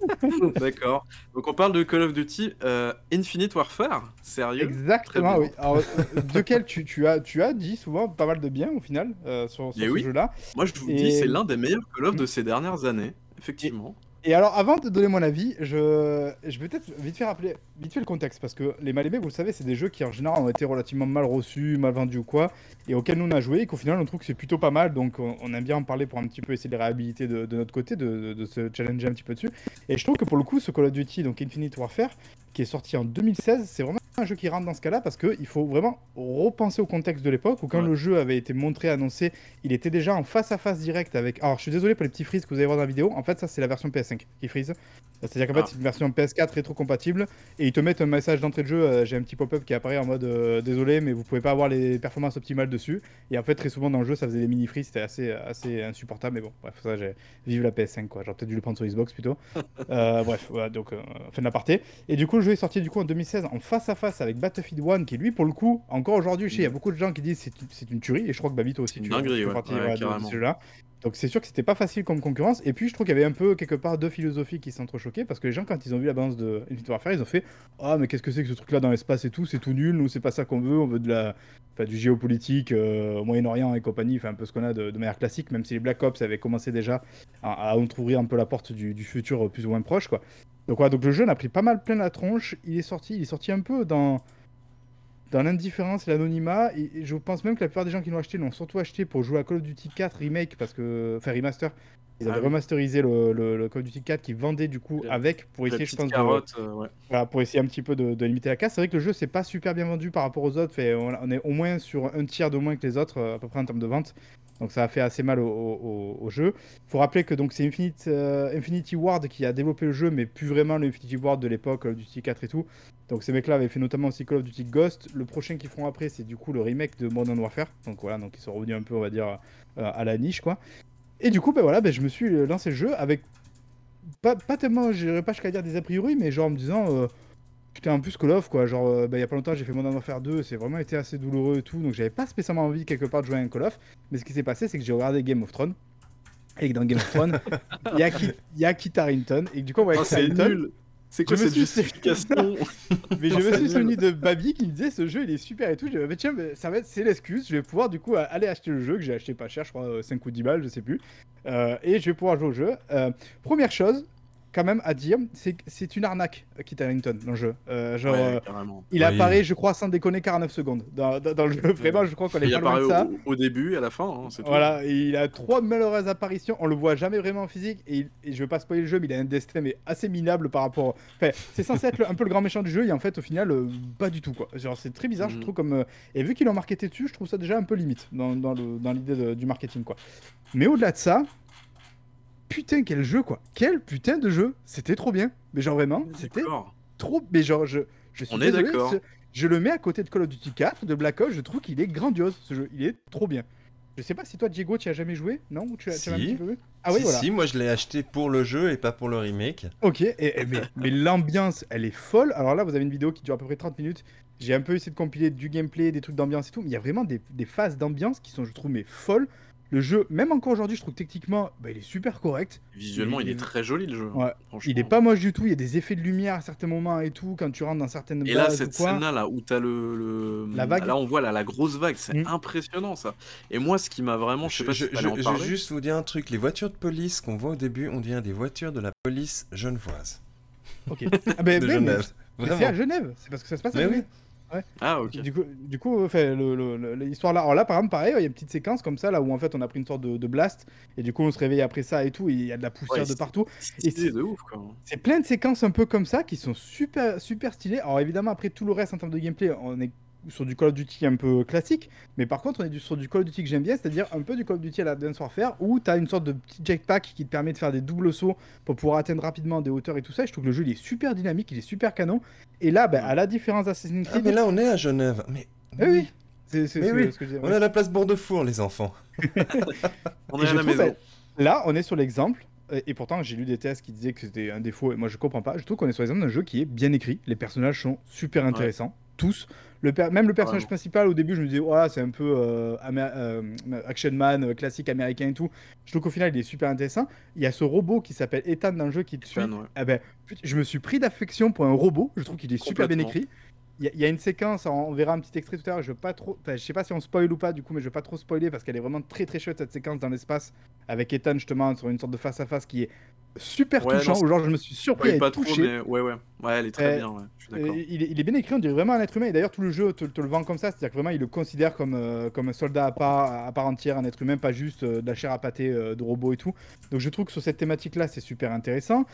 [SPEAKER 3] D'accord. Donc on parle de Call of Duty euh, Infinite Warfare Sérieux?
[SPEAKER 2] Exactement, oui. Alors, euh, de quel tu, tu, as, tu as dit souvent pas mal de bien au final euh, sur, ce
[SPEAKER 3] oui.
[SPEAKER 2] jeu-là.
[SPEAKER 3] Moi je vous
[SPEAKER 2] Et-
[SPEAKER 3] dis, c'est l'un des meilleurs Call of de ces dernières années, effectivement.
[SPEAKER 2] Et alors, avant de donner mon avis, je, je vais peut-être vite fait rappeler vite fait le contexte parce que les mal aimés, vous le savez, c'est des jeux qui en général ont été relativement mal reçus, mal vendus ou quoi, et auxquels nous on a joué et qu'au final on trouve que c'est plutôt pas mal. Donc on, on aime bien en parler pour un petit peu essayer de les réhabiliter de, de notre côté, de se challenger un petit peu dessus. Et je trouve que pour le coup, ce Call of Duty, donc Infinite Warfare, qui est sorti en 2016, c'est vraiment un jeu qui rentre dans ce cas-là parce qu'il faut vraiment repenser au contexte de l'époque où quand
[SPEAKER 3] Ouais.
[SPEAKER 2] le jeu avait été montré, annoncé, il était déjà en face à face direct avec. Alors je suis désolé pour les petits frises que vous allez voir dans la vidéo. En fait, ça c'est la version PS5 qui frise. C'est-à-dire qu'en
[SPEAKER 3] Ah.
[SPEAKER 2] fait, c'est une version PS4 rétro-compatible et ils te mettent un message d'entrée de jeu. euh, J'ai un petit pop-up qui apparaît en mode euh, désolé, mais vous pouvez pas avoir les performances optimales dessus. Et en fait, très souvent dans le jeu, ça faisait des mini frises, c'était assez, assez insupportable. Mais bon, bref, ça, j'ai vive la PS5 quoi. J'aurais peut-être dû le prendre sur Xbox plutôt. Euh, bref, voilà, donc fin de l'aparté. Et du coup, le jeu est sorti du coup en 2016 en face à face avec Battlefield 1, qui lui, pour le coup, encore aujourd'hui, je sais, il y a beaucoup de gens qui disent c'est c'est une tuerie. Et je crois que Babi, toi aussi, tu,
[SPEAKER 3] dinguerie,
[SPEAKER 2] tu fais
[SPEAKER 3] ouais.
[SPEAKER 2] partie
[SPEAKER 3] Ouais,
[SPEAKER 2] voilà, de- de,
[SPEAKER 3] carrément.
[SPEAKER 2] ce jeu-là. Donc c'est sûr que c'était pas facile comme concurrence. Et puis je trouve qu'il y avait un peu quelque part deux philosophies qui s'entrechoquaient parce que les gens quand ils ont vu la balance de Infinite Warfare, ils ont fait ah mais qu'est-ce que c'est que ce truc-là dans l'espace et tout, c'est tout nul. Nous c'est pas ça qu'on veut. On veut de la, enfin, du géopolitique euh, au Moyen-Orient et compagnie, enfin un peu ce qu'on a de, de manière classique. Même si les Black Ops avaient commencé déjà à, à ouvrir un peu la porte du, du futur plus ou moins proche quoi. Donc voilà, donc le jeu en a pris pas mal plein la tronche. Il est sorti, il est sorti un peu dans dans l'indifférence et l'anonymat. Et je pense même que la plupart des gens qui l'ont acheté l'ont surtout acheté pour jouer à Call of Duty 4 Remake, parce que. Enfin, Remaster. Ils avaient
[SPEAKER 3] Ah
[SPEAKER 2] remasterisé le, le- le Call of Duty 4 qui vendait du coup
[SPEAKER 3] La-
[SPEAKER 2] avec pour essayer, je pense, de,
[SPEAKER 3] carotte, euh, ouais.
[SPEAKER 2] voilà, pour essayer un petit peu de, de limiter la casse. C'est vrai que le jeu, c'est pas super bien vendu par rapport aux autres. Fait, on, on est au moins sur un tiers de moins que les autres, euh, à peu près en termes de vente. Donc ça a fait assez mal au, au- au- au jeu. faut rappeler que donc c'est Infinite, euh, Infinity Ward qui a développé le jeu, mais plus vraiment le Infinity Ward de l'époque, Call of Duty 4 et tout. Donc ces mecs-là avaient fait notamment aussi Call of Duty Ghost. Le prochain qu'ils feront après, c'est du coup le remake de Modern Warfare. Donc voilà, donc ils sont revenus un peu, on va dire, euh, à la niche, quoi. Et du coup, ben voilà, ben, je me suis lancé le jeu avec pas, pas tellement, je dirais pas jusqu'à dire des a priori, mais genre en me disant, euh, putain, en plus Call of, quoi. Genre, euh, ben, il y a pas longtemps, j'ai fait Modern Warfare 2, c'est vraiment été assez douloureux et tout, donc j'avais pas spécialement envie quelque part de jouer à un Call of. Mais ce qui s'est passé, c'est que j'ai regardé Game of Thrones. Et que dans Game of Thrones, il y, a Kit- y a Kit. Et que du coup, on voit
[SPEAKER 3] Oh,
[SPEAKER 2] Kit
[SPEAKER 3] c'est
[SPEAKER 2] Harington.
[SPEAKER 3] nul C'est quoi
[SPEAKER 2] Je me
[SPEAKER 3] cette justification
[SPEAKER 2] Mais je me suis souvenu de Babi qui me disait ce jeu il est super et tout. J'ai dit, mais tiens, mais ça va être, c'est l'excuse. Je vais pouvoir du coup aller acheter le jeu que j'ai acheté pas cher, je crois euh, 5 ou 10 balles, je sais plus. Euh, et je vais pouvoir jouer au jeu. Euh, première chose, quand même à dire, c'est une arnaque, Kit Harington, dans le jeu. Euh, genre,
[SPEAKER 3] Ouais,
[SPEAKER 2] euh, il
[SPEAKER 1] Oui.
[SPEAKER 2] apparaît, je crois, sans déconner, 49 secondes dans, dans- dans le jeu. Vraiment, je crois qu'on est
[SPEAKER 3] Il
[SPEAKER 2] pas loin de ça.
[SPEAKER 3] au, au début et à la fin, hein.
[SPEAKER 2] Voilà, il a trois malheureuses apparitions. On le voit jamais vraiment en physique. Et, il- et je veux pas spoiler le jeu, mais il a un destin mais assez minable par rapport. Enfin, c'est censé être le- un peu le grand méchant du jeu, et en fait, au final, euh, pas du tout quoi. Genre, c'est très bizarre, je
[SPEAKER 3] Mhm.
[SPEAKER 2] trouve comme. euh, Et vu qu'ils l'ont marketé dessus, je trouve ça déjà un peu limite dans, dans le- dans l'idée de- du marketing quoi. Mais au-delà de ça, putain quel jeu quoi. Quel putain de jeu. C'était trop bien. Mais genre vraiment, c'était trop. Mais genre, je, je suis
[SPEAKER 3] On est
[SPEAKER 2] désolé,
[SPEAKER 3] d'accord.
[SPEAKER 2] Je le mets à côté de Call of Duty 4, de Black Ops, je trouve qu'il est grandiose ce jeu. Il est trop bien. Je sais pas si toi, Diego, tu as jamais joué Non Ou tu as, tu as un
[SPEAKER 1] Si.
[SPEAKER 2] petit peu vu Ah oui,
[SPEAKER 1] si,
[SPEAKER 2] voilà.
[SPEAKER 1] si, moi je l'ai acheté pour le jeu et pas pour le remake.
[SPEAKER 2] Ok, et, et- mais, mais l'ambiance, elle est folle. Alors là, vous avez une vidéo qui dure à peu près 30 minutes. J'ai un peu essayé de compiler du gameplay, des trucs d'ambiance et tout, mais il y a vraiment des, des phases d'ambiance qui sont, je trouve, mais folles. Le jeu, même encore aujourd'hui, je trouve que techniquement, bah, il est super correct.
[SPEAKER 3] Visuellement,
[SPEAKER 2] Il
[SPEAKER 3] il
[SPEAKER 2] est-
[SPEAKER 3] très joli le jeu.
[SPEAKER 2] Ouais.
[SPEAKER 3] franchement.
[SPEAKER 2] Il est pas moche du tout. Il y a des effets de lumière à certains moments et tout, quand tu rentres dans certaines
[SPEAKER 3] Et là, cette scène-là, là, où t'as le, le-
[SPEAKER 2] La vague.
[SPEAKER 3] Là, on voit là, la grosse vague, c'est
[SPEAKER 2] Mm.
[SPEAKER 3] impressionnant ça. Et moi, ce qui m'a vraiment, je sais pas
[SPEAKER 1] je-
[SPEAKER 3] si en
[SPEAKER 1] vais juste vous dire un truc. Les voitures de police qu'on voit au début, on dirait des voitures de la police genevoise.
[SPEAKER 2] Ok. Ah, ben,
[SPEAKER 1] de Genève.
[SPEAKER 2] mais c'est à
[SPEAKER 1] Vraiment.
[SPEAKER 2] Genève. C'est parce que ça se passe à
[SPEAKER 1] Mais
[SPEAKER 3] Ah, ok.
[SPEAKER 2] Du coup, du coup le- l'histoire là, alors là par exemple pareil, il y a une petite séquence comme ça là où en fait on a pris une sorte de, de blast et du coup on se réveille après ça et tout, et il y a de la poussière
[SPEAKER 3] Ouais,
[SPEAKER 2] de partout.
[SPEAKER 3] C'est
[SPEAKER 2] c'est-
[SPEAKER 3] de ouf quoi.
[SPEAKER 2] C'est plein de séquences un peu comme ça qui sont super super stylées. Alors évidemment après tout le reste en termes de gameplay, on est sur du Call of Duty un peu classique, mais par contre on est sur du Call of Duty que j'aime bien, c'est-à-dire un peu du Call of Duty à la Advanced Warfare où tu as une sorte de petit jetpack qui te permet de faire des doubles sauts pour pouvoir atteindre rapidement des hauteurs et tout ça. Je trouve que le jeu il est super dynamique, il est super canon. Et là, ben, à la différence d'Assassin's
[SPEAKER 1] Ah,
[SPEAKER 2] Creed,
[SPEAKER 1] mais là on est à Genève. Mais
[SPEAKER 2] Eh oui, c'est c'est-
[SPEAKER 1] Mais
[SPEAKER 2] c'est
[SPEAKER 1] oui,
[SPEAKER 2] ce que je disais.
[SPEAKER 1] on est à la place Bourdefour, les enfants.
[SPEAKER 3] On est à la
[SPEAKER 2] trouve,
[SPEAKER 3] maison.
[SPEAKER 2] ben, Là, on est sur l'exemple. Et pourtant, j'ai lu des tests qui disaient que c'était un défaut. Et moi, je comprends pas. Je trouve qu'on est sur l'exemple d'un jeu qui est bien écrit. Les personnages sont super intéressants. Tous. Le per- Même le personnage principal, au début, je me disais, ouais, c'est un peu euh, euh, Action Man, euh, classique américain et tout. Je trouve qu'au final, il est super intéressant. Il y a ce robot qui s'appelle Ethan dans le jeu qui te suit.
[SPEAKER 3] Ouais.
[SPEAKER 2] Ah ben, je me suis pris d'affection pour un robot. Je trouve qu'il est super bien écrit. Il y, a- il y a une séquence, on verra un petit extrait tout à l'heure. Je veux pas trop, je sais pas si on spoil ou pas du coup, mais je veux pas trop spoiler parce qu'elle est vraiment très très chouette cette séquence dans l'espace avec Ethan justement sur une sorte de face à face qui est super
[SPEAKER 3] Ouais,
[SPEAKER 2] touchant.
[SPEAKER 3] non,
[SPEAKER 2] genre je me suis surpris à
[SPEAKER 3] Ouais,
[SPEAKER 2] être
[SPEAKER 3] pas trop, mais ouais, ouais. Ouais, elle est très
[SPEAKER 2] Euh,
[SPEAKER 3] bien, ouais. Je suis
[SPEAKER 2] Euh,
[SPEAKER 3] d'accord.
[SPEAKER 2] il, est, il est bien écrit, on dirait vraiment un être humain. Et d'ailleurs, tout le jeu te, te le vend comme ça, c'est-à-dire que vraiment, il le considère comme, euh, comme un soldat à part, à part entière, un être humain, pas juste euh, de la chair à pâté de robot et tout. Donc, je trouve que sur cette thématique-là, c'est super intéressant.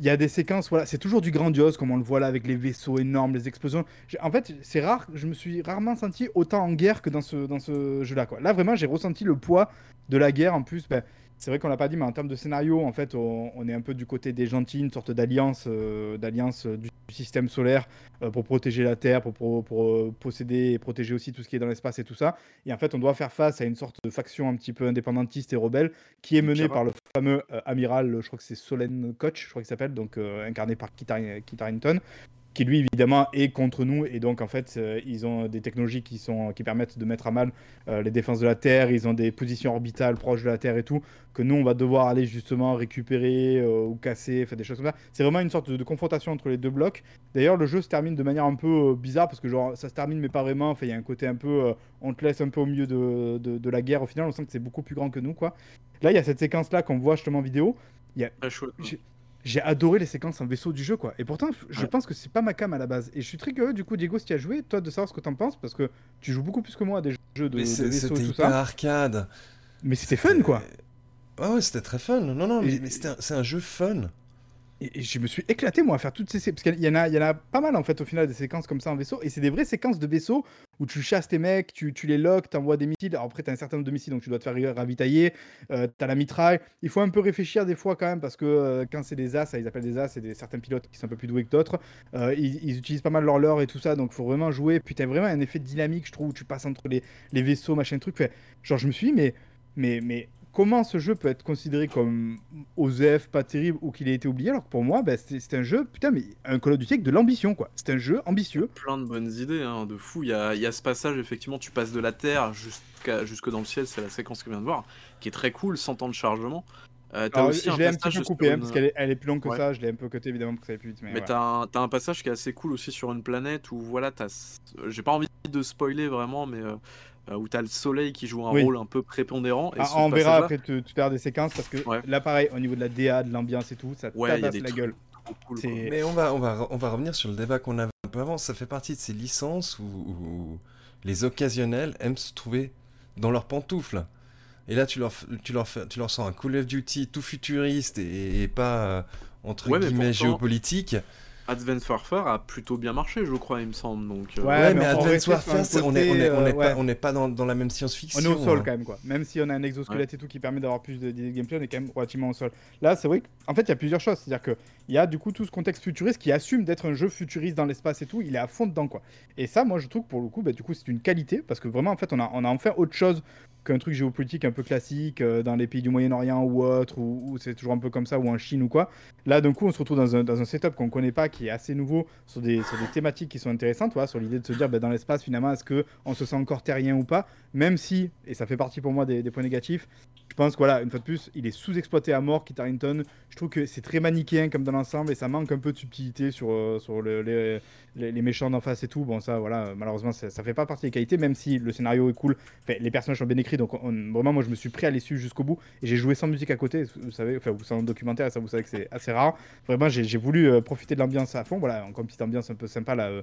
[SPEAKER 2] Il y a des séquences, voilà, c'est toujours du grandiose, comme on le voit là, avec les vaisseaux énormes, les explosions. En fait, c'est rare, je me suis rarement senti autant en guerre que dans ce, dans ce jeu-là. Là, vraiment, j'ai ressenti le poids de la guerre. En plus, ben, c'est vrai qu'on l'a pas dit, mais en termes de scénario, en fait, on, on est un peu du côté des gentils, une sorte d'alliance, euh, d'alliance euh, du système solaire euh, pour protéger la Terre, pour, pour, pour, posséder et protéger aussi tout ce qui est dans l'espace et tout ça. Et en fait, on doit faire face à une sorte de faction un petit peu indépendantiste et rebelle qui est menée par le fameux euh, amiral, je crois que c'est Solen Koch, je crois qu'il s'appelle, donc incarné par Kit Harington qui lui évidemment est contre nous. Et donc en fait euh, ils ont des technologies qui sont qui permettent de mettre à mal euh, les défenses de la Terre. Ils ont des positions orbitales proches de la Terre et tout que nous on va devoir aller justement récupérer euh, ou casser faire des choses comme ça. C'est vraiment une sorte de, de confrontation entre les deux blocs. D'ailleurs le jeu se termine de manière un peu bizarre parce que genre ça se termine mais pas vraiment. Enfin il y a un côté un peu on te laisse un peu au milieu de, de, de la guerre. Au final on sent que c'est beaucoup plus grand que nous quoi. Là il y a cette séquence là qu'on voit justement en vidéo.
[SPEAKER 3] Très chouette. quoi.
[SPEAKER 2] J'ai- adoré les séquences en vaisseau du jeu, quoi. Et pourtant, je
[SPEAKER 3] Ouais.
[SPEAKER 2] pense que c'est pas ma cam à la base. Et je suis très curieux, du coup, Diego, si tu as joué, toi, de savoir ce que t'en penses, parce que tu joues beaucoup plus que moi à des jeux de,
[SPEAKER 1] Mais
[SPEAKER 2] de et tout
[SPEAKER 1] hyper
[SPEAKER 2] ça.
[SPEAKER 1] arcade.
[SPEAKER 2] Mais c'était fun, quoi.
[SPEAKER 1] Ah ouais, c'était très fun. Non, non, mais, un- c'est un jeu fun.
[SPEAKER 2] Et, je me suis éclaté, moi, à faire toutes ces sé- Parce qu'il y en a, il y en a pas mal, en fait, au final, des séquences comme ça en vaisseau. Et c'est des vraies séquences de vaisseau où tu chasses tes mecs, tu, tu les locks, t'envoies des missiles. Alors après, t'as un certain nombre de missiles, donc tu dois te faire ravitailler. Euh, t'as la mitraille. Il faut un peu réfléchir des fois, quand même, parce que euh, quand c'est des as, ils appellent des as, c'est des, certains pilotes qui sont un peu plus doués que d'autres. Euh, ils, utilisent pas mal leur leurre et tout ça, donc faut vraiment jouer. Puis t'as vraiment un effet dynamique, je trouve, où tu passes entre les, les vaisseaux, machin truc. Genre, je me suis dit, mais, mais, mais comment ce jeu peut être considéré comme OZEF, pas terrible, ou qu'il ait été oublié, alors que pour moi, bah, c'est un jeu, putain, mais un Call of Duty avec de l'ambition, quoi. C'est un jeu ambitieux.
[SPEAKER 3] Plein de bonnes idées, hein, de fou. Il y a, il y a ce passage, effectivement, tu passes de la Terre jusqu'à, jusque dans le ciel, c'est la séquence que je viens de voir, qui est très cool, sans temps de chargement. Euh, t'as
[SPEAKER 2] Alors,
[SPEAKER 3] aussi
[SPEAKER 2] je l'ai un petit peu coupé, hein,
[SPEAKER 3] une-
[SPEAKER 2] parce qu'elle est, elle est plus longue que
[SPEAKER 3] Ouais.
[SPEAKER 2] ça. Je l'ai un peu coté évidemment pour que ça aille plus vite. Mais,
[SPEAKER 3] Mais
[SPEAKER 2] ouais.
[SPEAKER 3] t'as un, passage qui est assez cool aussi sur une planète où voilà, t'as, j'ai pas envie de spoiler vraiment, mais euh, euh, où t'as le soleil qui joue un
[SPEAKER 2] Oui.
[SPEAKER 3] rôle un peu prépondérant. Et
[SPEAKER 2] Ah, on verra après tout, à l'heure des séquences parce que
[SPEAKER 3] Ouais.
[SPEAKER 2] là, pareil, au niveau de la DA, de l'ambiance et tout, ça
[SPEAKER 3] Ouais, il y a
[SPEAKER 2] tabasse
[SPEAKER 3] des
[SPEAKER 2] la gueule.
[SPEAKER 3] cool,
[SPEAKER 1] Mais on va, on, va, on va revenir sur le débat qu'on avait un peu avant. Ça fait partie de ces licences où, où les occasionnels aiment se trouver dans leurs pantoufles. Et là, tu leur, tu leur, fais- tu leur sors un Call of Duty tout futuriste et, et pas, euh, entre
[SPEAKER 3] Ouais,
[SPEAKER 1] guillemets,
[SPEAKER 3] pourtant-
[SPEAKER 1] géopolitique.
[SPEAKER 3] Advance Warfare a plutôt bien marché, je crois, il me semble. Donc, euh,
[SPEAKER 2] Ouais,
[SPEAKER 1] Ouais,
[SPEAKER 2] mais
[SPEAKER 1] mais
[SPEAKER 2] on
[SPEAKER 1] Advance Warfare, on est, on
[SPEAKER 2] côté,
[SPEAKER 1] est, on est
[SPEAKER 2] euh,
[SPEAKER 1] pas,
[SPEAKER 2] ouais.
[SPEAKER 1] on n'est pas dans, dans la même
[SPEAKER 2] On
[SPEAKER 1] science-fiction.
[SPEAKER 2] est au sol
[SPEAKER 1] hein.
[SPEAKER 2] quand même, quoi. Même si on a un exosquelette et tout qui permet d'avoir plus de- de gameplay, on est quand même relativement au sol. Là, c'est vrai qu'en fait, il y a plusieurs choses. C'est-à-dire qu'il y a du coup tout ce contexte futuriste qui assume d'être un jeu futuriste dans l'espace et tout. Il est à fond dedans, quoi. Et ça, moi, je trouve que pour le coup, bah, du coup, c'est une qualité parce que vraiment, en fait, on a, on a enfin autre chose qu'un truc géopolitique un peu classique euh, dans les pays du Moyen-Orient ou autre, où c'est toujours un peu comme ça, ou en Chine ou quoi. Là, d'un coup, on se retrouve dans un, dans un setup qu'on connaît pas, qui est assez nouveau, sur des, sur des thématiques qui sont intéressantes, voilà, sur l'idée de se dire, bah, dans l'espace, finalement, est-ce qu'on se sent encore terrien ou pas? Même si, et ça fait partie pour moi des, points négatifs, je pense que voilà, une fois de plus, il est sous-exploité à mort, Kit Harington. Je trouve que c'est très manichéen comme dans et ça manque un peu de subtilité sur, euh, les, méchants d'en face et tout. Bon, ça, voilà, malheureusement, ça, ça fait pas partie des qualités, même si le scénario est cool. Les personnages sont bien écrits, donc on- vraiment, moi, je me suis pris à les suivre jusqu'au bout et j'ai joué sans musique à côté. Vous savez, enfin, ou sans documentaire, ça, vous savez que c'est assez rare. Vraiment, j'ai voulu euh, profiter de l'ambiance à fond. Voilà, encore une petite ambiance un peu sympa là, euh,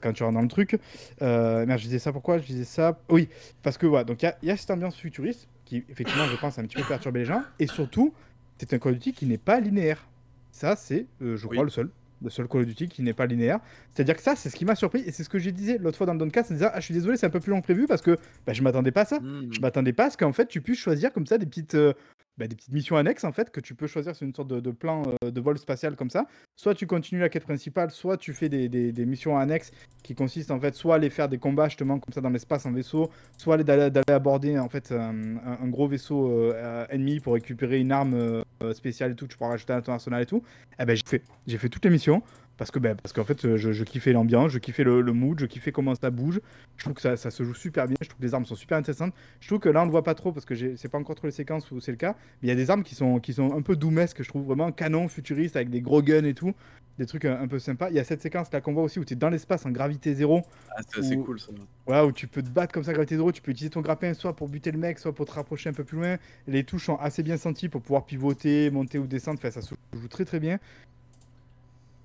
[SPEAKER 2] quand tu rentres dans le truc. Merde, je disais ça pourquoi Je disais ça? Oui, parce que voilà, donc il y y, a cette ambiance futuriste qui, effectivement, je pense, a un petit peu perturbé les gens. Et surtout, c'est un Call of Duty qui n'est pas linéaire. Ça, c'est, euh, je
[SPEAKER 3] Oui.
[SPEAKER 2] crois, le seul. Le seul Call of Duty qui n'est pas linéaire. C'est-à-dire que ça, c'est ce qui m'a surpris. Et c'est ce que j'ai disais l'autre fois dans le Doncast. C'est ah, je suis désolé, c'est un peu plus long que prévu parce que bah, je m'attendais pas à ça.
[SPEAKER 3] hmm.
[SPEAKER 2] Je m'attendais pas à ce qu'en fait, tu puisses choisir comme ça des petites, euh, bah, des petites missions annexes en fait que tu peux choisir sur une sorte de, plan euh, de vol spatial comme ça. Soit tu continues la quête principale, soit tu fais des, des- missions annexes qui consistent en fait soit à aller faire des combats justement comme ça dans l'espace en vaisseau, soit aller d'aller aborder en fait un, un- gros vaisseau euh, euh, ennemi pour récupérer une arme euh, spéciale et tout, tu pourras rajouter à ton arsenal et tout. Eh ben j'ai fait, j'ai fait toutes les missions. Parce que ben, parce qu'en fait, euh, je, je kiffais l'ambiance, je kiffais le, le mood, je kiffais comment ça bouge. Je trouve que ça, ça se joue super bien. Je trouve que les armes sont super intéressantes. Je trouve que là, on ne le voit pas trop parce que c'est pas encore trop les séquences où c'est le cas. Mais il y a des armes qui sont, qui sont un peu doomesques, je trouve vraiment canon, futuriste, avec des gros guns et tout. Des trucs un, un peu sympas. Il y a cette séquence là qu'on voit aussi où tu es dans l'espace en gravité zéro.
[SPEAKER 3] Ah, c'est cool ça.
[SPEAKER 2] Voilà, où tu peux te battre comme ça, gravité zéro. Tu peux utiliser ton grappin soit pour buter le mec, soit pour te rapprocher un peu plus loin. Les touches sont assez bien senties pour pouvoir pivoter, monter ou descendre. Enfin, ça se joue très très bien.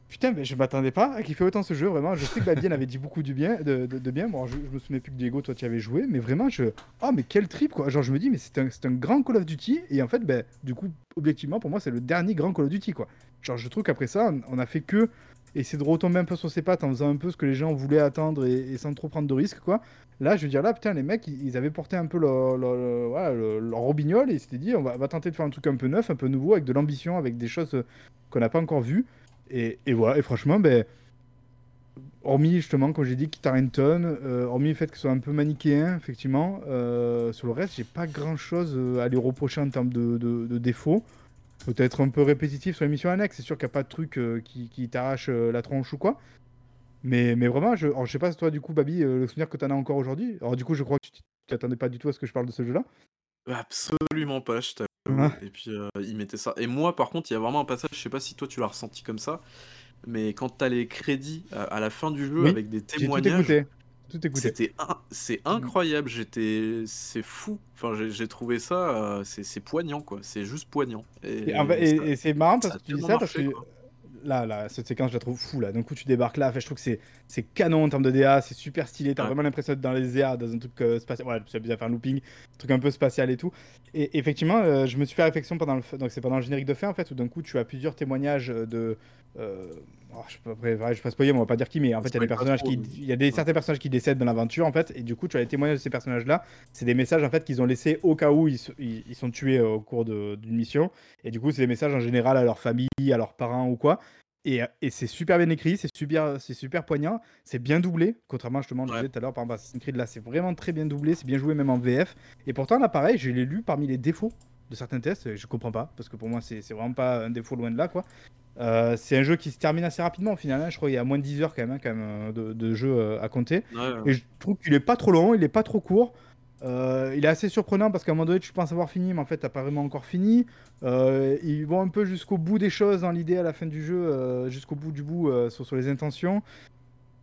[SPEAKER 2] Putain, mais je m'attendais pas à fait autant ce jeu, vraiment. Je sais que Babien avait dit beaucoup du bien, de, de- bien. Bon, je, me souvenais plus que Diego, toi, tu y avais joué, mais vraiment, je. Oh, mais quel trip, quoi. Genre, je me dis, mais c'est un, un grand Call of Duty, et en fait, ben, du coup, objectivement, pour moi, c'est le dernier grand Call of Duty, quoi. Genre, je trouve qu'après ça, on, a fait que essayer de retomber un peu sur ses pattes en faisant un peu ce que les gens voulaient attendre et, sans trop prendre de risques, quoi. Là, je veux dire, là, putain, les mecs, ils, avaient porté un peu leur, leur, leur- et ils s'étaient dit, on va, va tenter de faire un truc un peu neuf, un peu nouveau, avec de l'ambition, avec des choses qu'on n'a pas encore vues. Et, voilà, et franchement, ben, hormis justement, comme j'ai dit, Kit Harington, euh, hormis le fait que ce soit un peu manichéen, effectivement, euh, sur le reste, j'ai pas grand chose à lui reprocher en termes de, de- défauts. Peut-être un peu répétitif sur les missions annexes, c'est sûr qu'il n'y a pas de truc euh, qui, t'arrache euh, la tronche ou quoi. Mais, mais vraiment, je, alors, je sais pas si toi, du coup, Babi, euh, le souvenir que tu en as encore aujourd'hui. Alors, du coup, je crois que tu t'attendais pas du tout à ce que je parle de ce jeu-là.
[SPEAKER 3] Absolument pas, je
[SPEAKER 2] Ouais.
[SPEAKER 3] Et puis euh, il mettait ça. Et moi, par contre, il y a vraiment un passage, je sais pas si toi tu l'as ressenti comme ça, mais quand t'as les crédits à, à la fin du jeu
[SPEAKER 2] Oui,
[SPEAKER 3] avec des
[SPEAKER 2] J'ai tout
[SPEAKER 3] témoignages,
[SPEAKER 2] écouté. Tout écouté.
[SPEAKER 3] c'était c'est incroyable. J'étais, c'est fou. Enfin, j'ai trouvé ça, euh, c'est poignant quoi. C'est juste poignant. Et,
[SPEAKER 2] c'est marrant parce que tu dis ça parce que là, là, cette séquence, je la trouve fou là. D'un coup, tu débarques là. Enfin, je trouve que c'est c'est canon en termes de DA, c'est super stylé. T'as
[SPEAKER 3] Ouais.
[SPEAKER 2] vraiment l'impression d'être dans les airs, dans un truc euh, spatial. Ouais, tu as bien faire un looping, un truc un peu spatial et tout. Et effectivement, euh, je me suis fait réflexion pendant le, donc c'est pendant le générique de fin en fait, où d'un coup, tu as plusieurs témoignages de. euh, oh, je sais pas, après, je passe pas on va pas dire qui, mais en fait, il y a des personnages
[SPEAKER 3] trop,
[SPEAKER 2] qui,
[SPEAKER 3] mais-
[SPEAKER 2] il y a des
[SPEAKER 3] Ouais.
[SPEAKER 2] certains personnages qui décèdent dans l'aventure en fait, et du coup, tu as les témoignages de ces personnages-là. C'est des messages en fait qu'ils ont laissés au cas où ils, ils- ils sont tués euh, au cours d'une mission. Et du coup, c'est des messages en général à leur famille, à leurs parents ou quoi. Et, euh, et c'est super bien écrit, c'est super, c'est super poignant, c'est bien doublé. Contrairement justement, je
[SPEAKER 3] Ouais.
[SPEAKER 2] disais tout à l'heure, par exemple, Assassin's Creed, là, c'est vraiment très bien doublé, c'est bien joué même en VF. Et pourtant, là, pareil, je l'ai lu parmi les défauts de certains tests, et je comprends pas, parce que pour moi, c'est vraiment pas un défaut loin de là, quoi. Euh, c'est un jeu qui se termine assez rapidement au final, hein. je crois qu'il y a moins de 10 heures quand même, hein, quand même euh, de, de jeu à compter.
[SPEAKER 3] Ouais, ouais.
[SPEAKER 2] Et je trouve qu'il est pas trop long, il est pas trop court. Euh, il est assez surprenant parce qu'à un moment donné, tu penses avoir fini, mais en fait, t'as pas vraiment encore fini. Euh, ils vont un peu jusqu'au bout des choses dans l'idée à la fin du jeu, euh, jusqu'au bout du bout sur, les intentions.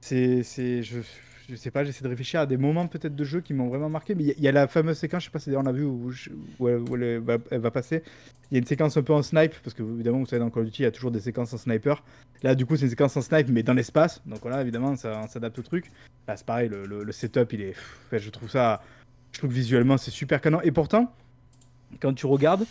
[SPEAKER 2] C'est, je, je sais pas, j'essaie de réfléchir à des moments peut-être de jeu qui m'ont vraiment marqué. Mais il y, a la fameuse séquence, je sais pas si on a vu où, elle, va, passer. Il y a une séquence un peu en snipe, parce que évidemment, vous savez, dans Call of Duty, il y a toujours des séquences en sniper. Là, du coup, c'est une séquence en snipe, mais dans l'espace. Donc voilà, évidemment, ça s'adapte au truc. Là, c'est pareil, le, setup, il est. je trouve ça. Je trouve que visuellement, c'est super canon. Et pourtant, quand tu regardes,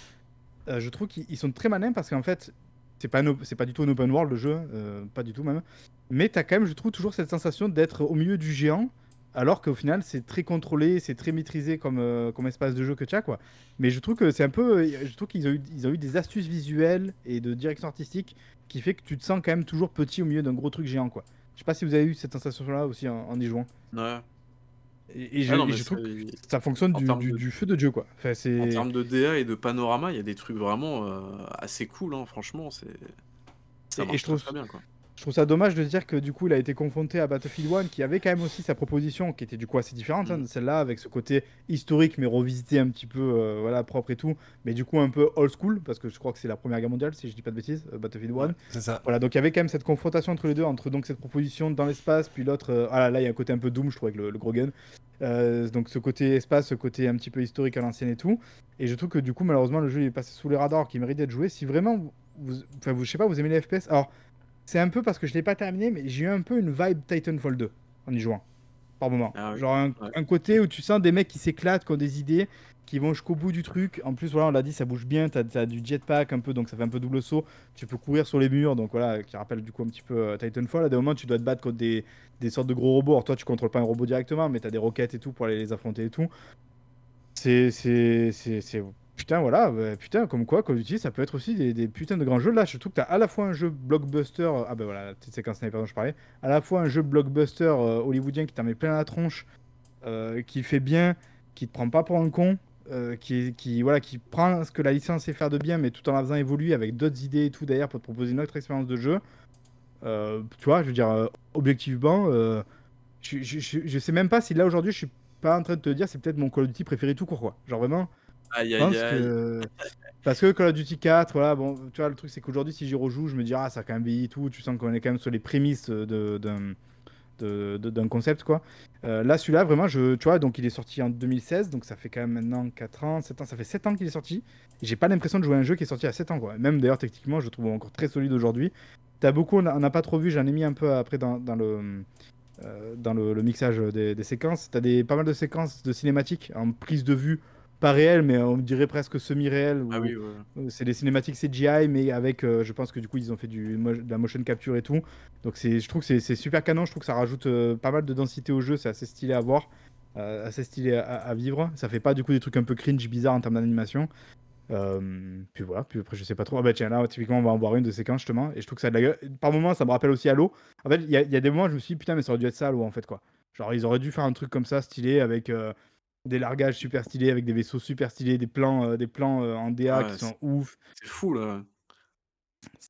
[SPEAKER 2] euh, je trouve qu'ils sont très malins parce qu'en fait, c'est pas, c'est pas du tout un open world le jeu, euh, pas du tout même. Mais t'as quand même, je trouve, toujours cette sensation d'être au milieu du géant, alors qu'au final, c'est très contrôlé, c'est très maîtrisé comme, euh, comme espace de jeu que tu as, quoi. Mais je trouve que c'est un peu. Je trouve qu'ils ont, eu, ils ont eu des astuces visuelles et de direction artistique qui fait que tu te sens quand même toujours petit au milieu d'un gros truc géant, quoi. Je sais pas si vous avez eu cette sensation-là aussi en, en y jouant.
[SPEAKER 3] Ouais,
[SPEAKER 2] et, je, ah trouve que ça fonctionne du, feu de Dieu, quoi.
[SPEAKER 3] en termes de DA et de panorama, il y a des trucs vraiment euh, assez cool, hein, franchement. C'est... Ça et je trouve, très bien, quoi.
[SPEAKER 2] Je trouve ça dommage de dire que du coup il a été confronté à Battlefield 1 qui avait quand même aussi sa proposition qui était du coup assez différente hein, mm. de celle-là avec ce côté historique mais revisité un petit peu euh, voilà propre et tout mais du coup un peu old school parce que je crois que c'est la première guerre mondiale si je dis pas de bêtises euh, Battlefield 1
[SPEAKER 1] c'est ça.
[SPEAKER 2] Voilà donc il y avait quand même cette confrontation entre les deux entre donc cette proposition dans l'espace puis l'autre euh, ah là il y a un côté un peu Doom je trouve avec le, gros gun. Donc ce côté espace ce côté un petit peu historique à l'ancienne et tout. Et je trouve que du coup malheureusement le jeu est passé sous les radars qui mérite d'être joué. Si vraiment vous, enfin, vous, je sais pas vous aimez les FPS alors c'est un peu parce que je l'ai pas terminé, mais j'ai eu un peu une vibe Titanfall 2 en y jouant. Par moment. Ah Genre un, côté où tu sens des mecs qui s'éclatent, qui ont des idées, qui vont jusqu'au bout du truc. En plus, voilà, on l'a dit, ça bouge bien. Tu as, du jetpack un peu, donc ça fait un peu double saut. Tu peux courir sur les murs, donc voilà, qui rappelle du coup un petit peu euh, Titanfall. À des moments, tu dois te battre contre des, des sortes de gros robots. Alors toi, tu contrôles pas un robot directement, mais tu as des roquettes et tout pour aller les affronter et tout. C'est Putain, voilà, bah, putain, comme quoi, Call of Duty, ça peut être aussi des, des putains de grands jeux. Là, surtout que t'as à la fois un jeu blockbuster, euh, ah ben voilà, la petite séquence sniper dont je parlais, à la fois un jeu blockbuster euh, hollywoodien qui t'en met plein la tronche, euh, qui fait bien, qui te prend pas pour un con, qui, qui, voilà, qui prend ce que la licence sait faire de bien, mais tout en la faisant évoluer avec d'autres idées et tout derrière pour te proposer une autre expérience de jeu. tu vois, je veux dire, objectivement, je, je, je, sais même pas si là aujourd'hui je suis pas en train de te dire c'est peut-être mon Call of Duty préféré tout court, quoi. Genre vraiment.
[SPEAKER 3] Aïe, aïe, aïe.
[SPEAKER 2] Parce que Call of Duty 4, voilà, bon, tu vois, le truc c'est qu'aujourd'hui, si j'y rejoue, je me dis, ah, ça a quand même vieilli tout, tu sens qu'on est quand même sur les prémices d'un d'un concept, quoi. Euh, là, celui-là, vraiment, je, tu vois, donc il est sorti en 2016, donc ça fait quand même maintenant 4 ans, 7 ans, ça fait 7 ans qu'il est sorti. J'ai pas l'impression de jouer à un jeu qui est sorti à 7 ans, quoi. Même d'ailleurs, techniquement, je le trouve encore très solide aujourd'hui. T'as beaucoup, on n'a pas trop vu, j'en ai mis un peu après dans, dans le. Euh, dans le, mixage des, des séquences, t'as des, pas mal de séquences de cinématiques en prise de vue pas réel, mais on dirait presque semi-réel.
[SPEAKER 3] Ah oui,
[SPEAKER 2] C'est des cinématiques CGI, mais avec, euh, je pense que du coup, ils ont fait du, de la motion capture et tout. Donc je trouve que c'est super canon, je trouve que ça rajoute euh, pas mal de densité au jeu, c'est assez stylé à voir, euh, assez stylé à, vivre. Ça fait pas du coup des trucs un peu cringe, bizarres en termes d'animation. puis voilà, puis après je sais pas trop. Ah bah tiens, là typiquement on va en voir une de séquences justement, et je trouve que ça a de la gueule. Par moments ça me rappelle aussi Halo. En fait, il y, a des moments où je me suis dit putain, mais ça aurait dû être ça Halo en fait quoi. Genre ils auraient dû faire un truc comme ça, stylé, avec des largages super stylés avec des vaisseaux super stylés, des plans, euh, des plans euh, en DA qui sont ouf.
[SPEAKER 3] C'est fou là.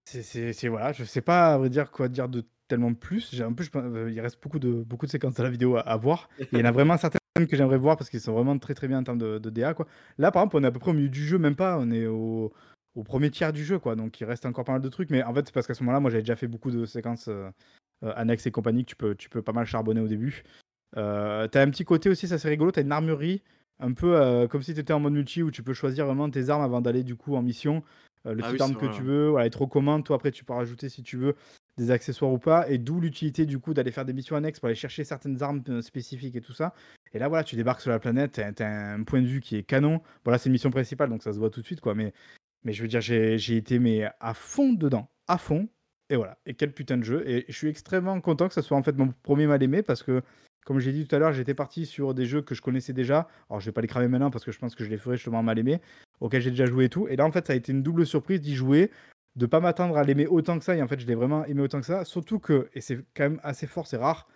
[SPEAKER 2] C'est voilà, je sais pas à vrai dire quoi dire de tellement plus. J'ai un peu, euh, il reste beaucoup de beaucoup de séquences dans la vidéo à, voir. il y en a vraiment certaines que j'aimerais voir parce qu'ils sont vraiment très très bien en termes de, DA quoi. Là par exemple, on est à peu près au milieu du jeu, même pas, on est au, au premier tiers du jeu quoi, donc il reste encore pas mal de trucs. Mais en fait, c'est parce qu'à ce moment-là, moi j'avais déjà fait beaucoup de séquences annexes et compagnie que tu peux tu peux pas mal charbonner au début. Euh, t'as un petit côté aussi, ça c'est rigolo, t'as une armurerie, un peu euh, comme si t'étais en mode multi où tu peux choisir vraiment tes armes avant d'aller du coup en mission. Euh, le ah type d'arme que tu veux, voilà, être recommande, toi après tu peux rajouter si tu veux des accessoires ou pas, et d'où l'utilité du coup d'aller faire des missions annexes pour aller chercher certaines armes spécifiques et tout ça. Et là voilà, tu débarques sur la planète, t'as un point de vue qui est canon. Voilà, c'est une mission principale donc ça se voit tout de suite quoi, mais, mais je veux dire, j'ai été mais à fond dedans, à fond. Et voilà, et quel putain de jeu. Et je suis extrêmement content que ça soit en fait mon premier mal aimé parce que comme j'ai dit tout à l'heure, j'étais parti sur des jeux que je connaissais déjà. Alors, je vais pas les cramer maintenant parce que je pense que je les ferai justement mal aimés, auxquels j'ai déjà joué et tout. Et là, en fait, ça a été une double surprise d'y jouer, de pas m'attendre à l'aimer autant que ça. Et en fait, je l'ai vraiment aimé autant que ça. Surtout que, et c'est quand même assez fort, c'est rare,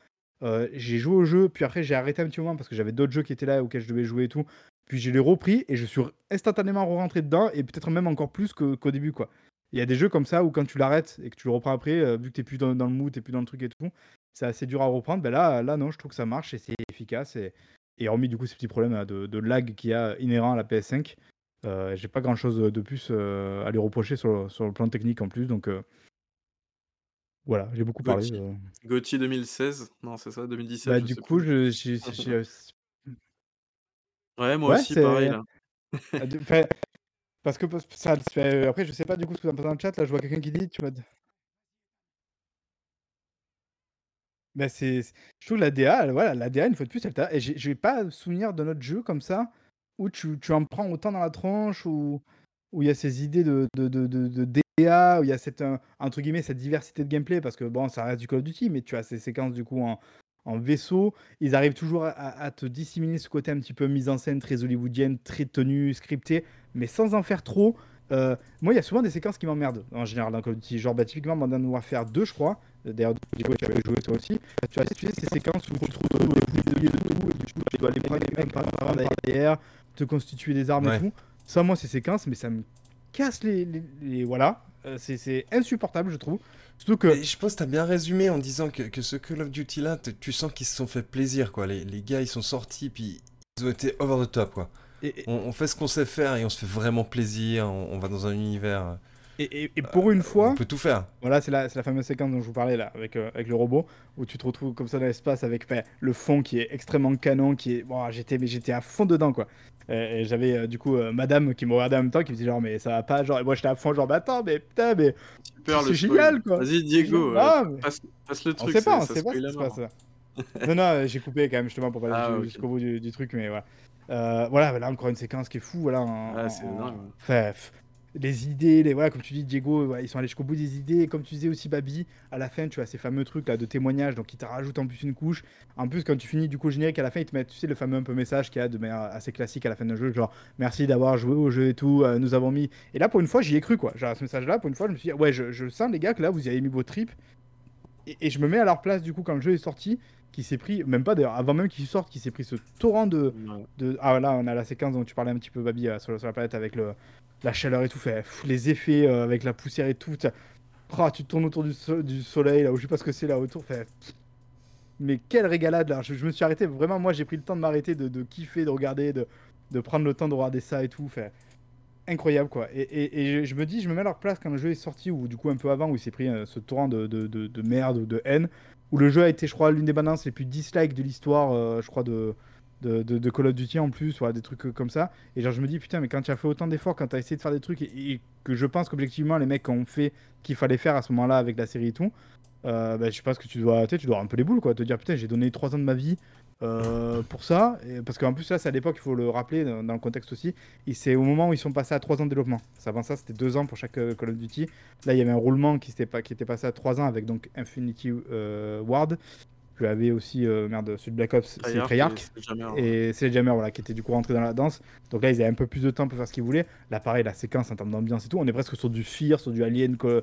[SPEAKER 2] euh, j'ai joué au jeu, puis après, j'ai arrêté un petit moment parce que j'avais d'autres jeux qui étaient là auxquels je devais jouer et tout. Puis je l'ai repris et je suis instantanément rentré dedans et peut-être même encore plus qu'au début, quoi. Il y a des jeux comme ça où quand tu l'arrêtes et que tu le reprends après, euh, vu que tu plus dans, dans, le mood, tu plus dans le truc et tout, c'est assez dur à reprendre. Ben là, là, non, je trouve que ça marche et c'est efficace. Et, Et hormis du coup ces petits problèmes euh, de, de lag qu'il y a inhérent à la PS5, euh, j'ai pas grand chose de plus euh, à lui reprocher sur, sur le plan technique en plus. Donc euh, voilà, j'ai beaucoup parlé.
[SPEAKER 3] Gauthier.
[SPEAKER 2] euh.
[SPEAKER 3] Gauthier 2016, non c'est ça, 2017,
[SPEAKER 2] Bah,
[SPEAKER 3] je
[SPEAKER 2] du coup, je, j'ai- j'ai-
[SPEAKER 3] Ouais, moi
[SPEAKER 2] ouais,
[SPEAKER 3] aussi, pareil là.
[SPEAKER 2] Ah, Parce que ça, après, je sais pas du coup ce que en pensez dans le chat. Là, je vois quelqu'un qui dit, tu m'as. Bah, c'est je trouve la DA, voilà, la DA une fois de plus, elle t'a et j'ai j'ai pas souvenir d'un autre jeu comme ça, où tu tu en prends autant dans la tronche, où où il y a ces idées de de de DA, où il y a cette, heu, entre guillemets, «cette diversité de gameplay» parce que bon, ça reste du Call of Duty, mais tu as ces séquences du coup en en vaisseau. Ils arrivent toujours à à te disséminer ce côté un petit peu mise en scène très hollywoodienne, très tenue, scriptée, mais sans en faire trop. Heu, moi, il y a souvent des séquences qui m'emmerdent en général dans Call of Duty, genre, bah, typiquement Modern Warfare 2, je crois, d'ailleurs, Diego, tu avais joué toi aussi. Tu as tu sais, ces séquences où tu retrouves des prisonniers de tout, et du coup, tu dois aller prendre les mecs par derrière, te constituer des armes
[SPEAKER 1] Ouais.
[SPEAKER 2] et tout. Ça, moi, ces séquences, mais ça me casse les. les- les- voilà. Euh, c'est insupportable, je trouve. Surtout que.
[SPEAKER 1] Et je pense que t'as bien résumé en disant que, que ce Call of Duty là, tu sens qu'ils se sont fait plaisir quoi. Les, les gars ils sont sortis puis ils ont été over the top quoi.
[SPEAKER 2] Et, et-
[SPEAKER 1] On, on fait ce qu'on sait faire et on se fait vraiment plaisir. On, on va dans un univers.
[SPEAKER 2] et- et- et pour une fois.
[SPEAKER 1] On peut tout faire.
[SPEAKER 2] Voilà, c'est la, c'est la fameuse séquence dont je vous parlais là, avec, euh, avec le robot, où tu te retrouves comme ça dans l'espace avec enfin, le fond qui est extrêmement canon, qui est. Bon, j'étais, mais j'étais à fond dedans quoi. Et, et j'avais euh, du coup euh, madame qui me regardait en même temps, qui me disait genre, mais ça va pas, genre, et moi j'étais à fond, genre, mais attends, mais putain, mais.
[SPEAKER 3] Super
[SPEAKER 2] C'est
[SPEAKER 3] le
[SPEAKER 2] génial, quoi.
[SPEAKER 3] Vas-y Diego,
[SPEAKER 2] Ah,
[SPEAKER 3] euh,
[SPEAKER 2] mais-
[SPEAKER 3] passe, passe le
[SPEAKER 2] On
[SPEAKER 3] truc,
[SPEAKER 2] sait pas, on sait pas ce qui se passe. non, non, euh, j'ai coupé quand même justement pour pas aller
[SPEAKER 3] Ah,
[SPEAKER 2] ju-
[SPEAKER 3] ok.
[SPEAKER 2] jusqu'au bout du, du truc, mais voilà. Euh, voilà, là encore une séquence qui est fou, voilà. en-
[SPEAKER 3] Ah, c'est
[SPEAKER 2] en- les idées, les, voilà, comme tu dis, Diego, ouais, ils sont allés jusqu'au bout des idées. Et comme tu disais aussi, Babi, à la fin, tu as ces fameux trucs là de témoignages, donc ils te rajoutent en plus une couche. En plus, quand tu finis du coup générique à la fin, ils te mettent, tu sais, le fameux un peu message qu'il y a de manière assez classique à la fin d'un jeu, genre merci d'avoir joué au jeu et tout, euh, nous avons mis. Et là, pour une fois, j'y ai cru quoi. Genre, ce message-là, pour une fois, je me suis dit, ouais, je, je sens les gars que là, vous y avez mis vos tripes. Et, et je me mets à leur place du coup quand le jeu est sorti, qui s'est pris, même pas d'ailleurs, avant même qu'il sorte, qui s'est pris ce torrent de,
[SPEAKER 3] Ouais.
[SPEAKER 2] de- Ah là, on a la séquence dont tu parlais un petit peu, Babi, euh, sur, sur la planète avec le, la chaleur et tout, fait, pff, les effets euh, avec la poussière et tout. Ah, tu te tournes autour du, so- du soleil, là, où je sais pas ce que c'est là autour. Fait, pff. mais quelle régalade là. Je, je me suis arrêté, vraiment, moi j'ai pris le temps de m'arrêter, de, de kiffer, de regarder, de, de prendre le temps de regarder ça et tout. Fait, incroyable quoi. Et, et- et je me dis, je me mets à leur place quand le jeu est sorti, ou du coup un peu avant, où il s'est pris euh, ce torrent de, de, de- de merde ou de haine, où le jeu a été, je crois, l'une des balances les plus dislikes de l'histoire, euh, je crois, de, de, de, Call of Duty en plus, voilà, des trucs euh, comme ça. Et genre, je me dis, putain, mais quand tu as fait autant d'efforts, quand tu as essayé de faire des trucs, et, que je pense qu'objectivement, les mecs ont fait qu'il fallait faire à ce moment-là avec la série et tout, euh, bah, je pense que tu dois, tu dois un peu les boules, quoi. Te dire, putain, j'ai donné 3 ans de ma vie euh, pour ça. Parce qu'en plus, là, c'est à l'époque, il faut le rappeler dans, le contexte aussi. C'est au moment où ils sont passés à 3 ans de développement. Avant ça, c'était 2 ans pour chaque euh, Call of Duty. Là, il y avait un roulement qui, s'était pas, qui était passé à 3 ans avec donc Infinity euh, Ward. Tu avais aussi, euh, merde, celui de Black Ops, c'est
[SPEAKER 3] Treyarch et
[SPEAKER 2] c'est Jammer voilà, qui était du coup rentré dans la danse. Donc là, ils avaient un peu plus de temps pour faire ce qu'ils voulaient. Là, pareil, la séquence en termes d'ambiance et tout, on est presque sur du Fear, sur du Alien. Euh,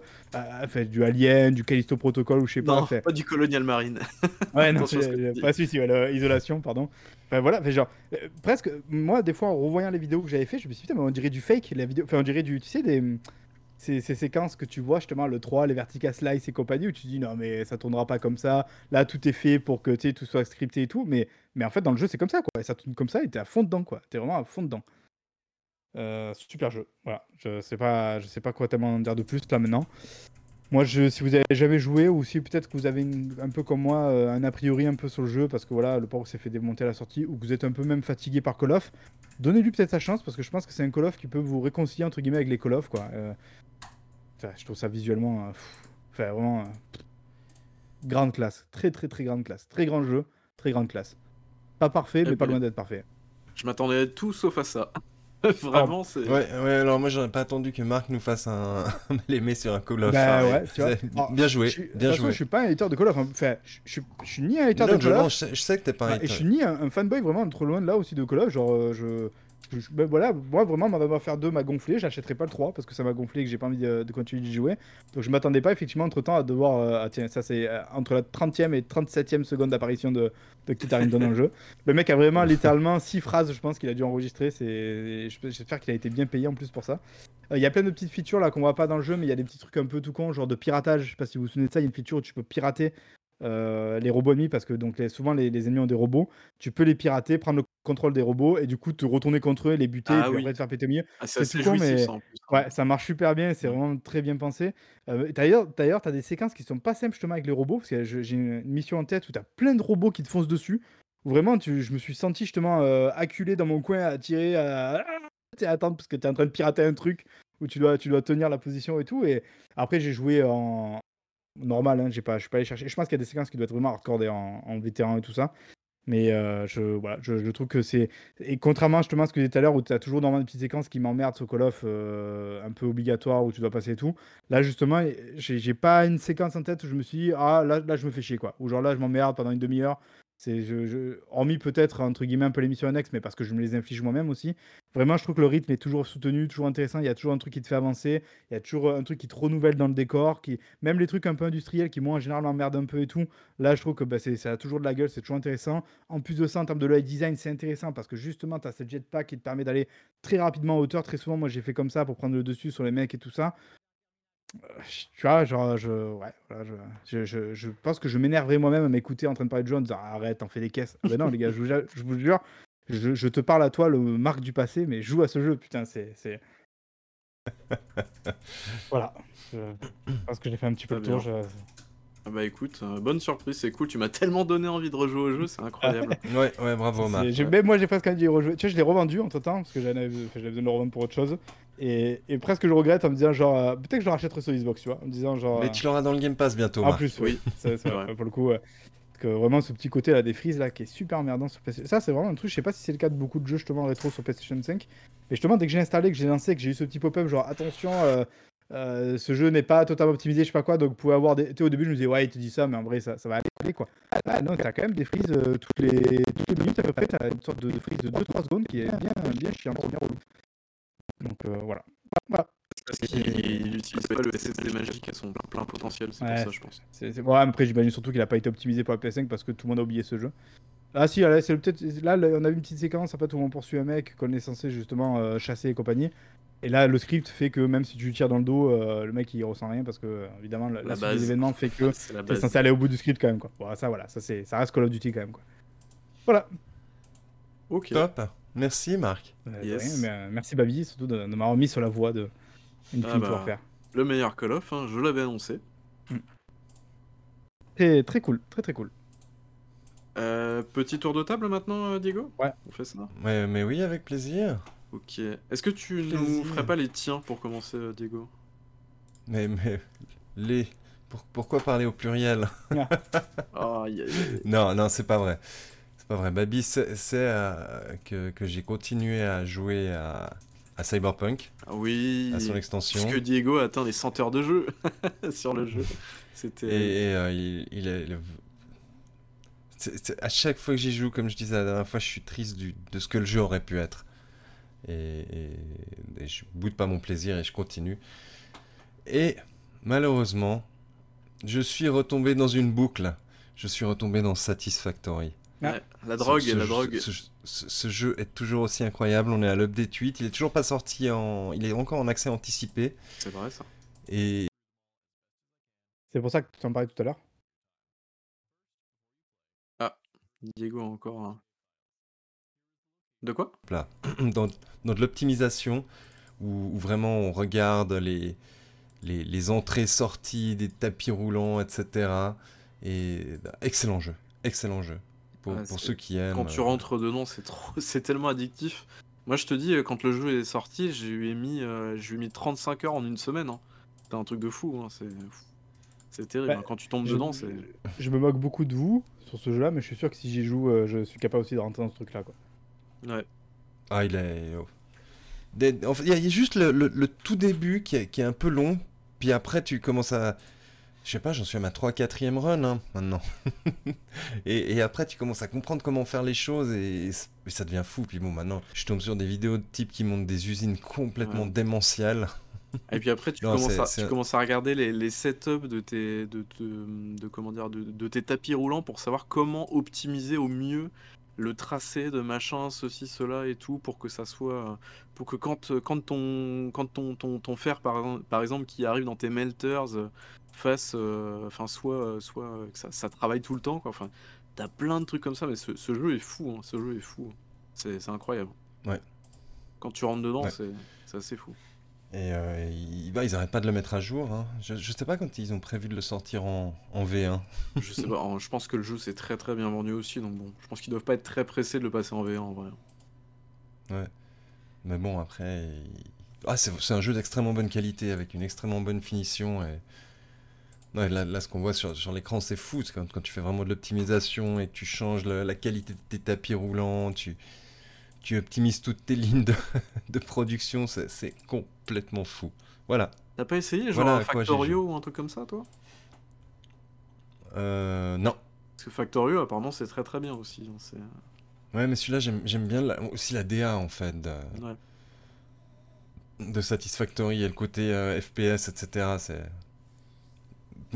[SPEAKER 2] enfin, du Alien, du Callisto Protocol ou je sais pas.
[SPEAKER 3] Non, pas du Colonial Marine.
[SPEAKER 2] Ouais, non, euh, pas celui-ci, ouais, isolation, pardon. Enfin voilà, fait genre, euh, presque, moi, des fois, en revoyant les vidéos que j'avais fait, je me suis dit, putain, mais on dirait du fake, la vidéo, enfin, on dirait du, tu sais, des, ces, ces séquences que tu vois, justement, le 3, les vertical slice et compagnie, où tu dis, non, mais ça tournera pas comme ça, là, tout est fait pour que, tout soit scripté et tout, mais, mais en fait, dans le jeu, c'est comme ça, quoi, et ça tourne comme ça, et t'es à fond dedans, quoi, t'es vraiment à fond dedans. Euh, super jeu, voilà, je sais pas, je sais pas quoi tellement en dire de plus, là, maintenant. Moi, je, si vous avez jamais joué ou si peut-être que vous avez un peu comme moi euh, un a priori un peu sur le jeu parce que voilà, le port s'est fait démonter à la sortie ou que vous êtes un peu même fatigué par Call of, donnez-lui peut-être sa chance parce que je pense que c'est un Call of qui peut vous réconcilier entre guillemets avec les Call of quoi. Euh, enfin, je trouve ça visuellement, euh, enfin vraiment euh, grande classe, très très très grande classe, très grand jeu, très grande classe. Pas parfait, mais
[SPEAKER 3] Eh
[SPEAKER 2] pas
[SPEAKER 3] ben,
[SPEAKER 2] loin d'être parfait.
[SPEAKER 3] Je m'attendais à tout sauf à ça. Vraiment, c'est.
[SPEAKER 1] Ouais, ouais, alors moi j'aurais pas attendu que Marc nous fasse un l'aimé sur un Call of.
[SPEAKER 2] Bah
[SPEAKER 1] hein,
[SPEAKER 2] ouais, tu vois. Alors,
[SPEAKER 1] Bien joué,
[SPEAKER 2] Je suis- de toute
[SPEAKER 1] bien
[SPEAKER 2] façon,
[SPEAKER 1] joué.
[SPEAKER 2] je suis pas un éditeur de Call of. hein. Enfin, je, je, je suis ni un éditeur
[SPEAKER 1] Non,
[SPEAKER 2] de Call
[SPEAKER 1] non,
[SPEAKER 2] of.
[SPEAKER 1] je sais, que t'es pas un
[SPEAKER 2] Ah, et je
[SPEAKER 1] hater.
[SPEAKER 2] suis ni un, un fanboy vraiment trop loin de là aussi de Call of. Genre, euh, je. Ben voilà, moi vraiment, Modern Warfare 2 m'a gonflé. J'achèterai pas le 3 parce que ça m'a gonflé et que j'ai pas envie de, continuer d'y jouer. Donc je m'attendais pas effectivement entre temps à devoir. euh, ah, tiens, ça c'est euh, entre la 30e et 37e seconde d'apparition de, de Kit Harington dans le jeu. Le mec a vraiment littéralement 6 phrases, je pense, qu'il a dû enregistrer. J'espère qu'il a été bien payé en plus pour ça. Euh, Il y a plein de petites features là qu'on voit pas dans le jeu, mais il y a des petits trucs un peu tout con, genre de piratage. Je sais pas si vous vous souvenez de ça. Il y a une feature où tu peux pirater les robots ennemis parce que donc souvent les, les ennemis ont des robots. Tu peux les pirater, prendre le contrôles des robots et du coup te retourner contre eux, les buter et
[SPEAKER 3] Ah
[SPEAKER 2] puis
[SPEAKER 3] oui.
[SPEAKER 2] après te faire péter au milieu.
[SPEAKER 3] Ah, c'est
[SPEAKER 2] C'est
[SPEAKER 3] assez
[SPEAKER 2] tout con,
[SPEAKER 3] jouissif
[SPEAKER 2] mais
[SPEAKER 3] ça en plus, hein.
[SPEAKER 2] ouais, ça marche super bien, c'est vraiment très bien pensé. Heu, d'ailleurs d'ailleurs, tu as des séquences qui sont pas simples justement avec les robots, parce que je j'ai une mission en tête où tu as plein de robots qui te foncent dessus, où vraiment tu je me suis senti justement, heu, acculé dans mon coin à tirer, à à attendre parce que tu es en train de pirater un truc où tu dois tu dois tenir la position et tout et après j'ai joué en normal, hein, j'ai pas je suis pas allé chercher je pense qu'il y a des séquences qui doivent être vraiment hardcore et en en vétéran et tout ça. Mais heu, je voilà, je trouve que c'est et contrairement justement à ce que je disais tout à l'heure où tu as toujours normalement des petites séquences qui m'emmerdent sur Call of, heu, un peu obligatoires où tu dois passer et tout. Là justement, j'ai pas une séquence en tête où je me suis dit: «Ah là là je me fais chier quoi». Ou genre là je m'emmerde pendant une demi heure. C'est je je hormis peut-être entre guillemets un peu les missions annexes, mais parce que je me les inflige moi-même aussi. Vraiment je trouve que le rythme est toujours soutenu, toujours intéressant. Il y a toujours un truc qui te fait avancer. Il y a toujours, un truc qui te renouvelle dans le décor, qui même les trucs un peu industriels qui moi en général m'emmerdent un peu et tout. Là je trouve que, bah, c'est ça a toujours de la gueule, c'est toujours intéressant. En plus de ça, en termes de level design, c'est intéressant parce que justement, tu as ce jetpack qui te permet d'aller très rapidement en hauteur. Très souvent, moi, j'ai fait comme ça pour prendre le dessus sur les mecs et tout ça. Tu vois, genre, je ouais, voilà, je je je pense que je m'énerverais moi-même à m'écouter en train de parler de jeu en disant: «Arrête, t'en fais des caisses». Ah non les gars, je vous ja je vous jure, je je te parle à toi, le Marc du passé, mais joue à ce jeu, putain, c'est c'est voilà, je pense que j'ai fait un petit peu le tour, je
[SPEAKER 3] Ah bah écoute, heu, bonne surprise, c'est cool, tu m'as tellement donné envie de rejouer au jeu, c'est incroyable.
[SPEAKER 1] Ouais, ouais, bravo Marc.
[SPEAKER 2] même moi, j'ai presque envie d'y rejouer. Tu vois, je l'ai revendu entre-temps parce que j'avais besoin de le revendre pour autre chose et et presque je regrette en me disant genre, heu, peut-être que je le rachèterai sur Xbox, tu vois? En me disant genre,
[SPEAKER 1] Mais tu l'auras dans le Game Pass bientôt,
[SPEAKER 2] en plus, oui, c'est vrai, pour le coup, que vraiment ce petit côté là des frises là qui est super emmerdant sur PC ça c'est vraiment un truc, je sais pas si c'est le cas de beaucoup de jeux justement rétro sur PlayStation 5, mais justement dès que j'ai installé, que j'ai lancé, que j'ai eu ce petit pop-up genre: «Attention, heu heu, ce jeu n'est pas totalement optimisé», je sais pas quoi, donc vous pouvez avoir des tu sais au début je me disais: «Ouais, il te dit ça, mais en vrai ça ça va aller quoi». Ah non, tu as quand même des frises, toutes les toutes les minutes à peu près, tu as une sorte de de frise de 2-3 secondes qui est bien bien chiante, bien relou. Donc heu, voilà. Voilà.
[SPEAKER 3] Parce qu'il utilise pas le SSD magique à son plein potentiel, c'est
[SPEAKER 2] Ouais,
[SPEAKER 3] pour ça je pense.
[SPEAKER 2] C'est c'est ouais, après j'imagine surtout qu'il a pas été optimisé pour la PS5 parce que tout le monde a oublié ce jeu. Ah si, là, c'est peut-être là, le on a eu une petite séquence en fait où on poursuit un mec qu'on est censé justement, heu, chasser et compagnie et là le script fait que même si tu lui tires dans le dos, heu, le mec il ressent rien parce que, évidemment la
[SPEAKER 3] La
[SPEAKER 2] la suite des événements fait que
[SPEAKER 3] C'est la
[SPEAKER 2] tu es
[SPEAKER 3] base.
[SPEAKER 2] censé aller au bout du script quand même quoi. Bon ça voilà, ça c'est ça reste Call of Duty quand même quoi. Voilà.
[SPEAKER 3] OK.
[SPEAKER 1] Top. Merci Marc.
[SPEAKER 3] Yes.
[SPEAKER 2] rien, mais, heu, merci Babi surtout de de m'avoir remis sur la voie de
[SPEAKER 3] Ah bah,
[SPEAKER 2] Warfare.
[SPEAKER 3] le meilleur Call of, hein, je l'avais annoncé.
[SPEAKER 2] Très très cool, très, très cool.
[SPEAKER 3] Heu, petit tour de table maintenant, Diego?
[SPEAKER 2] Ouais.
[SPEAKER 3] On fait ça?
[SPEAKER 1] Ouais, mais oui, avec plaisir.
[SPEAKER 3] OK. Est-ce que tu nous
[SPEAKER 1] Plaisir.
[SPEAKER 3] ferais pas les tiens pour commencer, Diego?
[SPEAKER 1] Mais, mais les. pour- pourquoi parler au pluriel?
[SPEAKER 3] Aïe.
[SPEAKER 1] Non, non, c'est pas vrai. C'est pas vrai. Baby, c'est euh, que, que j'ai continué à jouer à, à Cyberpunk,
[SPEAKER 3] oui,
[SPEAKER 1] à son extension.
[SPEAKER 3] puisque Diego a atteint les 100 heures de jeu sur le jeu. C'était
[SPEAKER 1] Et, et, euh, il, il est. à chaque fois que j'y joue, comme je disais la dernière fois, je suis triste du- de ce que le jeu aurait pu être. Et, et- et je boude pas mon plaisir et je continue. Et malheureusement, je suis retombé dans une boucle. Je suis retombé dans Satisfactory.
[SPEAKER 3] Ouais, la drogue,
[SPEAKER 1] Ce- ce
[SPEAKER 3] la
[SPEAKER 1] jeu-
[SPEAKER 3] drogue.
[SPEAKER 1] Ce, jeu est toujours aussi incroyable. On est à l'update 8. Il est toujours pas sorti en. Il est encore en accès anticipé.
[SPEAKER 3] C'est vrai ça.
[SPEAKER 1] Et
[SPEAKER 2] C'est pour ça que tu en parlais tout à l'heure?
[SPEAKER 3] Diego a encore un De quoi?
[SPEAKER 1] là, dans, dans de l'optimisation où, où vraiment on regarde les, les, les entrées-sorties des tapis roulants, etc. Et bah, excellent jeu, excellent jeu. Pour,
[SPEAKER 3] Ouais,
[SPEAKER 1] pour
[SPEAKER 3] c'est-
[SPEAKER 1] ceux qui aiment.
[SPEAKER 3] Quand tu
[SPEAKER 1] euh,
[SPEAKER 3] rentres dedans, c'est trop, c'est tellement addictif. Moi, je te dis, euh, quand le jeu est sorti, j'ai lui ai mis, euh, je lui ai mis 35 heures en une semaine. hein. C'était un truc de fou. hein, C'est, c'est terrible.
[SPEAKER 2] Bah,
[SPEAKER 3] hein. Quand tu tombes
[SPEAKER 2] Je-
[SPEAKER 3] dedans, c'est.
[SPEAKER 2] Je me moque beaucoup de vous sur ce jeu-là, mais je suis sûr que si j'y joue, euh, je suis capable aussi de rentrer dans ce truc-là. Quoi.
[SPEAKER 3] Ouais.
[SPEAKER 1] Ah, il est. oh. Des- en fait, Il y, a- il y a juste le, le- le tout début qui est, qui est un peu long, puis après tu commences à. Je sais pas, j'en suis à ma 3-4ème run hein, maintenant. et, et après tu commences à comprendre comment faire les choses et, et ça devient fou. Puis bon, maintenant je tombe sur des vidéos de types qui montent des usines complètement
[SPEAKER 3] Ouais.
[SPEAKER 1] démentielles.
[SPEAKER 3] Et puis après, tu,
[SPEAKER 1] Non,
[SPEAKER 3] commences, à,
[SPEAKER 1] c'est
[SPEAKER 3] tu
[SPEAKER 1] un-
[SPEAKER 3] commences à regarder les, les setups de tes, de, comment dire, de, de tes tapis roulants pour savoir comment optimiser au mieux le tracé de machin, ceci, cela et tout, pour que ça soit. Pour que quand, quand, ton, quand ton, ton, ton fer, par, exemple- par exemple, qui arrive dans tes melters, fasse. euh, Enfin, soit, euh, soit euh, que ça, ça travaille tout le temps, quoi. Enfin, t'as plein de trucs comme ça, mais ce, ce jeu est fou, hein, ce jeu est fou. C'est c'est incroyable.
[SPEAKER 1] Ouais.
[SPEAKER 3] Quand tu rentres dedans,
[SPEAKER 1] Ouais.
[SPEAKER 3] c'est assez fou.
[SPEAKER 1] Et euh, ils, bah, ils arrêtent pas de le mettre à jour. hein. Je, je sais pas quand ils ont prévu de le sortir en, en V1.
[SPEAKER 3] Je sais pas, en- je pense que le jeu c'est très très bien vendu aussi, donc bon, je pense qu'ils doivent pas être très pressés de le passer en V1 en vrai.
[SPEAKER 1] Ouais. Mais bon, après. il- Ah, c'est c'est un jeu d'extrêmement bonne qualité, avec une extrêmement bonne finition. Et... Ouais, là, là, ce qu'on voit sur, sur l'écran, c'est fou. C'est quand, quand tu fais vraiment de l'optimisation et que tu changes le- la qualité de tes tapis roulants, tu, tu optimises toutes tes lignes de, de production, c'est complètement fou. Voilà.
[SPEAKER 3] T'as pas essayé genre
[SPEAKER 1] Voilà quoi
[SPEAKER 3] Factorio ou un truc comme ça toi?
[SPEAKER 1] Euh, non.
[SPEAKER 3] Parce que Factorio apparemment c'est très très bien aussi. c'est-
[SPEAKER 1] Ouais, mais celui-là, j'aime j'aime bien la- aussi la DA, en fait, de,
[SPEAKER 3] ouais.
[SPEAKER 1] de Satisfactory et le côté euh, FPS, etc. C'est...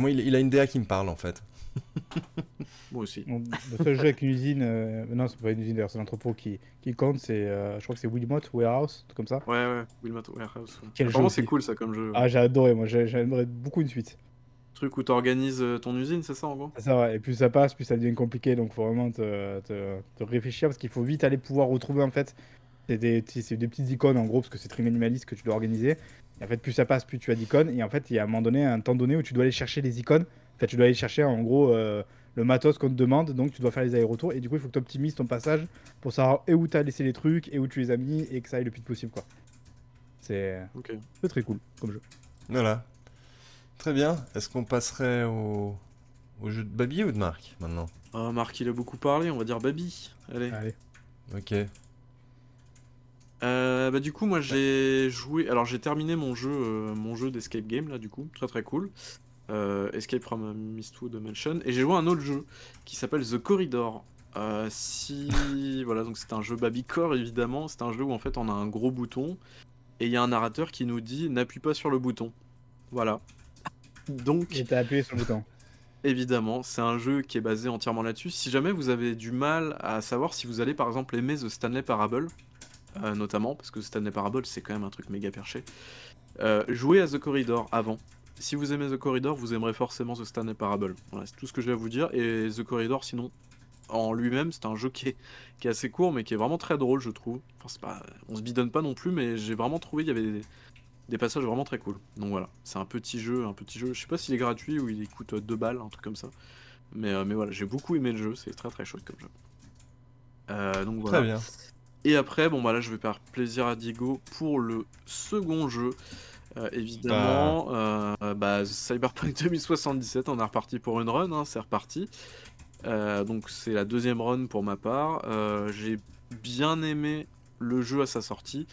[SPEAKER 1] Moi, il, il a une DA qui me parle, en fait.
[SPEAKER 3] Moi aussi.
[SPEAKER 2] Bon, Le seul jeu avec une usine, euh, non, c'est pas une usine d'ailleurs, c'est l'entrepôt qui, qui compte, c'est, euh, je crois que c'est Wilmot Warehouse, truc comme ça.
[SPEAKER 3] Ouais ouais, Wilmot Warehouse. ouais.
[SPEAKER 2] Quel jeu
[SPEAKER 3] Apparemment c'est cool ça comme jeu.
[SPEAKER 2] Ah, j'ai adoré, moi, j'ai- j'aimerais beaucoup une suite.
[SPEAKER 3] Truc où t'organises euh, ton usine, c'est ça en gros?
[SPEAKER 2] C'est ça, ouais. Et plus ça passe, plus ça devient compliqué, donc faut vraiment te, te- te réfléchir parce qu'il faut vite aller pouvoir retrouver en fait. C'est des, des petites icônes en gros, parce que c'est très minimaliste que tu dois organiser. Et en fait, plus ça passe, plus tu as d'icônes. Et en fait, il y a un moment donné, un temps donné où tu dois aller chercher les icônes. En fait, tu dois aller chercher en gros euh, le matos qu'on te demande, donc tu dois faire les allers-retours. Et du coup, il faut que tu optimises ton passage pour savoir et où tu as laissé les trucs et où tu les as mis et que ça aille le plus vite possible quoi. C'est très cool comme jeu.
[SPEAKER 1] Voilà. Très bien. Est-ce qu'on passerait au, au jeu de Babi ou de Marc, maintenant?
[SPEAKER 3] Ah, Marc il a beaucoup parlé, on va dire Baby. Allez.
[SPEAKER 2] Allez.
[SPEAKER 1] Ok.
[SPEAKER 3] Euh, bah du coup moi j'ai joué alors j'ai terminé mon jeu euh, mon jeu d'escape game là du coup. Très très cool. Euh, Escape from a Mistwood Mansion. Et j'ai joué un autre jeu qui s'appelle The Corridor. Si voilà donc c'est un jeu Babycore évidemment. C'est un jeu où en fait on a un gros bouton et il y a un narrateur qui nous dit n'appuie pas sur le bouton. Voilà. Donc
[SPEAKER 2] Et t'as appuyé sur le bouton.
[SPEAKER 3] Évidemment, c'est un jeu qui est basé entièrement là-dessus. Si jamais vous avez du mal à savoir si vous allez par exemple aimer The Stanley Parable, euh, notamment, parce que Stanley Parable c'est quand même un truc méga perché, euh, jouez à The Corridor avant. Si vous aimez The Corridor, vous aimerez forcément The Stanley Parable. Voilà, c'est tout ce que j'ai à vous dire. Et The Corridor, sinon, en lui-même, c'est un jeu qui est, qui est assez court, mais qui est vraiment très drôle, je trouve. Enfin, c'est pas, on se bidonne pas non plus, mais j'ai vraiment trouvé qu'il y avait des, des passages vraiment très cool. Donc voilà, c'est un petit jeu, un petit jeu. Je sais pas s'il est gratuit ou il coûte 2 balles, un truc comme ça. Mais, euh, mais voilà, j'ai beaucoup aimé le jeu, c'est très très chouette comme jeu. Euh, donc voilà.
[SPEAKER 1] Très bien.
[SPEAKER 3] Et après, bon bah là, je vais faire plaisir à Diego pour le second jeu. Euh, évidemment, euh, bah, Cyberpunk 2077, on est reparti pour une run, hein, c'est reparti. Euh, donc c'est la deuxième run pour ma part. J'ai bien aimé le jeu à sa sortie,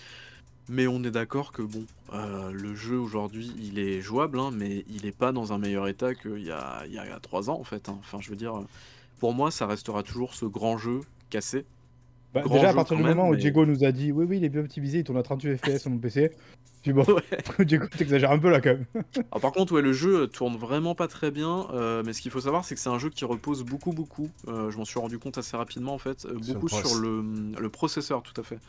[SPEAKER 3] mais on est d'accord que bon, le jeu aujourd'hui, il est jouable, hein, mais il est pas dans un meilleur état qu'il y a, il y a 3 ans en fait. hein. Enfin, je veux dire, pour moi, ça restera toujours ce grand jeu cassé.
[SPEAKER 2] Bah, déjà, à partir du
[SPEAKER 3] même,
[SPEAKER 2] moment où
[SPEAKER 3] mais-
[SPEAKER 2] Diego nous a dit oui, oui, il est bien optimisé, il tourne à 38 FPS sur mon PC. Puis bon,
[SPEAKER 3] Ouais.
[SPEAKER 2] Diego, t'exagères un peu là quand même.
[SPEAKER 3] Alors par contre, ouais, le jeu euh, tourne vraiment pas très bien, euh, mais ce qu'il faut savoir, c'est que c'est un jeu qui repose beaucoup, beaucoup. euh, je m'en suis rendu compte assez rapidement en fait, euh,
[SPEAKER 1] Sur
[SPEAKER 3] beaucoup
[SPEAKER 1] le
[SPEAKER 3] sur le, le processeur, tout à fait.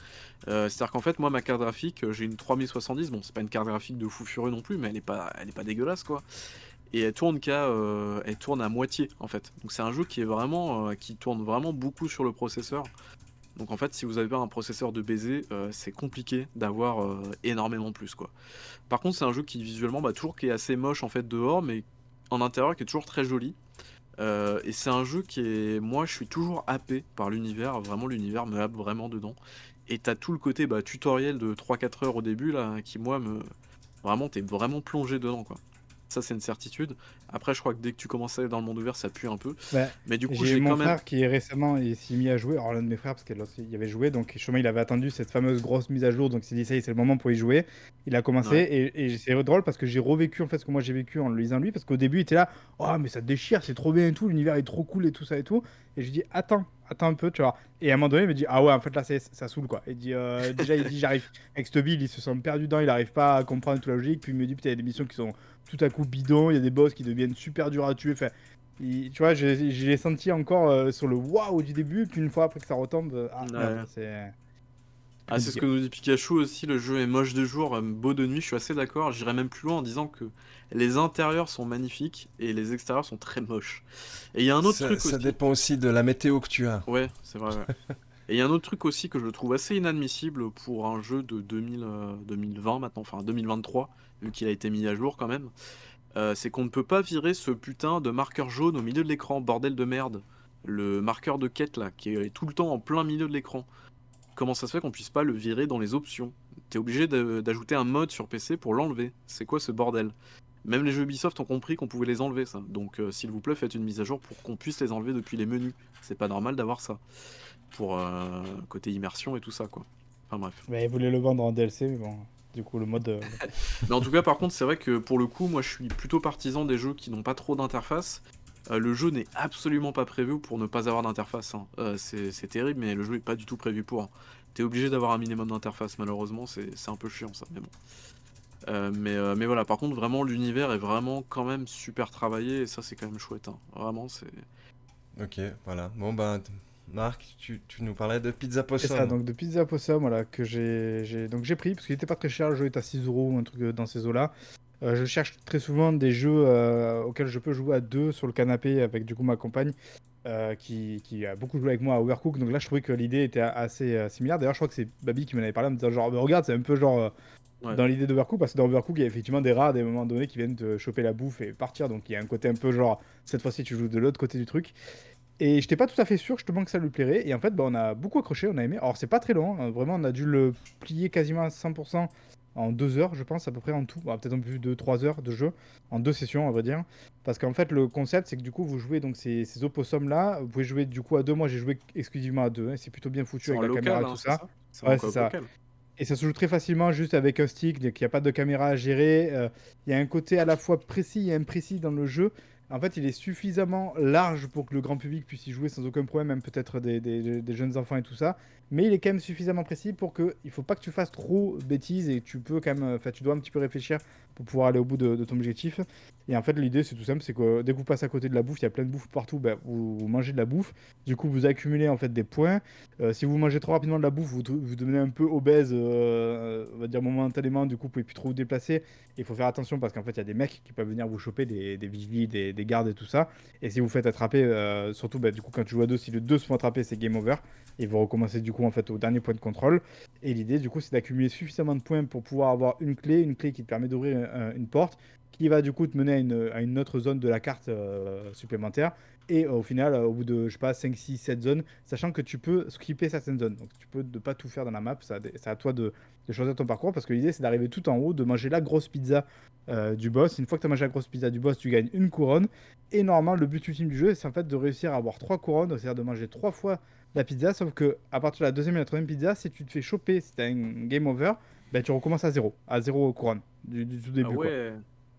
[SPEAKER 3] Euh, C'est-à-dire qu'en fait, moi, ma carte graphique, j'ai une 3070. Bon, c'est pas une carte graphique de fou furieux non plus, mais elle est pas, elle est pas dégueulasse quoi. Et elle tourne qu'à, euh, elle tourne à moitié en fait. Donc c'est un jeu qui est vraiment, euh, qui tourne vraiment beaucoup sur le processeur. Donc en fait, si vous avez pas un processeur de baiser, euh, c'est compliqué d'avoir euh, énormément plus quoi. Par contre, c'est un jeu qui visuellement, bah, toujours qui est assez moche en fait dehors, mais en intérieur qui est toujours très joli. Euh, et c'est un jeu qui est, moi, je suis toujours happé par l'univers. Vraiment, l'univers me happe vraiment dedans. Et t'as tout le côté bah, tutoriel de 3-4 heures au début là, qui moi me, vraiment, t'es vraiment plongé dedans quoi. Ça, c'est une certitude. Après, je crois que dès que tu commences à aller dans le monde ouvert, ça pue un peu.
[SPEAKER 2] Bah,
[SPEAKER 3] Mais du coup,
[SPEAKER 2] J'ai mon
[SPEAKER 3] quand même.
[SPEAKER 2] frère qui est récemment il s'est mis à jouer. Alors l'un de mes frères parce qu'il y avait joué donc justement il avait attendu cette fameuse grosse mise à jour donc il s'est dit ça y est, c'est le moment pour y jouer. Il a commencé
[SPEAKER 3] Ouais.
[SPEAKER 2] et, et c'est drôle parce que j'ai revécu en fait ce que moi j'ai vécu en le lisant lui parce qu'au début il était là oh mais ça déchire c'est trop bien et tout l'univers est trop cool et tout ça et tout et je dis attends attends un peu tu vois et à un moment donné il me dit ah ouais en fait là ça saoule quoi. Il dit euh, déjà il dit j'arrive avec cette build il se sent perdu dedans il arrive pas à comprendre toute la logique puis il me dit putain il y a des missions qui sont tout à coup bidons il y a des boss qui deviennent super durs à tuer enfin il- tu vois, j'ai j'ai senti encore euh, sur le waouh du début, puis une fois après que ça retombe, euh, ah,
[SPEAKER 3] Ouais.
[SPEAKER 2] c'est.
[SPEAKER 3] Ah, c'est ce que nous dit Pikachu aussi, le jeu est moche de jour, euh, beau de nuit, je suis assez d'accord. J'irais même plus loin en disant que les intérieurs sont magnifiques et les extérieurs sont très moches. Et il y a un autre
[SPEAKER 1] ça,
[SPEAKER 3] truc
[SPEAKER 1] ça
[SPEAKER 3] aussi.
[SPEAKER 1] dépend aussi de la météo que tu as.
[SPEAKER 3] Ouais, c'est vrai. ouais. Et il y a un autre truc aussi que je trouve assez inadmissible pour un jeu de 2000, 2020 euh, maintenant, enfin 2023, vu qu'il a été mis à jour quand même. Euh, c'est qu'on ne peut pas virer ce putain de marqueur jaune au milieu de l'écran, bordel de merde. Le marqueur de quête là, qui est tout le temps en plein milieu de l'écran. Comment ça se fait qu'on puisse pas le virer dans les options? T'es obligé d'ajouter un mode sur PC pour l'enlever. C'est quoi ce bordel? Même les jeux Ubisoft ont compris qu'on pouvait les enlever ça. Donc euh, s'il vous plaît, faites une mise à jour pour qu'on puisse les enlever depuis les menus. C'est pas normal d'avoir ça. Pour euh, côté immersion et tout ça quoi. Enfin bref.
[SPEAKER 2] Bah, ils voulaient le vendre en DLC, mais bon du coup le mode. Euh,
[SPEAKER 3] mais en tout cas, par contre, c'est vrai que pour le coup, moi je suis plutôt partisan des jeux qui n'ont pas trop d'interface. Euh, le jeu n'est absolument pas prévu pour ne pas avoir d'interface. Hein. Euh, c'est terrible, mais le jeu n'est pas du tout prévu pour. Hein. T'es obligé d'avoir un minimum d'interface, malheureusement, c'est un peu chiant ça, mais bon. mais, mais voilà, par contre, vraiment, l'univers est vraiment quand même super travaillé, et ça, c'est quand même chouette. Hein. Vraiment, c'est.
[SPEAKER 1] Ok, voilà. Bon, bah, Marc, tu, nous parlais de Pizza Possum.
[SPEAKER 2] C'est ça, donc de Pizza Possum, voilà, que j'ai donc j'ai pris, parce qu'il était pas très cher, le jeu est à 6 euros ou un truc dans ces eaux-là. Euh, je cherche très souvent des jeux euh, auxquels je peux jouer à deux sur le canapé avec du coup ma compagne euh, qui, qui, a beaucoup joué avec moi à Overcook. Donc là, je trouvais que l'idée était assez similaire. D'ailleurs, je crois que c'est Babi qui m'en avait parlé en me disant genre, regarde, c'est un peu genre dans l'idée d'Overcook parce que dans Overcook, il y a effectivement des rats à des moments donnés qui viennent te choper la bouffe et partir. Donc il y a un côté un peu genre, cette fois-ci, tu joues de l'autre côté du truc. Et j'étais pas tout à fait sûr justement que ça lui plairait. Et en fait, bah, on a beaucoup accroché, on a aimé. Alors, c'est pas très long, hein. vraiment, on a dû le plier quasiment à 100% en deux heures, je pense, à peu près en tout. Bah, peut-être un peu plus de trois heures de jeu, en deux sessions, on va dire. Parce qu'en fait, le concept, c'est que du coup, vous jouez donc ces, ces opossums-là. Vous pouvez jouer du coup à deux. Moi, j'ai joué exclusivement à deux. Hein. C'est plutôt bien foutu avec la caméra et hein, tout ça. Ouais, c'est ça. Et ça se joue très facilement juste avec un stick, donc il n'y a pas de caméra à gérer. Euh, il y a un côté à la fois précis et imprécis dans le jeu. En fait, il est suffisamment large pour que le grand public puisse y jouer sans aucun problème, même peut-être des, jeunes enfants et tout ça. Mais il est quand même suffisamment précis pour que il faut pas que tu fasses trop bêtises et tu peux quand même, enfin, tu dois un petit peu réfléchir pour pouvoir aller au bout de, ton objectif. Et en fait, l'idée c'est tout simple, c'est que dès que vous passez à côté de la bouffe, il y a plein de bouffe partout, ben, vous, mangez de la bouffe. Du coup, vous accumulez en fait des points. Euh, si vous mangez trop rapidement de la bouffe, vous, vous devenez un peu obèse, euh, on va dire momentanément. Du coup, vous pouvez plus trop vous déplacer. Il faut faire attention parce qu'en fait, il y a des mecs qui peuvent venir vous choper, des, des vigiles, des, des, gardes et tout ça. Et si vous faites attraper, euh, surtout ben, du coup quand tu joues à deux, si les deux se font attraper, c'est game over. Et vous recommencez du coup en fait au dernier point de contrôle. Et l'idée du coup, c'est d'accumuler suffisamment de points pour pouvoir avoir une clé, une clé qui te permet d'ouvrir une porte qui va du coup te mener à une, autre zone de la carte euh, supplémentaire. Et au final, au bout de, je sais pas, 5, 6, 7 zones, sachant que tu peux skipper certaines zones. Donc tu peux ne pas tout faire dans la map, c'est à toi de, choisir ton parcours, parce que l'idée c'est d'arriver tout en haut, de manger la grosse pizza euh, du boss. Une fois que tu as mangé la grosse pizza du boss, tu gagnes une couronne. Et normalement, le but ultime du jeu, c'est en fait de réussir à avoir trois couronnes, c'est-à-dire de manger trois fois la pizza, sauf que à partir de la deuxième et la troisième pizza, si tu te fais choper, si tu as un game over, ben, tu recommences à zéro, à zéro couronne du, tout début. Ah ouais.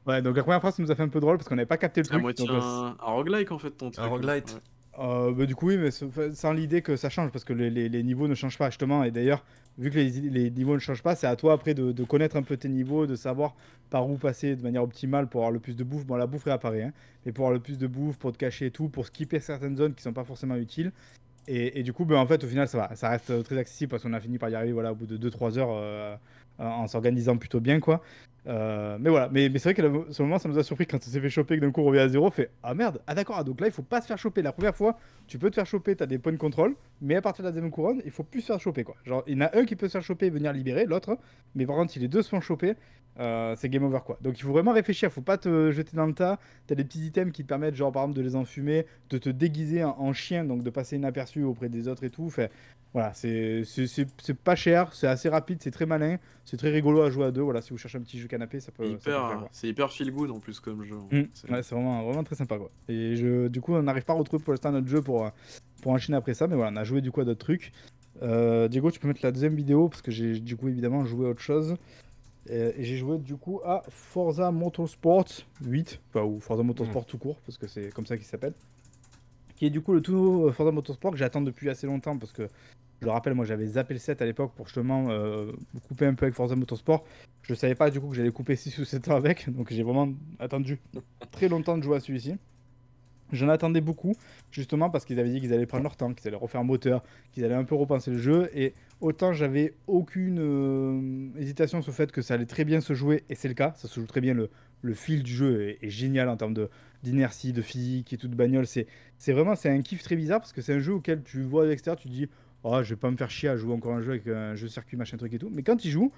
[SPEAKER 2] Ouais, donc la première fois, ça nous a fait un peu drôle parce qu'on n'avait pas capté le truc.
[SPEAKER 3] donc, euh, un... un roguelike en fait, ton truc.
[SPEAKER 1] Un roguelite.
[SPEAKER 2] Euh, bah, du coup, oui, mais sans l'idée que ça change parce que les, les, niveaux ne changent pas justement. Et d'ailleurs, vu que les, les, niveaux ne changent pas, c'est à toi après de, de, connaître un peu tes niveaux, de savoir par où passer de manière optimale pour avoir le plus de bouffe. Bon, la bouffe réapparaît, hein, mais pour avoir le plus de bouffe, pour te cacher et tout, pour skipper certaines zones qui sont pas forcément utiles. Et, et du coup, ben, en fait, au final, ça va. Ça reste très accessible parce qu'on a fini par y arriver voilà, au bout de 2-3 heures euh, en s'organisant plutôt bien, quoi. Euh, mais voilà, mais, c'est vrai que ce moment ça nous a surpris quand on s'est fait choper que d'un coup on revient à zéro, fait ah merde, ah d'accord, ah, donc là il faut pas se faire choper. La première fois, tu peux te faire choper, t'as des points de contrôle, mais à partir de la deuxième couronne, il faut plus se faire choper quoi. Genre, il y en a un qui peut se faire choper et venir libérer, l'autre, mais par contre, si les deux se font choper, euh, c'est game over quoi. Donc il faut vraiment réfléchir, faut pas te jeter dans le tas. T'as des petits items qui te permettent, genre par exemple, de les enfumer, de te déguiser en, chien, donc de passer inaperçu auprès des autres et tout. Fait, voilà, c'est pas cher, c'est assez rapide, c'est très malin, c'est très rigolo à jouer à deux. Voilà, si vous cherchez un petit jeu canapé, ça peut.
[SPEAKER 3] C'est hyper, feel good en plus comme jeu.
[SPEAKER 2] Mmh. c'est vraiment, vraiment très sympa quoi. Et je, du coup, on n'arrive pas à retrouver pour l'instant notre jeu pour, pour enchaîner après ça, mais voilà, on a joué du coup à d'autres trucs. Euh, Diego, tu peux mettre la deuxième vidéo parce que j'ai du coup évidemment joué à autre chose. Et, j'ai joué du coup à Forza Motorsport 8, enfin, ou Forza Motorsport mmh. tout court, parce que c'est comme ça qu'il s'appelle qui est du coup le tout nouveau Forza Motorsport que j'attends depuis assez longtemps parce que je le rappelle, moi j'avais zappé le 7 à l'époque pour justement euh, couper un peu avec Forza Motorsport. Je ne savais pas du coup que j'allais couper 6 ou 7 ans avec, donc j'ai vraiment attendu très longtemps de jouer à celui-ci. J'en attendais beaucoup, justement parce qu'ils avaient dit qu'ils allaient prendre leur temps, qu'ils allaient refaire un moteur, qu'ils allaient un peu repenser le jeu. Et autant j'avais aucune euh, hésitation sur le fait que ça allait très bien se jouer, et c'est le cas, ça se joue très bien, le, fil du jeu est, génial en termes d'inertie, de physique et tout de bagnole. C'est, vraiment c'est un kiff très bizarre parce que c'est un jeu auquel tu vois à l'extérieur, tu dis oh, je vais pas me faire chier à jouer encore un jeu avec un jeu circuit, machin truc et tout. Mais quand il joue,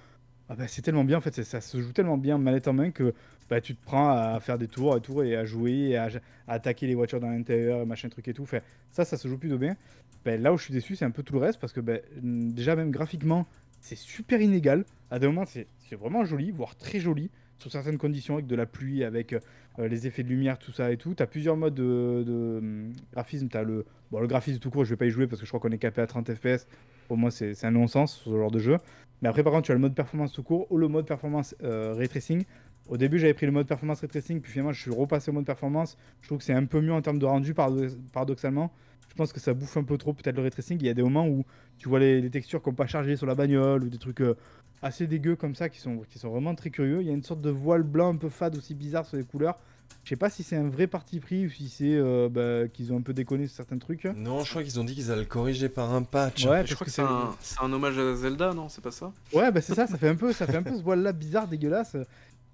[SPEAKER 2] ah bah, c'est tellement bien, en fait, ça se joue tellement bien manette en main que bah, tu te prends à faire des tours et tout, et à jouer, et à, attaquer les voitures dans l'intérieur, machin truc et tout. Ça, ça se joue plutôt bien. Bah, là où je suis déçu, c'est un peu tout le reste, parce que mm, déjà, même graphiquement, c'est super inégal. À des moments, c'est vraiment joli, voire très joli, certaines conditions, avec de la pluie, avec euh, les effets de lumière, tout ça et tout. Tu as plusieurs modes de, hum, graphisme. Tu as le, bon, le graphisme tout court, je vais pas y jouer parce que je crois qu'on est capé à 30 FPS. Pour moi, c'est un non-sens ce genre de jeu. Mais après, par contre, tu as le mode performance tout court ou le mode performance euh, ray tracing. Au début, j'avais pris le mode performance ray tracing, puis finalement, je suis repassé au mode performance. Je trouve que c'est un peu mieux en termes de rendu, parado- paradoxalement. Je pense que ça bouffe un peu trop, peut-être le ray tracing. Il y a des moments où tu vois les, les textures qui n'ont pas chargé sur la bagnole ou des trucs euh, assez dégueux comme ça qui sont, qui sont vraiment très curieux. Il y a une sorte de voile blanc un peu fade aussi bizarre sur les couleurs. Je sais pas si c'est un vrai parti pris ou si c'est euh, bah, qu'ils ont un peu déconné sur certains trucs.
[SPEAKER 1] Non, je crois qu'ils ont dit qu'ils allaient le corriger par un patch.
[SPEAKER 2] Ouais,
[SPEAKER 3] Je crois que
[SPEAKER 2] que
[SPEAKER 3] c'est un, c'est un hommage à Zelda, non? C'est pas ça?
[SPEAKER 2] Ouais, bah c'est ça, ça fait un peu, ça fait un peu ce voile-là bizarre, dégueulasse.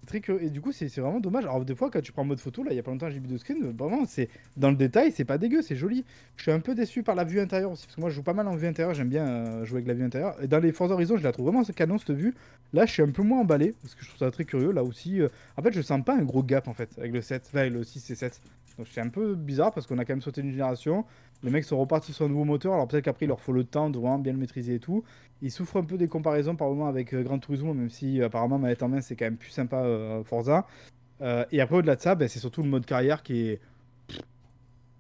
[SPEAKER 2] Curieux. Et du coup, c'est vraiment dommage. Alors, des fois, quand tu prends mode photo, là, il y a pas longtemps, j'ai vu de screen, vraiment, c'est dans le détail, c'est pas dégueu, c'est joli. Je suis un peu déçu par la vue intérieure aussi, parce que moi, je joue pas mal en vue intérieure, j'aime bien euh, jouer avec la vue intérieure. Et dans les Forza Horizon, je la trouve vraiment canon, cette vue. Là, je suis un peu moins emballé, parce que je trouve ça très curieux. Là aussi, euh, en fait, je sens pas un gros gap, en fait, avec le 7, enfin, avec le 6 et 7. Donc, c'est un peu bizarre, parce qu'on a quand même sauté une génération. Les mecs sont repartis sur un nouveau moteur, alors peut-être qu'après, il leur faut le temps de vraiment bien le maîtriser et tout. Ils souffrent un peu des comparaisons par moment avec euh, Gran Turismo, même si euh, apparemment manette en main c'est quand même plus sympa euh, Forza. Et après au-delà de ça, ben, c'est surtout le mode carrière qui est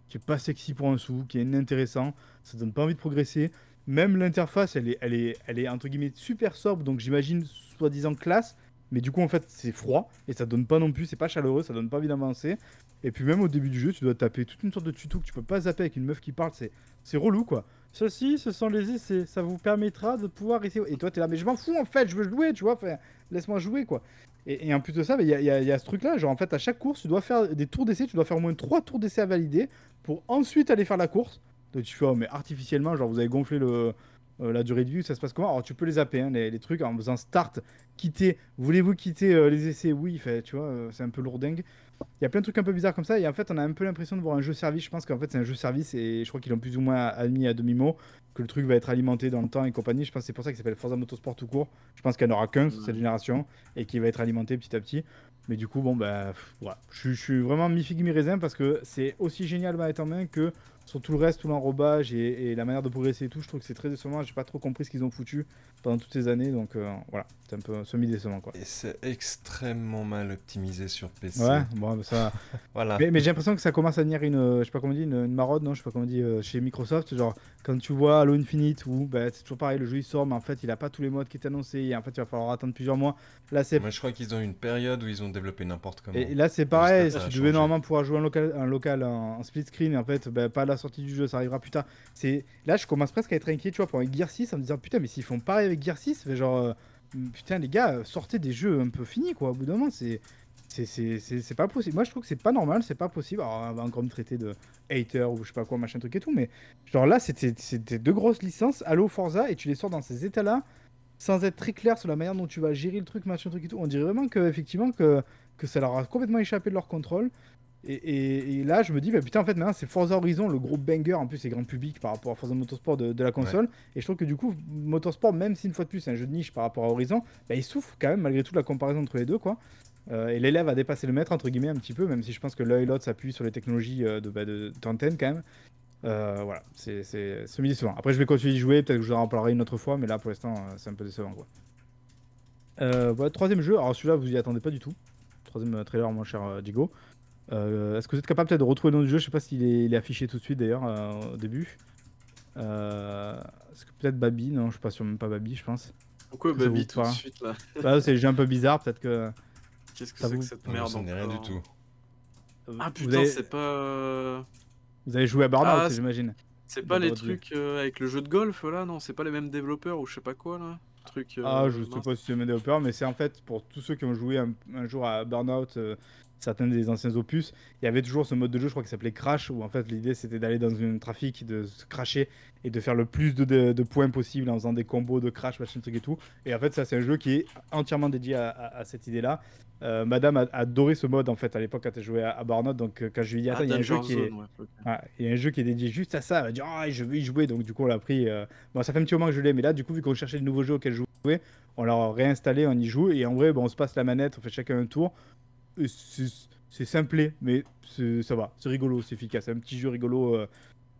[SPEAKER 2] qui est pas sexy pour un sou, qui est inintéressant, ça donne pas envie de progresser. Même l'interface, elle est, elle est, elle est entre guillemets super sobre, donc j'imagine soi-disant classe, mais du coup en fait c'est froid et ça donne pas non plus, c'est pas chaleureux, ça donne pas envie d'avancer. Et puis même au début du jeu, tu dois taper toute une sorte de tuto que tu peux pas zapper avec une meuf qui parle, c'est c'est relou quoi. Ceci, ce sont les essais, ça vous permettra de pouvoir essayer. Et toi, t'es là, mais je m'en fous en fait, je veux jouer, tu vois, laisse-moi jouer quoi. Et, en plus de ça, il y, a- y y a ce truc là, genre en fait, à chaque course, tu dois faire des tours d'essai, tu dois faire au moins 3 tours d'essai à valider pour ensuite aller faire la course. Donc tu fais, oh, mais artificiellement, genre vous avez gonflé le, euh, la durée de vie, ça se passe comment? Alors tu peux les zapper, hein, les, les trucs, en faisant start, quitter. Voulez-vous quitter euh, les essais? Oui, fait, tu vois, euh, c'est un peu lourdingue. Il y a plein de trucs un peu bizarres comme ça, et en fait, on a un peu l'impression de voir un jeu service. Je pense qu'en fait, c'est un jeu service, et je crois qu'ils l'ont plus ou moins admis à demi-mot, que le truc va être alimenté dans le temps et compagnie. Je pense que c'est pour ça qu'il s'appelle Forza Motorsport tout court. Je pense qu'il n'y en aura qu'un sur cette génération, et qui va être alimenté petit à petit. Mais du coup, bon, bah, voilà. Je, suis- je suis vraiment mi-figue, mi-raisin, parce que c'est aussi génial manette en main que sur tout le reste, tout l'enrobage et, et la manière de progresser et tout. Je trouve que c'est très décevant. J'ai pas trop compris ce qu'ils ont foutu pendant toutes ces années, donc euh, voilà, c'est un peu semi-décevant, quoi.
[SPEAKER 1] Et c'est extrêmement mal optimisé sur PC.
[SPEAKER 2] Ouais, bon, bah, ça.
[SPEAKER 1] Voilà.
[SPEAKER 2] Mais, mais j'ai l'impression que ça commence à devenir une, euh, je sais pas comment on dit, une, une maraude, non, je sais pas comment on dit, euh, chez Microsoft. Genre, quand tu vois Halo Infinite, où bah, c'est toujours pareil, le jeu il sort, mais en fait il a pas tous les modes qui étaient annoncés, et en fait il va falloir attendre plusieurs mois. Là c'est
[SPEAKER 1] Moi, je crois qu'ils ont une période où ils ont développé n'importe comment.
[SPEAKER 2] et là c'est pareil,
[SPEAKER 1] ça
[SPEAKER 2] tu
[SPEAKER 1] va
[SPEAKER 2] devais normalement pouvoir jouer en local, un local en, en split screen, et en fait bah, pas à sortie du jeu, ça arrivera plus tard. C'est là je commence presque à être inquiet, tu vois, pour un Gear 6, en me disant putain mais s'ils font pareil avec Gear 6, mais genre euh, putain les gars, sortez des jeux un peu finis quoi, au bout d'un moment c'est c'est- pas possible. Moi, je trouve que c'est pas normal, c'est pas possible. Alors, on va encore me traiter de hater ou je sais pas quoi, machin truc et tout, mais genre là, c'était c'était deux grosses licences, Halo, Forza, et tu les sors dans ces états-là, sans être très clair sur la manière dont tu vas gérer le truc, machin truc et tout. On dirait vraiment que, effectivement, que, que ça leur a complètement échappé de leur contrôle. Et, et- et là, je me dis, bah, putain, en fait, maintenant, c'est Forza Horizon, le gros banger, en plus, c'est grand public par rapport à Forza Motorsport de, de la console. Et je trouve que du coup, Motorsport, même si une fois de plus, c'est un jeu de niche par rapport à Horizon, bah, il souffre quand même, malgré tout, la comparaison entre les deux, quoi. Euh, et l'élève a dépassé le maître, entre guillemets, un petit peu, même si je pense que l'un et l'autre s'appuient sur les technologies euh, de, bah, de, d'antenne, quand même. Euh, voilà, c'est c'est semi-décevant. Après, je vais continuer d'y jouer, peut-être que je vous en reparlerai une autre fois, mais là, pour l'instant, c'est un peu décevant, quoi. Euh, voilà, troisième jeu, alors celui-là, vous y attendez pas du tout. Troisième trailer, mon cher Digo. Euh, Est-ce que vous êtes capable peut-être de retrouver le nom du jeu? Je sais pas s'il est, il est affiché tout de suite, d'ailleurs, euh, au début. Euh, Est-ce que peut-être Babi? Non, je suis pas sûr, même pas Babi, je pense.
[SPEAKER 3] Pourquoi Baby tout de suite là?
[SPEAKER 2] Bah, c'est le jeu un peu bizarre, peut-être que.
[SPEAKER 3] Qu'est-ce que c'est
[SPEAKER 2] vous-
[SPEAKER 3] que cette
[SPEAKER 1] Non,
[SPEAKER 3] merde
[SPEAKER 1] dit rien du tout.
[SPEAKER 3] Ah putain,
[SPEAKER 2] avez,
[SPEAKER 3] c'est pas. euh,
[SPEAKER 2] vous avez joué à Burnout,
[SPEAKER 3] Ah, c'est-
[SPEAKER 2] j'imagine.
[SPEAKER 3] C'est pas les trucs euh, avec le jeu de golf là, non C'est pas les mêmes développeurs ou je sais pas quoi là? Truc. euh,
[SPEAKER 2] Ah, je sais pas si c'est le développeur, mais c'est en fait pour tous ceux qui ont joué un, un jour à Burnout, euh, certains des anciens opus, il y avait toujours ce mode de jeu, je crois, qui s'appelait Crash, où en fait l'idée c'était d'aller dans un trafic, de se cracher et de faire le plus de, de- de points possible en faisant des combos de crash, machin truc et tout. Et en fait, ça c'est un jeu qui est entièrement dédié à, à- à cette idée-là. Euh, Madame a adoré ce mode en fait à l'époque quand elle jouait à, à Burnout. Donc euh, quand je lui ai dit,
[SPEAKER 3] Ah,
[SPEAKER 2] attends, il y a un jeu
[SPEAKER 3] Danger
[SPEAKER 2] qui est.
[SPEAKER 3] Zone, ouais, ok.
[SPEAKER 2] Ouais, il y a un jeu qui est dédié juste à ça. Elle m'a dit, ah, je veux y jouer. Donc, du coup, on l'a pris. euh, Bon, ça fait un petit moment que je l'ai, mais là, du coup, vu qu'on cherchait de nouveaux jeux auxquels jouer, on l'a réinstallé, on y joue. Et en vrai, bon, on se passe la manette, on fait chacun un tour. Et C'est simplé, mais ça va. C'est rigolo, c'est efficace. C'est un petit jeu rigolo, euh,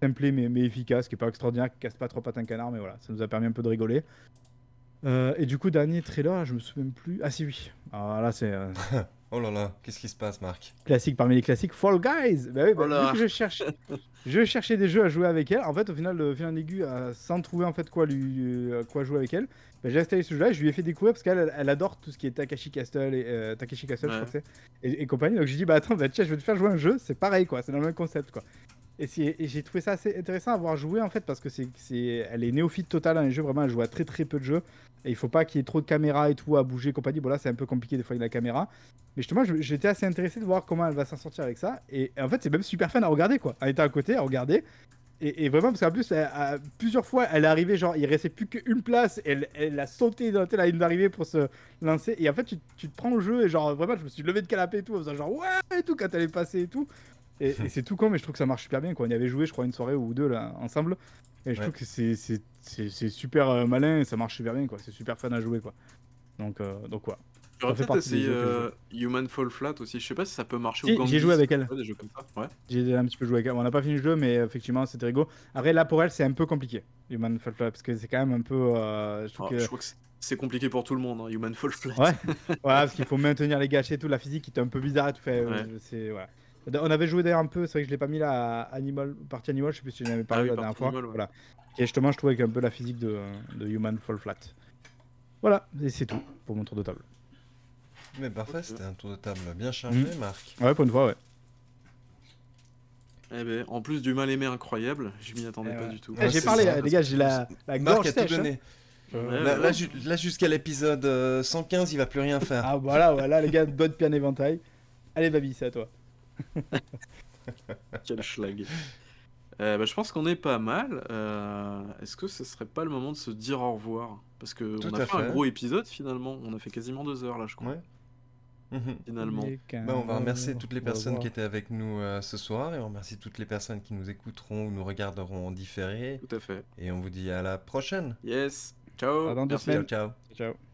[SPEAKER 2] simplé, mais, efficace, qui est pas extraordinaire, qui casse pas trop patin canard, mais voilà, ça nous a permis un peu de rigoler. Euh, et du coup, dernier trailer, je me souviens plus. Ah, si, oui. Alors là, c'est.
[SPEAKER 1] Oh là là, qu'est-ce qui se passe, Marc
[SPEAKER 2] classique parmi les classiques, Fall Guys. Bah oui, bah,
[SPEAKER 3] Oh là.
[SPEAKER 2] vu que je cherche, je cherchais des jeux à jouer avec elle. En fait, au final, le fil euh, sans trouver en fait quoi lui, euh, quoi jouer avec elle, bah, j'ai installé ce jeu-là. Je lui ai fait découvrir parce qu'elle, elle adore tout ce qui est Takashi Castle et euh, Takeshi Castle, je
[SPEAKER 3] Ouais.
[SPEAKER 2] crois que c'est, et, et compagnie. Donc j'ai dit bah attends, bah, tiens, je vais te faire jouer un jeu. C'est pareil quoi, c'est dans le même concept quoi. Et, j'ai trouvé ça assez intéressant à voir jouer en fait parce que c'est, elle est néophyte totale dans les jeux. Vraiment, elle joue à très très peu de jeux. Et il faut pas qu'il y ait trop de caméras et tout à bouger compagnie. Bon là, c'est un peu compliqué des fois avec la caméra. Mais justement, j'étais assez intéressé de voir comment elle va s'en sortir avec ça. Et en fait, c'est même super fun à regarder, quoi. Elle était à côté, à regarder. Et, vraiment, parce qu'en plus, elle- plusieurs fois, elle est arrivée, genre, il restait plus qu'une place. Elle, elle a sauté dans la ligne d'arrivée pour se lancer. Et en fait, tu, tu te prends au jeu. Et genre, vraiment, je me suis levé de canapé et tout, en faisant genre, ouais, et tout, quand elle est passée et tout. Et, et c'est tout con, mais je trouve que ça marche super bien, quoi. On y avait joué, je crois, une soirée ou deux, là, ensemble. Et je
[SPEAKER 1] Ouais.
[SPEAKER 2] trouve que c'est- c'est c'est- c'est super euh, malin et ça marche super bien, quoi. C'est super fun à jouer, quoi. Donc, euh, donc quoi.
[SPEAKER 3] J'aurais
[SPEAKER 2] fait
[SPEAKER 3] peut-être essayé euh, Human Fall Flat aussi. Je sais pas si ça peut marcher
[SPEAKER 2] Si,
[SPEAKER 3] ou
[SPEAKER 2] j'ai joué avec elle.
[SPEAKER 3] Ouais. Ouais.
[SPEAKER 2] J'ai un petit peu joué avec elle. On n'a pas fini le jeu, mais effectivement, c'était rigolo. Après, là, pour elle, c'est un peu compliqué, Human Fall Flat, parce que c'est quand même un peu. euh, je trouve
[SPEAKER 3] Alors,
[SPEAKER 2] que...
[SPEAKER 3] Je crois que c'est- compliqué pour tout le monde, hein, Human Fall Flat.
[SPEAKER 2] Ouais, ouais parce qu'il faut maintenir les gâchettes et tout. La physique qui est un peu bizarre et tout. Fait, euh,
[SPEAKER 3] Ouais.
[SPEAKER 2] On avait joué d'ailleurs un peu, c'est vrai que je l'ai pas mis là à Animal, partie Animal, je sais plus si j'en avais parlé
[SPEAKER 3] oui,
[SPEAKER 2] la dernière fois.
[SPEAKER 3] Animal, ouais.
[SPEAKER 2] Voilà. Et justement, je trouvais qu'un peu la physique de, de Human Fall Flat. Voilà, et c'est tout pour mon tour de table.
[SPEAKER 1] Mais parfait, c'était un tour de table bien chargé,
[SPEAKER 2] Mm.
[SPEAKER 1] Marc.
[SPEAKER 2] Ouais, pour une fois, ouais.
[SPEAKER 3] Eh ben, en plus du mal aimé incroyable, je m'y attendais
[SPEAKER 2] Eh
[SPEAKER 3] pas
[SPEAKER 2] ouais.
[SPEAKER 3] du tout.
[SPEAKER 2] Eh,
[SPEAKER 1] Ouais,
[SPEAKER 2] j'ai parlé,
[SPEAKER 1] ça.
[SPEAKER 2] euh, les gars, j'ai la, la
[SPEAKER 1] Marc
[SPEAKER 2] gorge
[SPEAKER 1] a tout
[SPEAKER 2] sèche. hein.
[SPEAKER 1] donné.
[SPEAKER 2] Euh,
[SPEAKER 3] Ouais,
[SPEAKER 1] Là,
[SPEAKER 3] ouais.
[SPEAKER 1] là, ju- là, jusqu'à l'épisode euh, 115, il va plus rien faire.
[SPEAKER 2] Ah voilà, voilà les gars, doigt de pied en éventail. Allez Babi, c'est à toi.
[SPEAKER 3] Quel schlag. Euh, bah, je pense qu'on est pas mal. Euh, Est-ce que ce serait pas le moment de se dire au revoir? Parce que
[SPEAKER 1] Tout
[SPEAKER 3] on a fait, un gros épisode finalement. On a fait quasiment deux heures là, je crois.
[SPEAKER 1] Ouais. Mhm.
[SPEAKER 3] Finalement.
[SPEAKER 1] Bah, on va remercier toutes les personnes qui étaient avec nous euh, ce soir et on remercie toutes les personnes qui nous écouteront ou nous regarderont en différé.
[SPEAKER 3] Tout à fait.
[SPEAKER 1] Et on vous dit à la prochaine.
[SPEAKER 3] Yes. Ciao.
[SPEAKER 2] À dans deux
[SPEAKER 3] Merci.
[SPEAKER 2] semaines.
[SPEAKER 1] Ciao, ciao.
[SPEAKER 2] Ciao.